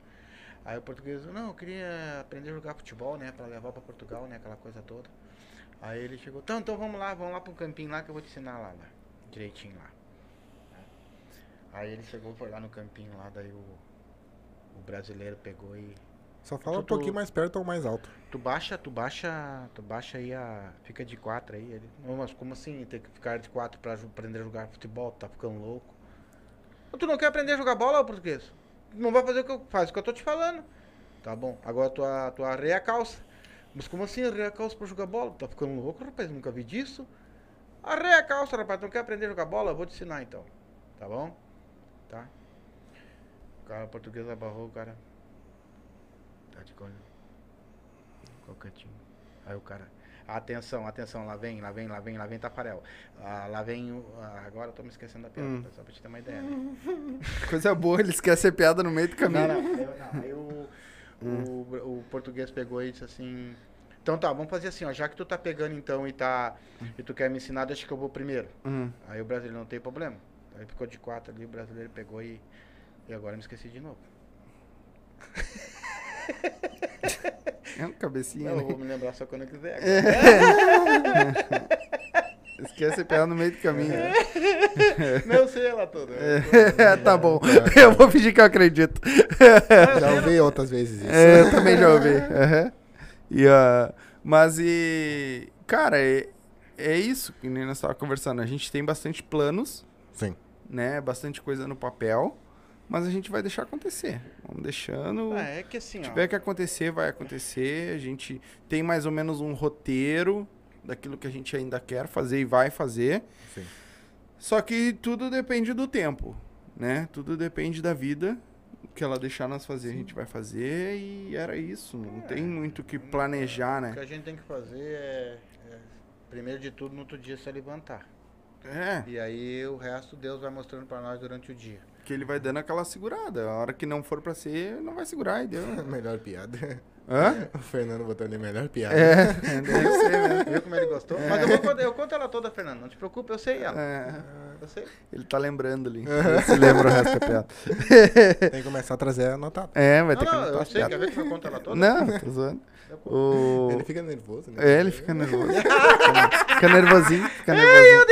Aí o português, não, eu queria aprender a jogar futebol, né, pra levar pra Portugal, né, aquela coisa toda. Aí ele chegou, então, então vamos lá, vamos lá pro campinho lá que eu vou te ensinar lá, lá direitinho lá. Aí ele chegou, foi lá no campinho lá, daí o, o brasileiro pegou e Só fala Tu- um pouquinho tu- mais perto ou mais alto. Tu baixa, tu baixa, tu baixa aí a. Fica de quatro aí. Ele, não, mas como assim ter que ficar de quatro pra aprender a jogar futebol? Tu tá ficando louco. Tu não quer aprender a jogar bola, português? Não vai fazer o que eu faço, o que eu tô te falando. Tá bom, agora tu, tu arreia a calça. Mas como assim arreia a calça pra jogar bola? Tá ficando louco, rapaz? Nunca vi disso. Arreia a calça, rapaz. Tu não quer aprender a jogar bola? Eu vou te ensinar então. Tá bom? Tá? O cara o português abarrou, o cara. Tá de olho. Qual cantinho? Aí o cara. Atenção, atenção, lá vem, lá vem, lá vem, lá vem Tafarel. Ah, lá vem o. ah, agora eu tô me esquecendo da piada, Hum. só pra te ter uma ideia. Né? (laughs) Coisa boa, ele esquece a piada no meio do Não, caminho. não, eu- não, Aí o, o, o português pegou e disse assim. Então tá, vamos fazer assim, ó. Já que tu tá pegando então e tá. E tu quer me ensinar, deixa que eu vou primeiro. Hum. Aí o brasileiro não tem problema. Aí ficou de quatro ali, o brasileiro pegou e. E agora eu me esqueci de novo. É um cabecinha, Não, eu né? vou me lembrar só quando eu quiser. (laughs) Esquece de pegar no meio do caminho. né? (laughs) Não, eu sei ela toda. É, (laughs) tá bom. Eu vou fingir que eu acredito. Já ouvi outras vezes isso. É, eu também já ouvi. Aham. E, ah, mas e. Cara, é, é isso que nem nós estávamos conversando. A gente tem bastante planos, Sim. né? Bastante coisa no papel. Mas a gente vai deixar acontecer. Vamos deixando. Ah, é que assim, Se ó. tiver que acontecer, vai acontecer. A gente tem mais ou menos um roteiro daquilo que a gente ainda quer fazer e vai fazer. Sim. Só que tudo depende do tempo, né? Tudo depende da vida. O que ela deixar nós fazer, a gente vai fazer e era isso. Não tem muito o que planejar, O né? que a gente tem que fazer é, é, primeiro de tudo, no outro dia se levantar. É, E aí o resto Deus vai mostrando pra nós durante o dia. Que ele vai dando aquela segurada. A hora que não for pra ser, não vai segurar e deu. (laughs) Melhor piada. Hã? O Fernando botando ali melhor piada. É, (laughs) deve ser mesmo. Viu como ele gostou? Mas eu, vou, eu conto ela toda, Fernando. Não te preocupe, eu sei ela. É, Eu sei. ele tá lembrando ali. Ele se lembra o resto da piada. (laughs) Tem que começar a trazer anotado. É, vai Não, ter que anotar eu sei. Quer piadas. ver que eu conto ela toda? Não, tô zoando. O... Ele fica nervoso, né? É, ele fica nervoso. Fica nervosinho, fica nervosinho. fica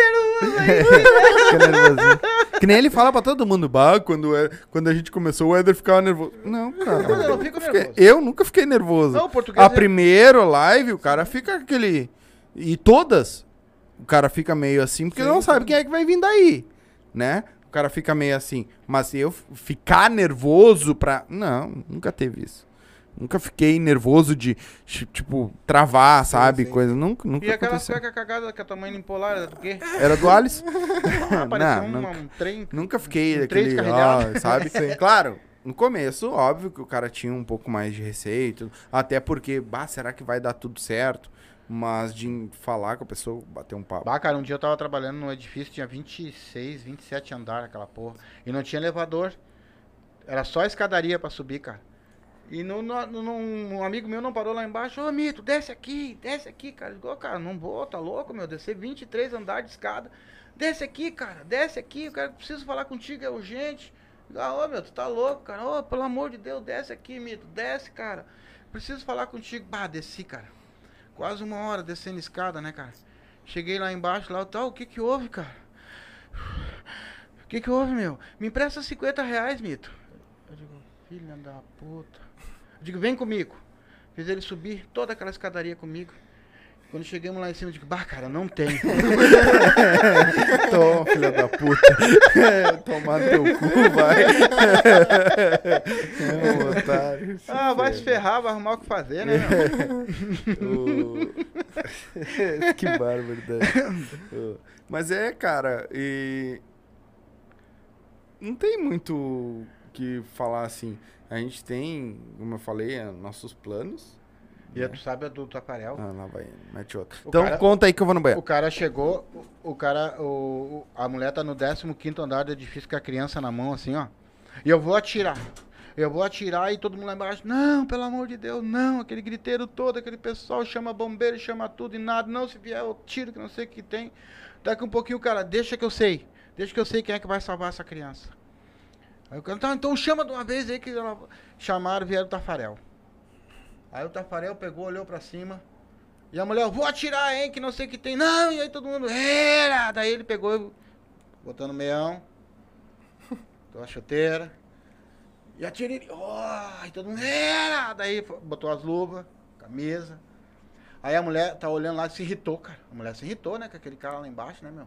nervosinho. Que nem ele fala pra todo mundo, bah, quando, é, quando a gente começou, o Éder ficava nervoso. Não, cara. Eu não fico fiquei- eu nunca fiquei nervoso. Não, A é- primeira live, o cara fica aquele. E todas, o cara fica meio assim, porque não sabe quem é que vai vir daí, né? O cara fica meio assim. Mas eu ficar nervoso pra. Não, nunca teve isso. Nunca fiquei nervoso de, tipo, travar, sabe? sim. Coisa. Nunca, nunca E aquela cueca cagada que a tua mãe limpou lá, era do quê? Era do Alice? (laughs) Ah, (laughs) não, uma- nunca, um trem. nunca fiquei um daquele, ó, (laughs) sabe? Claro, no começo, óbvio que o cara tinha um pouco mais de receio, tudo, até porque, bah, será que vai dar tudo certo? Mas de falar com a pessoa, bater um papo. Bah, cara, um dia eu tava trabalhando num edifício, tinha 26, 27 andares aquela porra. E não tinha elevador. Era só escadaria pra subir, cara. E no, um amigo meu não parou lá embaixo, ô Mito, desce aqui, desce aqui, cara. Ele cara, não vou, tá louco, meu, descer 23 andares de escada. Desce aqui, cara, desce aqui, eu quero, preciso falar contigo, é urgente. Ah, ô meu, tu tá louco, cara. Ô, pelo amor de Deus, desce aqui, Mito, desce, cara. Preciso falar contigo. Bah, desci, cara. Quase uma hora descendo escada, né, cara? Cheguei lá embaixo, lá, tal, o que que houve, cara? O que que houve, meu? Me empresta 50 reais, Mito. Eu digo, filha da puta. Digo, vem comigo. Fiz ele subir toda aquela escadaria comigo. Quando chegamos lá em cima, eu digo, bah, cara, não tem. (laughs) Tô, filha da puta. (laughs) Tomar teu cu, vai. (laughs) é um otário. ah, vai se ferrar, vai arrumar o que fazer, né, meu? O- que barbaridade. O- Mas é, cara, e. Não tem muito que falar assim. A gente tem, como eu falei, é, nossos planos. E tu sabe a do Taparel? Ah, lá vai, mete outro. O Então cara- conta aí que eu vou no O banheiro. cara chegou, o o cara, o, o- a mulher tá no 15 andar do edifício com a criança na mão, assim, ó. E eu vou atirar. Eu vou atirar e todo mundo lá embaixo, não, pelo amor de Deus, não, aquele griteiro todo, aquele pessoal chama bombeiro, chama tudo e nada, não, se vier eu tiro, que não sei o que tem. Daqui um pouquinho o cara, deixa que eu sei, deixa que eu sei quem é que vai salvar essa criança. Aí o cara, tá, então chama de uma vez aí que ela... chamaram, vieram o Tafarel. Aí o Tafarel pegou, olhou pra cima, e a mulher, vou atirar, hein, que não sei o que tem. Não, e aí todo mundo, era! Daí ele pegou, botou no meião, (laughs) botou a chuteira, e atirei, oh, e todo mundo, era! Daí botou as luvas, camisa. Aí a mulher tá olhando lá e se irritou, cara. A mulher se irritou, né, com aquele cara lá embaixo, né, meu?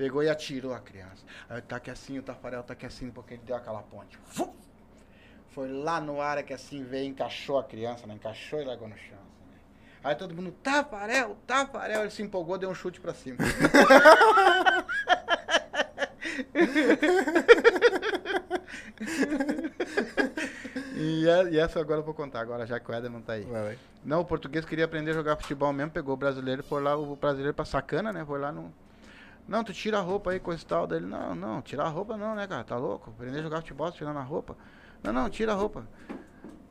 Pegou e atirou a criança. Aí tá aqui assim, o Tafarel tá aqui assim, porque ele deu aquela ponte. Fum! Foi lá no ar que assim veio, encaixou a criança, né? Encaixou e largou no chão. assim, né? Aí todo mundo, Tafarel, Tafarel, ele se empolgou, deu um chute pra cima. (laughs) e, é- e essa agora eu vou contar, agora já que o Éder não tá aí. Vai, vai. Não, o português queria aprender a jogar futebol mesmo, pegou o brasileiro, foi lá, o brasileiro pra sacana, né? Foi lá no. Não, tu tira a roupa aí, coisa e tal. Daí ele, não, não, tirar a roupa não, né, cara? Tá louco? Aprender a jogar futebol tirando a roupa. Não, não, tira a roupa.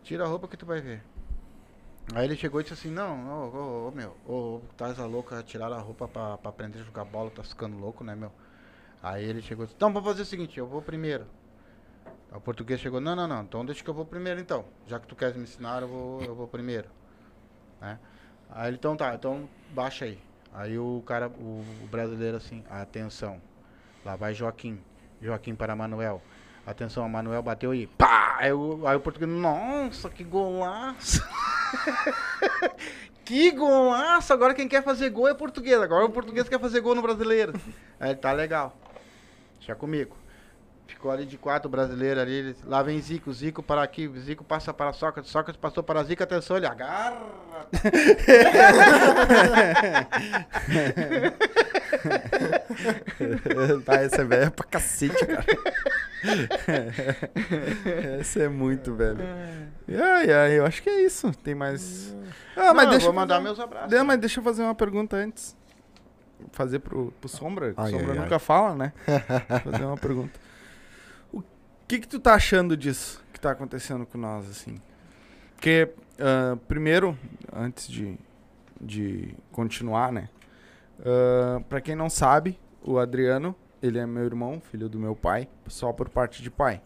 Tira a roupa que tu vai ver. Aí ele chegou e disse assim, não, ô, meu, ô, tá essa louca, tiraram a roupa pra, pra aprender a jogar bola, tá ficando louco, né, meu? Aí ele chegou e disse, então, vamos fazer o seguinte, eu vou primeiro. O português chegou, não, não, não, então deixa que eu vou primeiro então. Já que tu queres me ensinar, eu vou, eu vou primeiro. Né? Aí ele, então tá, então baixa aí. Aí o cara, o, o brasileiro assim, atenção. Lá vai Joaquim. Joaquim para Manuel. Atenção, a Manuel bateu aí. Pá! Aí o, aí o português, nossa, que golaço! (laughs) que golaço! Agora quem quer fazer gol é português. Agora o português quer fazer gol no brasileiro. Aí tá legal. Deixa comigo. Ficou ali de quatro brasileiro ali. ele- Lá vem Zico, Zico para aqui, Zico passa para Sócrates, Sócrates passou para Zico, atenção, ele agarra. (laughs) tá, essa é velha pra cacete, cara. essa é muito velho. Ai, ai, eu acho que é isso. Tem mais. Ah, Não, mas eu deixa vou eu mandar fazer- meus abraços. Não, mas deixa eu fazer uma pergunta antes. Fazer pro, pro Sombra. Ai, Sombra ai, ai. nunca fala, né? fazer uma pergunta. Que que tu tá achando disso que tá acontecendo com nós, assim? Porque, ah, primeiro, antes de, de continuar, né? Ah, pra quem não sabe, o Adriano, ele é meu irmão, filho do meu pai, só por parte de pai,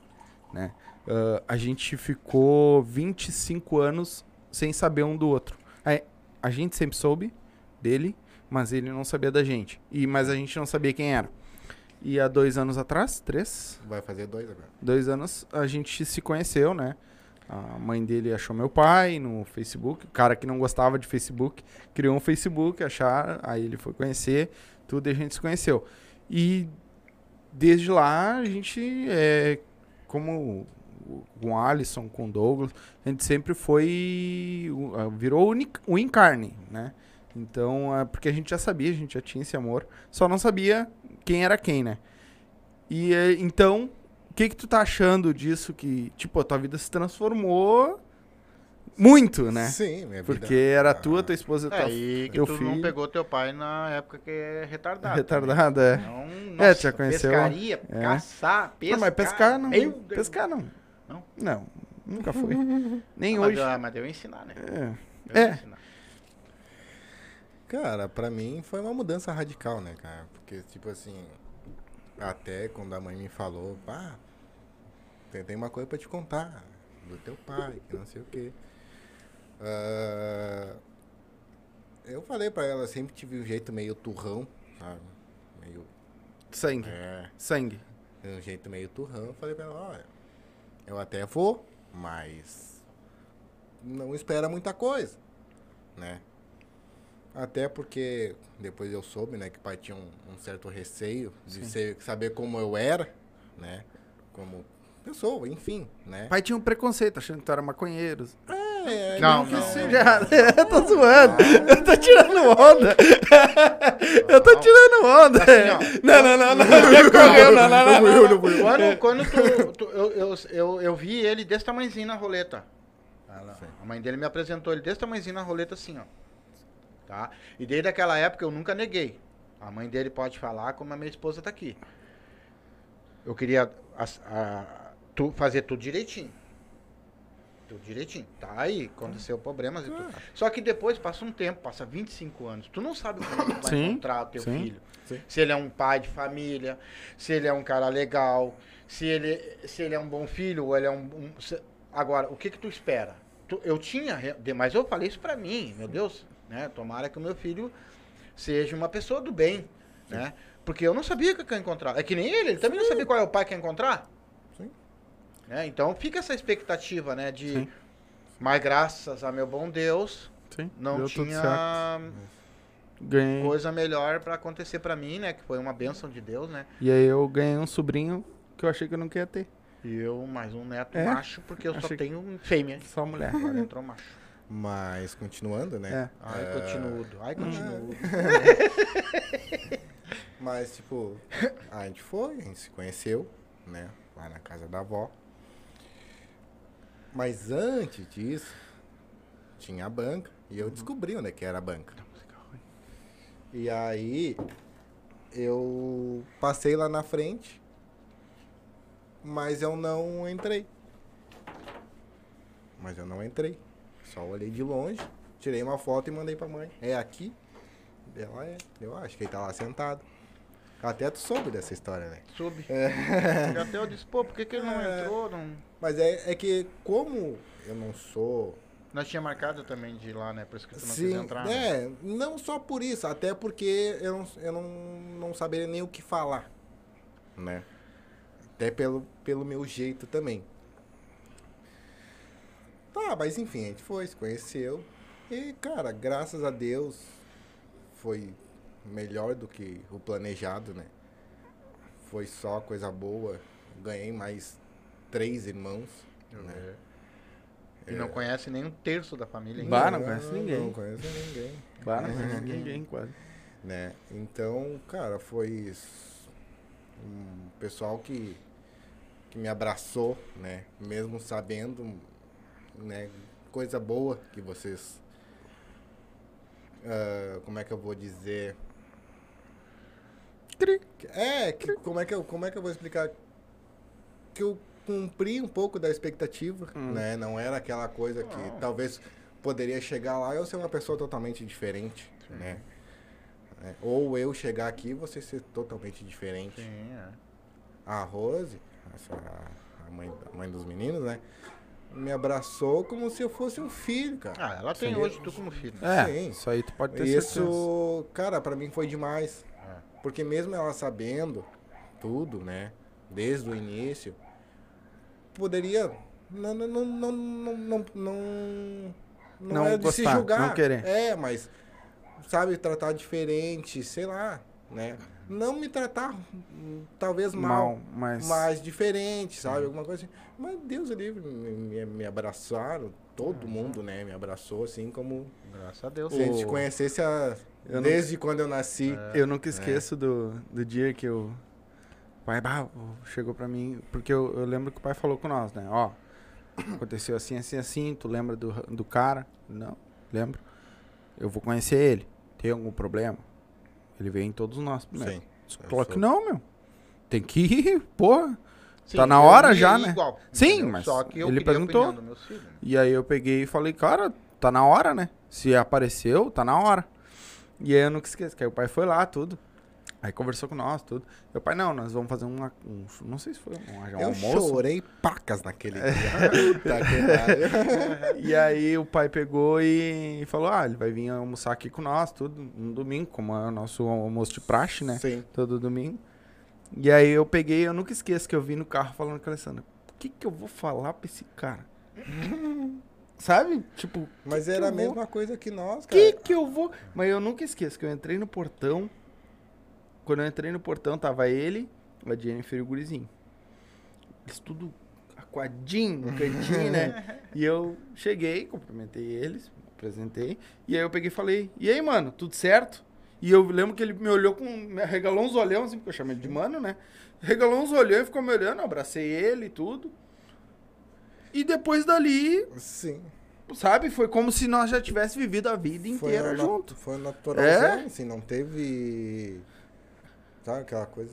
né? Ah, a gente ficou 25 anos sem saber um do outro. Aí, a gente sempre soube dele, mas ele não sabia da gente. E, mas a gente não sabia quem era. E há dois anos atrás, três, Vai fazer dois agora. dois anos, a gente se conheceu, né? A mãe dele achou meu pai no Facebook. O cara que não gostava de Facebook criou um Facebook, achar, aí ele foi conhecer, tudo e a gente se conheceu. E desde lá a gente é como com o Alisson, com o Douglas, a gente sempre foi virou o encarne, né? Então, é porque a gente já sabia, a gente já tinha esse amor, só não sabia quem era quem, né? E é, então, o que que tu tá achando disso que, tipo, a tua vida se transformou muito, né? Sim, minha vida. Porque era tua, tua esposa, tua É, e que teu tu filho. não pegou teu pai na época que é retardado. retardada, é. Não, É, nossa, tu já conheceu- Pescaria, é. caçar, pescar. Não, mas pescar não. Meu. Pescar não. Não? Não, nunca foi. (laughs) Nem Ah, mas, hoje. ah, mas deu ensinar, né? É. Deu É. ensinar. Cara, pra mim foi uma mudança radical, né, cara? Porque, tipo assim, até quando a mãe me falou, pá, tem, tem uma coisa pra te contar do teu pai, que não sei o quê. Ah, eu falei pra ela, sempre tive um jeito meio turrão, sabe? Meio. Sangue. É, Sangue. um jeito meio turrão. Eu falei pra ela, olha, eu até vou, mas não espera muita coisa, né? Até porque depois eu soube, né, que o pai tinha um, um certo receio de ser- saber como eu era, né? Como pessoa, enfim, né? Pai tinha um preconceito, achando que tu era maconheiro. É, Não, que não. seja- Já, eu tô zoando. Eu tô tirando onda. Eu tô tirando onda. Assim. Não, não, não, não. Já correu, não, não, não, não, não. Quando, quando tu, tu- eu, eu, eu, eu vi ele desse tamanhozinho na roleta. A mãe dele me apresentou ele desse tamanhozinho na roleta assim, ó. Tá? E desde aquela época eu nunca neguei. A mãe dele pode falar como a minha esposa tá aqui. Eu queria as- a- tu, fazer tudo direitinho. Tudo direitinho. Tá aí, aconteceu problemas e tudo. Só que depois passa um tempo, passa 25 anos. Tu não sabe como tu vai Sim, encontrar o teu sim. filho. Sim. Se ele é um pai de família, se ele é um cara legal, se ele, se ele é um bom filho, ou ele é um. um- se- Agora, o que que tu espera? Tu- eu tinha, mas eu falei isso pra mim, meu Deus, né? Tomara que o meu filho seja uma pessoa do bem, né? Porque eu não sabia o que eu ia encontrar. É que nem ele, ele também não sabia qual é o pai que ia encontrar. Sim. Né? Então fica essa expectativa, né? De. Sim. Mas graças a meu bom Deus, Sim, não tinha coisa melhor pra acontecer pra mim, né? Que foi uma bênção de Deus, né? E aí eu ganhei um sobrinho que eu achei que eu não queria ter. E eu mais um neto É? macho, porque eu só Achei que- tenho fêmea. Só mulher. Agora entrou macho. Mas continuando, né? É. Ai, É, continuo. Ai, continuo. (laughs) Mas, tipo, a gente foi, a gente se conheceu, né? Lá na casa da avó. Mas antes disso, tinha a banca. E eu descobri onde é que era a banca. E aí, eu passei lá na frente, mas eu não entrei. Mas eu não entrei. Só olhei de longe, tirei uma foto e mandei pra mãe. É aqui? Ela é. Eu acho que ele tá lá sentado. Até tu soube dessa história, né? Sub. E até eu disse, pô, por que, que ele não É. entrou? Não... Mas é, é que como eu não sou. Nós tinha marcado também de ir lá, né? Por isso que tu não quis Sim, entrar. né? é, não só por isso, até porque eu não, eu não, não saberia nem o que falar. Né? Até pelo, pelo meu jeito também. Tá, mas enfim, a gente foi, se conheceu. E, cara, graças a Deus foi melhor do que o planejado, né? Foi só coisa boa. Ganhei mais três irmãos. Né? E não conhece nem um terço da família ainda. Bah, não conhece ninguém. Não conheço ninguém. Bah, não conhece ninguém, quase. né? Então, cara, foi um pessoal que, que me abraçou, né? Mesmo sabendo, né? Coisa boa que vocês... ah, como é que eu vou dizer? É, que, como, é que eu, como é que eu vou explicar? Que eu cumpri um pouco da expectativa, né? Não era aquela coisa que talvez poderia chegar lá e eu ser uma pessoa totalmente diferente, né? É, Ou eu chegar aqui e você ser totalmente diferente. Sim, é. A Rose, essa, a, mãe, a mãe dos meninos, né? Me abraçou como se eu fosse um filho, cara. Ah, ela tem Sim. hoje tu como filho. É, Sim. isso aí tu pode ter certeza. Isso, cara, pra mim foi demais. É. Porque mesmo ela sabendo tudo, né? Desde o início, poderia. Não, não, não, não, não, não, não, Não é de se gostar, julgar. não querer. É, mas sabe, tratar diferente, sei lá, né? Não me tratar talvez mal, Mal, mas... mas diferente, sabe? Alguma coisa assim. Mas Deus é livre, me, me, me abraçaram, todo mundo, né? Me abraçou assim como Graças a Deus. se a gente conhecesse a, não- desde quando eu nasci. Eu nunca esqueço do, do dia que o pai bah, chegou pra mim, porque eu, eu lembro que o pai falou com nós, né? Ó, aconteceu assim, assim, assim, tu lembra do, do cara? Não, lembro. Eu vou conhecer ele. Tem algum problema? Ele veio em todos nós primeiro. Sim. Claro que não, meu. Tem que ir, (laughs) porra. Sim, Tá na hora já, né? igual, Sim, entendeu? mas Só que eu ele perguntou. filhos, né? E aí eu peguei e falei, cara, tá na hora, né? Se apareceu, tá na hora. E aí eu nunca esqueço, que aí o pai foi lá, tudo. Aí conversou com nós, tudo. E o pai, não, nós vamos fazer uma, um, não sei se foi um, um Eu almoço. chorei pacas naquele dia. Puta que. (laughs) E aí o pai pegou e falou, ah, ele vai vir almoçar aqui com nós, tudo, um domingo, como é o nosso almoço de praxe, né? Sim. Todo domingo. E aí eu peguei, eu nunca esqueço que eu vi no carro falando com a Alessandra, o que que eu vou falar pra esse cara? (laughs) Sabe? Tipo, Mas que era a eu vou- mesma coisa que nós, cara. que que eu vou... Mas eu nunca esqueço que eu entrei no portão, quando eu entrei no portão tava ele, a Jennifer e o gurizinho. Eles tudo aquadinho, cantinho, né? (laughs) E eu cheguei, cumprimentei eles, apresentei, e aí eu peguei e falei, e aí, mano, tudo certo? E eu lembro que ele me olhou com. me regalou uns olhão, assim, porque eu chamei ele de mano, né? Regalou uns olhão e ficou me olhando, eu abracei ele e tudo. E depois dali, Sim. sabe, foi como se nós já tivéssemos vivido a vida inteira na- junto. Foi naturalzão, É? assim, não teve. Sabe aquela coisa.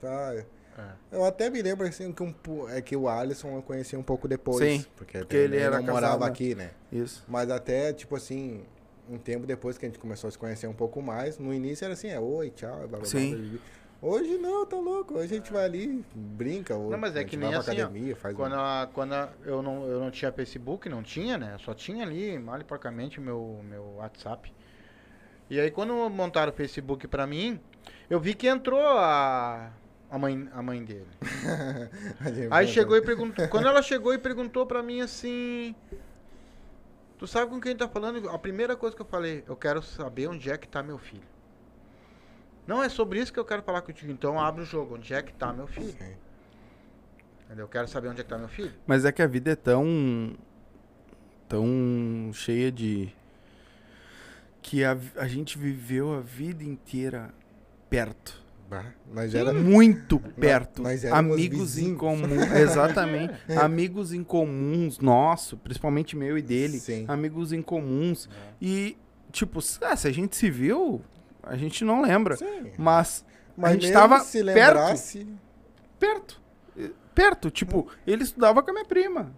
Tá. É. Eu até me lembro assim que, um, é que o Alisson eu conheci um pouco depois. Sim, Porque, porque ele era não morava casado, né? aqui, né? Isso. Mas até, tipo assim, um tempo depois que a gente começou a se conhecer um pouco mais, no início era assim, é oi, tchau, blá, blá, Sim. blá, blá. Hoje não, tá louco. Hoje a gente vai ali, brinca, ou Não, mas é que nem assim, ó, academia, faz Quando, um... a- quando a- eu, não, eu não tinha Facebook, não tinha, né? Só tinha ali, mal e porcamente, meu, meu WhatsApp. E aí quando montaram o Facebook pra mim, eu vi que entrou a, a, mãe, a mãe dele. (laughs) Aí chegou e perguntou. Quando ela chegou e perguntou pra mim assim. Tu sabe com quem tá falando? A primeira coisa que eu falei, eu quero saber onde é que tá meu filho. Não é sobre isso que eu quero falar contigo. Então abre o jogo, onde é que tá meu filho? Sim. Eu quero saber onde é que tá meu filho. Mas é que a vida é tão. tão cheia de. Que a, a gente viveu a vida inteira perto. Bah, Mas era... Muito perto. nós Amigos em comum. (laughs) Exatamente. Amigos em comuns, nosso, principalmente meu e dele. Sim. Amigos em comuns. E, tipo, ah, se a gente se viu, a gente não lembra. Sim. Mas Mas a gente mesmo tava se perto. lembrasse... perto. Perto. Tipo, ele estudava com a minha prima.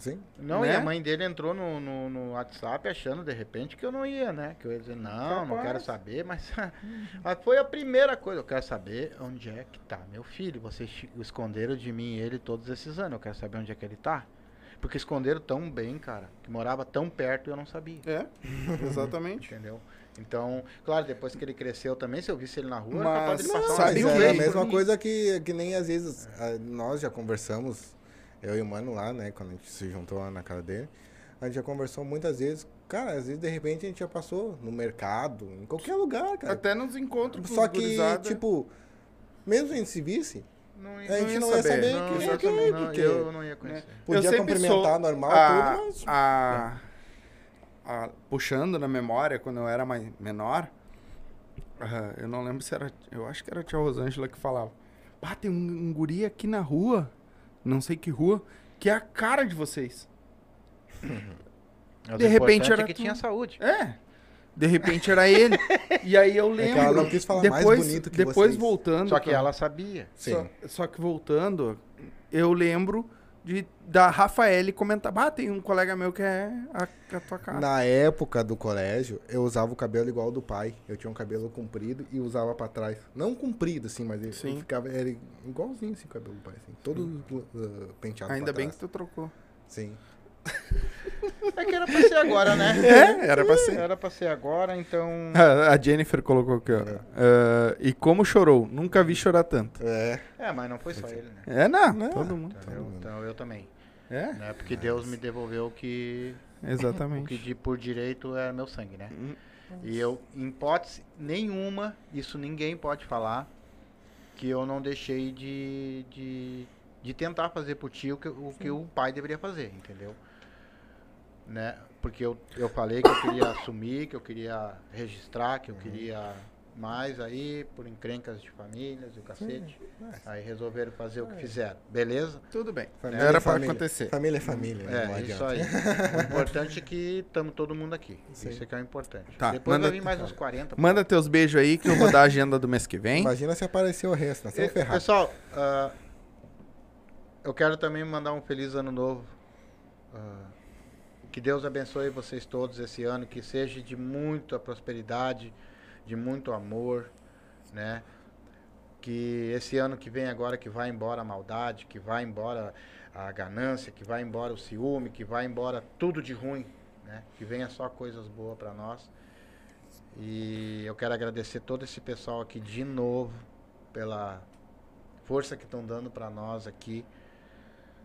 Sim. Não, Né? e a mãe dele entrou no, no, no WhatsApp achando de repente que eu não ia, né? Que eu ia dizer, não, não quero saber, mas (laughs) mas foi a primeira coisa. Eu quero saber onde é que tá meu filho. Vocês esconderam de mim ele todos esses anos. Eu quero saber onde é que ele tá. Porque esconderam tão bem, cara, que morava tão perto e eu não sabia. É, (laughs) exatamente. Entendeu? Então, claro, depois que ele cresceu também, se eu visse ele na rua, Mas- era capaz de ele passar Mas é a mesma coisa que, que nem às vezes ah, nós já conversamos, eu e o mano lá, né, quando a gente se juntou lá na casa dele, a gente já conversou muitas vezes. Cara, às vezes de repente a gente já passou no mercado, em qualquer lugar, cara. Até nos encontros com Só que, gurizada. tipo, mesmo a gente se visse, Não, a gente não ia saber. não, quem é quem, não, porque eu não ia conhecer. podia sempre cumprimentar sou normal, a- tudo, mas... a- a- puxando na memória, quando eu era mais menor, ah, eu não lembro se era. Eu acho que era a tia Rosângela que falava. Pá, tem um, um guri aqui na rua, não sei que rua, que é a cara de vocês. Mas De repente importante era é que tu. tinha saúde. É. De repente era ele. e aí eu É que lembro. ela não quis falar mais depois, bonito que Depois vocês. voltando. Só que ela sabia. Sim. Só, só que voltando, eu lembro de da Rafaele comentar, ah, tem um colega meu que é a, a tua cara. Na época do colégio, eu usava o cabelo igual ao do pai. Eu tinha um cabelo comprido e usava pra trás. Não comprido, assim, mas ele, ele ficava era igualzinho assim, o cabelo do pai. Assim, todo uh, penteado Ainda bem que trás. tu trocou. Sim. É que era pra ser agora, né? (laughs) É, era pra ser. Era pra ser agora, então. A a Jennifer colocou aqui, ó. Ah, e como chorou? Nunca vi chorar tanto. É. É, mas não foi só ele, né? É, não. Não. Todo mundo. Entendeu? Então eu também. É, Né? Porque Deus me devolveu o que, o que exatamente. de, por direito é meu sangue, né? Hum. E eu, em hipótese nenhuma, isso ninguém pode falar, que eu não deixei de, de, de tentar fazer por ti o que, o que o pai deveria fazer, entendeu? Né? Porque eu, eu falei que eu queria (coughs) assumir, que eu queria registrar, que eu queria mais aí, por encrencas de famílias e o cacete. Aí resolveram fazer o que fizeram. Beleza? Tudo bem. Família Era é pra família. acontecer. Família é família. não É, isso aí. O (laughs) importante é que estamos todo mundo aqui. Sim. Isso é que é o importante. Tá, Depois manda- vai vir mais uns 40. pô. Manda teus beijos aí que eu vou dar a agenda do mês que vem. Imagina se apareceu o resto, nós E, estamos ferrados. Pessoal, ah, eu quero também mandar um feliz ano novo. Ah, que Deus abençoe vocês todos esse ano, que seja de muita prosperidade, de muito amor, né? Que esse ano que vem agora, que vai embora a maldade, que vai embora a ganância, que vai embora o ciúme, que vai embora tudo de ruim, né? Que venha só coisas boas para nós. E eu quero agradecer todo esse pessoal aqui de novo pela força que estão dando para nós aqui,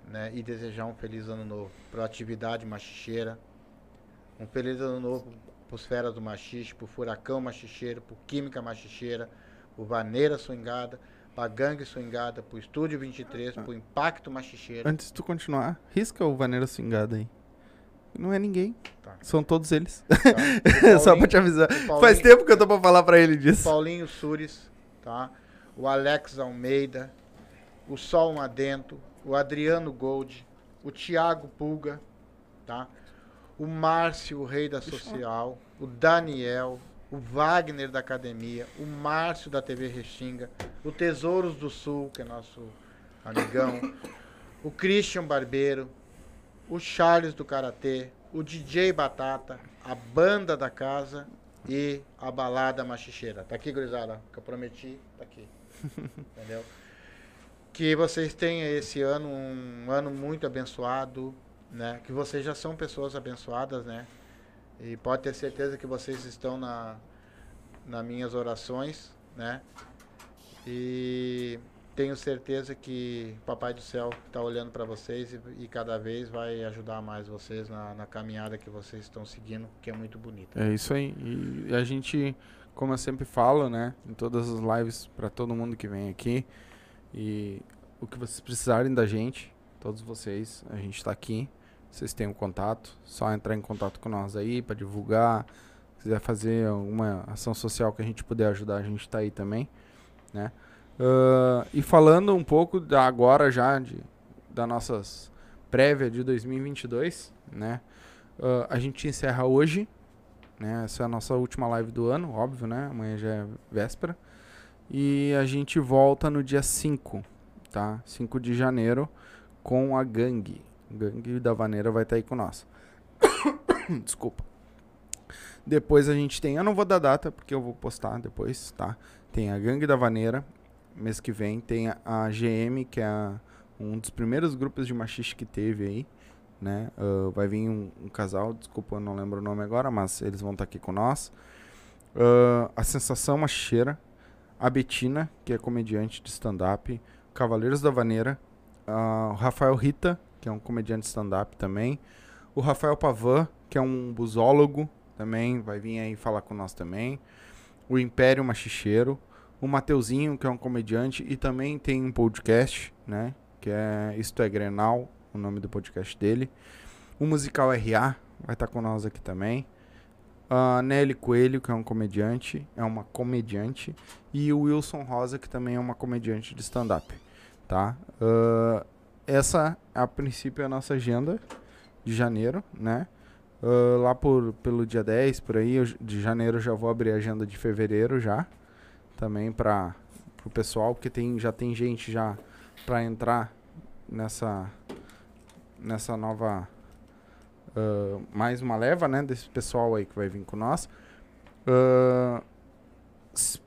né? E desejar um feliz ano novo para atividade machicheira, um feliz ano novo para os feras do machixe, para o furacão machicheiro, para Química machicheira, para Vaneira swingada, para Gangue swingada, para o Estúdio 23, para o Impacto machicheiro. Antes de tu continuar, risca o Vaneira Swingada aí. Não é ninguém. Tá. São todos eles. Tá? (laughs) O Só pra Paulinho- te avisar. Paulinho- Faz tempo que eu tô pra falar pra ele disso. Paulinho Sures, tá? O Alex Almeida, o Sol Madento, o Adriano Gold, o Thiago Pulga, tá? O Márcio, o rei da social, o Daniel, o Wagner da academia, o Márcio da TV Restinga, o Tesouros do Sul, que é nosso amigão, o Christian Barbeiro, o Charles do Karatê, o DJ Batata, a banda da casa e a balada machicheira. Tá aqui, gurizada, que eu prometi, tá aqui. (laughs) Entendeu? Que vocês tenham esse ano um ano muito abençoado, né? Que vocês já são pessoas abençoadas, né? E pode ter certeza que vocês estão na nas minhas orações, né? E tenho certeza que Papai do Céu está olhando para vocês e, e cada vez vai ajudar mais vocês na, na caminhada que vocês estão seguindo, que é muito bonita. É isso aí. E a gente, como eu sempre falo, né, em todas as lives pra todo mundo que vem aqui, e o que vocês precisarem da gente, todos vocês, a gente tá aqui. Vocês têm um contato, só entrar em contato com nós aí pra divulgar. Se quiser fazer alguma ação social que a gente puder ajudar, a gente tá aí também, né? Ah, e falando um pouco da agora já de das nossas prévias de 2022, né? Ah, a gente encerra hoje, né? Essa é a nossa última live do ano, óbvio, né? Amanhã já é véspera. E a gente volta no dia 5, tá? 5 de janeiro com a gangue. Gangue da Vaneira vai estar aí com nós. (coughs) Desculpa. Depois a gente tem, eu não vou dar data porque eu vou postar depois, tá? Tem a Gangue da Vaneira, mês que vem. Tem a, GM, que é a, um dos primeiros grupos de machiste que teve aí, né? Uh, vai vir um, um, casal, desculpa, eu não lembro o nome agora, mas eles vão estar aqui com nós. Uh, a Sensação Machicheira, a Betina, que é comediante de stand-up, Cavaleiros da Vaneira, uh, o Rafael Rita, que é um comediante de stand-up também, o Rafael Pavan, que é um busólogo, também vai vir aí falar com nós também. O Império Machicheiro, o Mateuzinho, que é um comediante e também tem um podcast, né, que é Isto é Grenal, o nome do podcast dele. O Musical RA vai estar tá com nós aqui também. A Nelly Coelho, que é um comediante, é uma comediante, e o Wilson Rosa, que também é uma comediante de stand-up, tá? Uh, essa, a princípio, é a nossa agenda de janeiro, né? Uh, lá por, pelo dia 10, por aí, eu, de janeiro eu já vou abrir a agenda de fevereiro já. Também para o pessoal, porque tem, já tem gente já para entrar nessa, nessa nova... Uh, mais uma leva, né? Desse pessoal aí que vai vir com nós. Uh,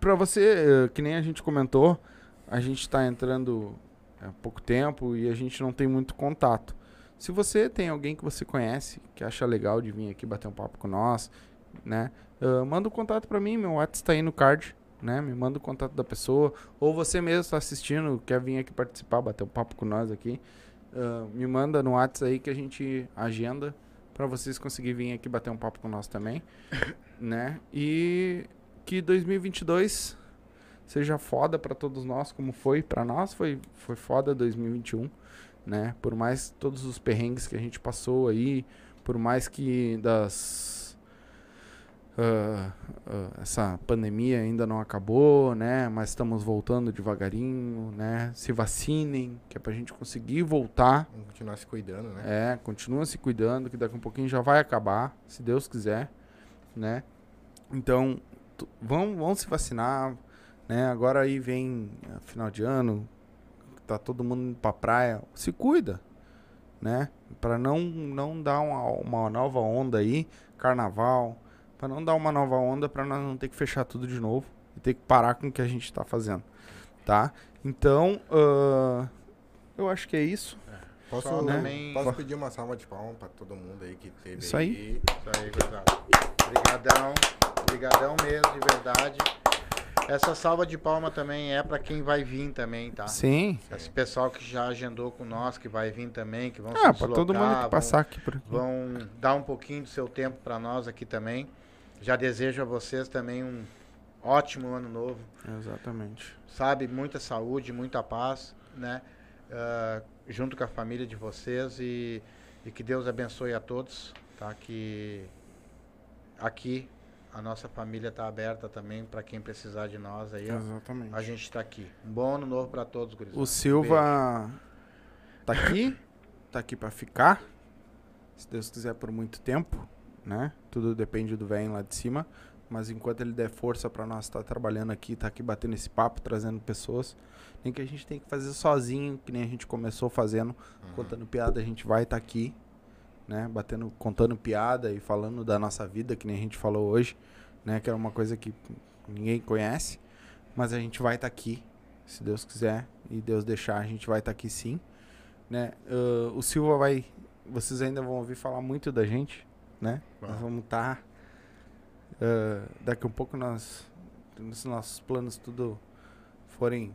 para você, que nem a gente comentou, a gente está entrando há pouco tempo e a gente não tem muito contato. Se você tem alguém que você conhece, que acha legal de vir aqui bater um papo com nós, né? Uh, manda um contato para mim, meu WhatsApp está aí no card, né? Me manda o contato da pessoa. Ou você mesmo está assistindo, quer vir aqui participar, bater um papo com nós aqui. Uh, me manda no WhatsApp aí que a gente agenda para vocês conseguirem vir aqui bater um papo com nós também, (laughs) né? E que 2022 seja foda para todos nós, como foi para nós, foi foi foda 2021 né? Por mais todos os perrengues que a gente passou aí, por mais que das uh, uh, essa pandemia ainda não acabou, né? Mas estamos voltando devagarinho, né? Se vacinem, que é pra gente conseguir voltar. Vamos continuar se cuidando, né? É, continua se cuidando, que daqui a um pouquinho já vai acabar, se Deus quiser, né? Então, vão, vão se vacinar, né? Agora aí vem final de ano, tá todo mundo indo pra praia, se cuida, né? Para não não dar uma, uma nova onda aí, carnaval, para não dar uma nova onda para nós não ter que fechar tudo de novo e ter que parar com o que a gente está fazendo, tá? Então, uh, eu acho que é isso. É. Posso, né? também... posso pedir uma salva de palmas para todo mundo aí que teve Isso aí. aí. Isso aí, Obrigadão. Obrigadão mesmo, de verdade. Essa salva de palma também é para quem vai vir também, tá? Sim. Esse pessoal que já agendou com nós, que vai vir também, que vão ah, se para todo mundo que passar aqui por aqui. Vão dar um pouquinho do seu tempo para nós aqui também. Já desejo a vocês também um ótimo ano novo. Exatamente. Sabe, muita saúde, muita paz, né? Uh, junto com a família de vocês e, e que Deus abençoe a todos, tá? Que aqui a nossa família está aberta também para quem precisar de nós aí. Exatamente. A gente está aqui. Um bom ano novo para todos, gurizada. O Silva está aqui, está aqui para ficar. Se Deus quiser por muito tempo, né? Tudo depende do velho lá de cima, mas enquanto ele der força para nós estar tá trabalhando aqui, tá aqui batendo esse papo, trazendo pessoas, nem que a gente tem que fazer sozinho, que nem a gente começou fazendo, uhum. contando piada, a gente vai estar tá aqui né? Batendo, contando piada e falando da nossa vida, que nem a gente falou hoje, né? Que era uma coisa que ninguém conhece. Mas a gente vai estar tá aqui, se Deus quiser e Deus deixar, a gente vai estar tá aqui sim, né? Uh, o Silva vai, vocês ainda vão ouvir falar muito da gente, né? Nós vamos estar tá, uh, daqui a um pouco nós, nos nossos planos tudo forem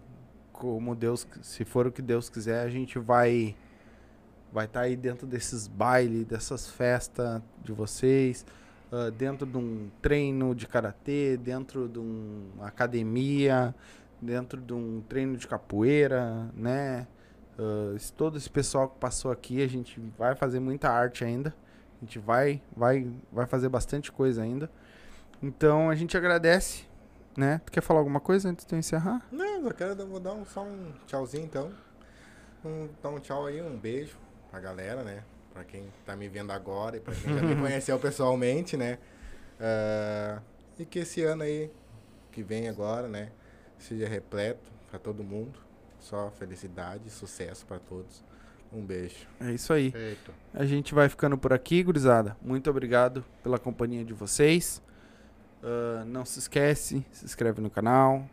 como Deus, se for o que Deus quiser, a gente vai vai estar tá aí dentro desses bailes, dessas festas de vocês, uh, dentro de um treino de karatê, dentro de uma academia, dentro de um treino de capoeira, né? Uh, todo esse pessoal que passou aqui, a gente vai fazer muita arte ainda. A gente vai, vai, vai fazer bastante coisa ainda. Então a gente agradece, né? Tu quer falar alguma coisa antes de eu encerrar? Não, eu quero vou dar um, só um tchauzinho então. Um, dar um tchau aí, um beijo pra galera, né? Pra quem tá me vendo agora e pra quem já me (laughs) conheceu pessoalmente, né? Uh, e que esse ano aí, que vem agora, né? Seja repleto para todo mundo. Só felicidade, sucesso para todos. Um beijo. É isso aí. Feito. A gente vai ficando por aqui, gurizada. Muito obrigado pela companhia de vocês. Ah, não se esquece, se inscreve no canal,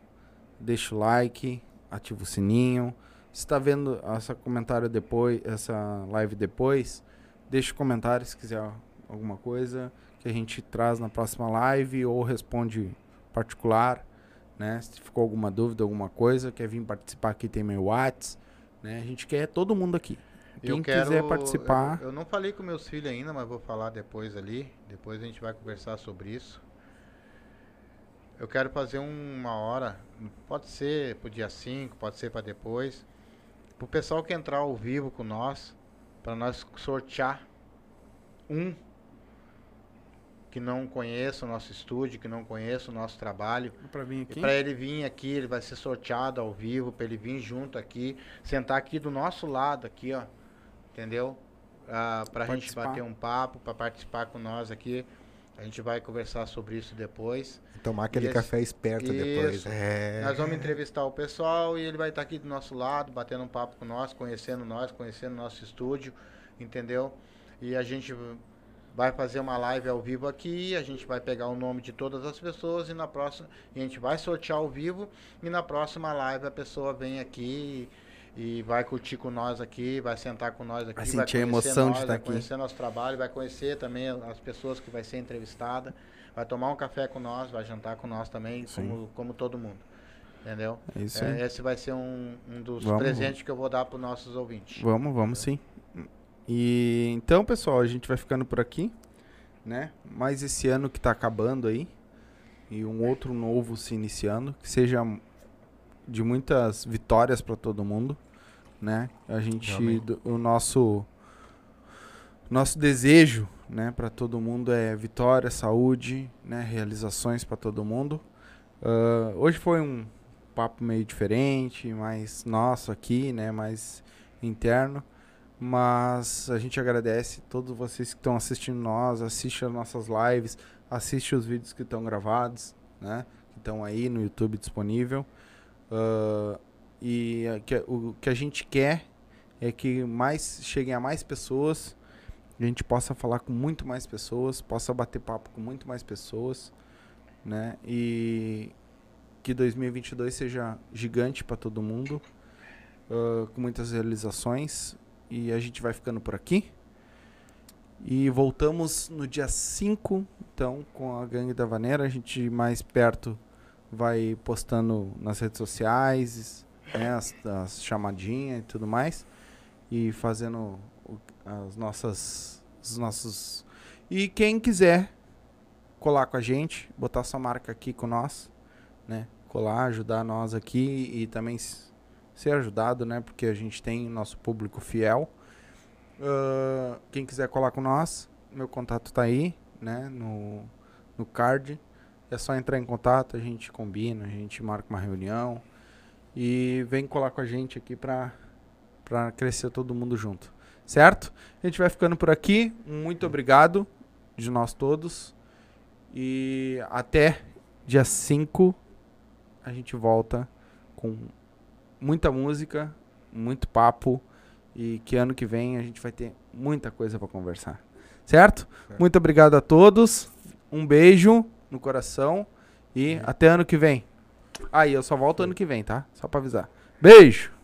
deixa o like, ativa o sininho. Se está vendo essa comentário depois, essa live depois, deixa o comentário se quiser alguma coisa que a gente traz na próxima live ou responde particular, né? Se ficou alguma dúvida, alguma coisa, quer vir participar aqui tem meu Whats, né? A gente quer todo mundo aqui. Quem Eu quero- quiser participar, Eu, eu não falei com meus filhos ainda, mas vou falar depois ali. Depois a gente vai conversar sobre isso. Eu quero fazer uma hora, pode ser pro dia 5, pode ser para depois, pro pessoal que entrar ao vivo com nós, para nós sortear um que não conheça o nosso estúdio, que não conheça o nosso trabalho. para vir aqui. para ele vir aqui, ele vai ser sorteado ao vivo, para ele vir junto aqui, sentar aqui do nosso lado aqui, ó. Entendeu? Ah, pra gente bater um papo, para participar com nós aqui. A gente vai conversar sobre isso depois. Tomar aquele Esse- café esperto depois. Isso. É. Nós vamos entrevistar o pessoal e ele vai estar aqui do nosso lado, batendo um papo com nós, conhecendo nós, conhecendo nosso estúdio, entendeu? E a gente vai fazer uma live ao vivo aqui, a gente vai pegar o nome de todas as pessoas e na próxima e a gente vai sortear ao vivo e na próxima live a pessoa vem aqui e, e vai curtir com nós aqui, vai sentar com nós aqui, Vai vai sentir a conhecer emoção de nós, estar vai aqui. conhecer nosso trabalho, vai conhecer também as pessoas que vai ser entrevistada, vai tomar um café com nós, vai jantar com nós também, Sim. como, como todo mundo. Entendeu? É isso É, esse vai ser um, um dos Vamos. presentes que eu vou dar para os nossos ouvintes. Vamos, vamos sim. E então, pessoal, a gente vai ficando por aqui, né? Mais esse ano que tá acabando aí e um outro novo se iniciando, que seja de muitas vitórias para todo mundo, né? A gente do- o nosso nosso desejo, né, para todo mundo é vitória, saúde, né, realizações para todo mundo. Ah, hoje foi um papo meio diferente, mais nosso aqui, né, mais interno. Mas a gente agradece todos vocês que estão assistindo nós, assistem as nossas lives, assistem os vídeos que estão gravados, né? Que estão aí no YouTube disponível. Ah, e a- que- o que a gente quer é que mais cheguem a mais pessoas, a gente possa falar com muito mais pessoas, possa bater papo com muito mais pessoas, né? E que 2022 seja gigante para todo mundo, ah, com muitas realizações. E a gente vai ficando por aqui. E voltamos no dia 5, então, com a Gangue da Vaneira. A gente mais perto vai postando nas redes sociais, né, as, as chamadinhas e tudo mais. E fazendo o- as nossas, os nossos... E quem quiser colar com a gente, botar sua marca aqui com nós, né? Colar, ajudar nós aqui e também ser ajudado, né? Porque a gente tem nosso público fiel. Ah, quem quiser colar com nós, meu contato tá aí, né? No, no card. É só entrar em contato, a gente combina, a gente marca uma reunião e vem colar com a gente aqui pra, pra crescer todo mundo junto. Certo? A gente vai ficando por aqui. Muito obrigado de nós todos. E até dia 5 a gente volta com muita música, muito papo e que ano que vem a gente vai ter muita coisa para conversar. Certo? Certo. Muito obrigado a todos. Um beijo no coração e até ano que vem. Aí, eu só volto ano que vem, tá? Só para avisar. Beijo.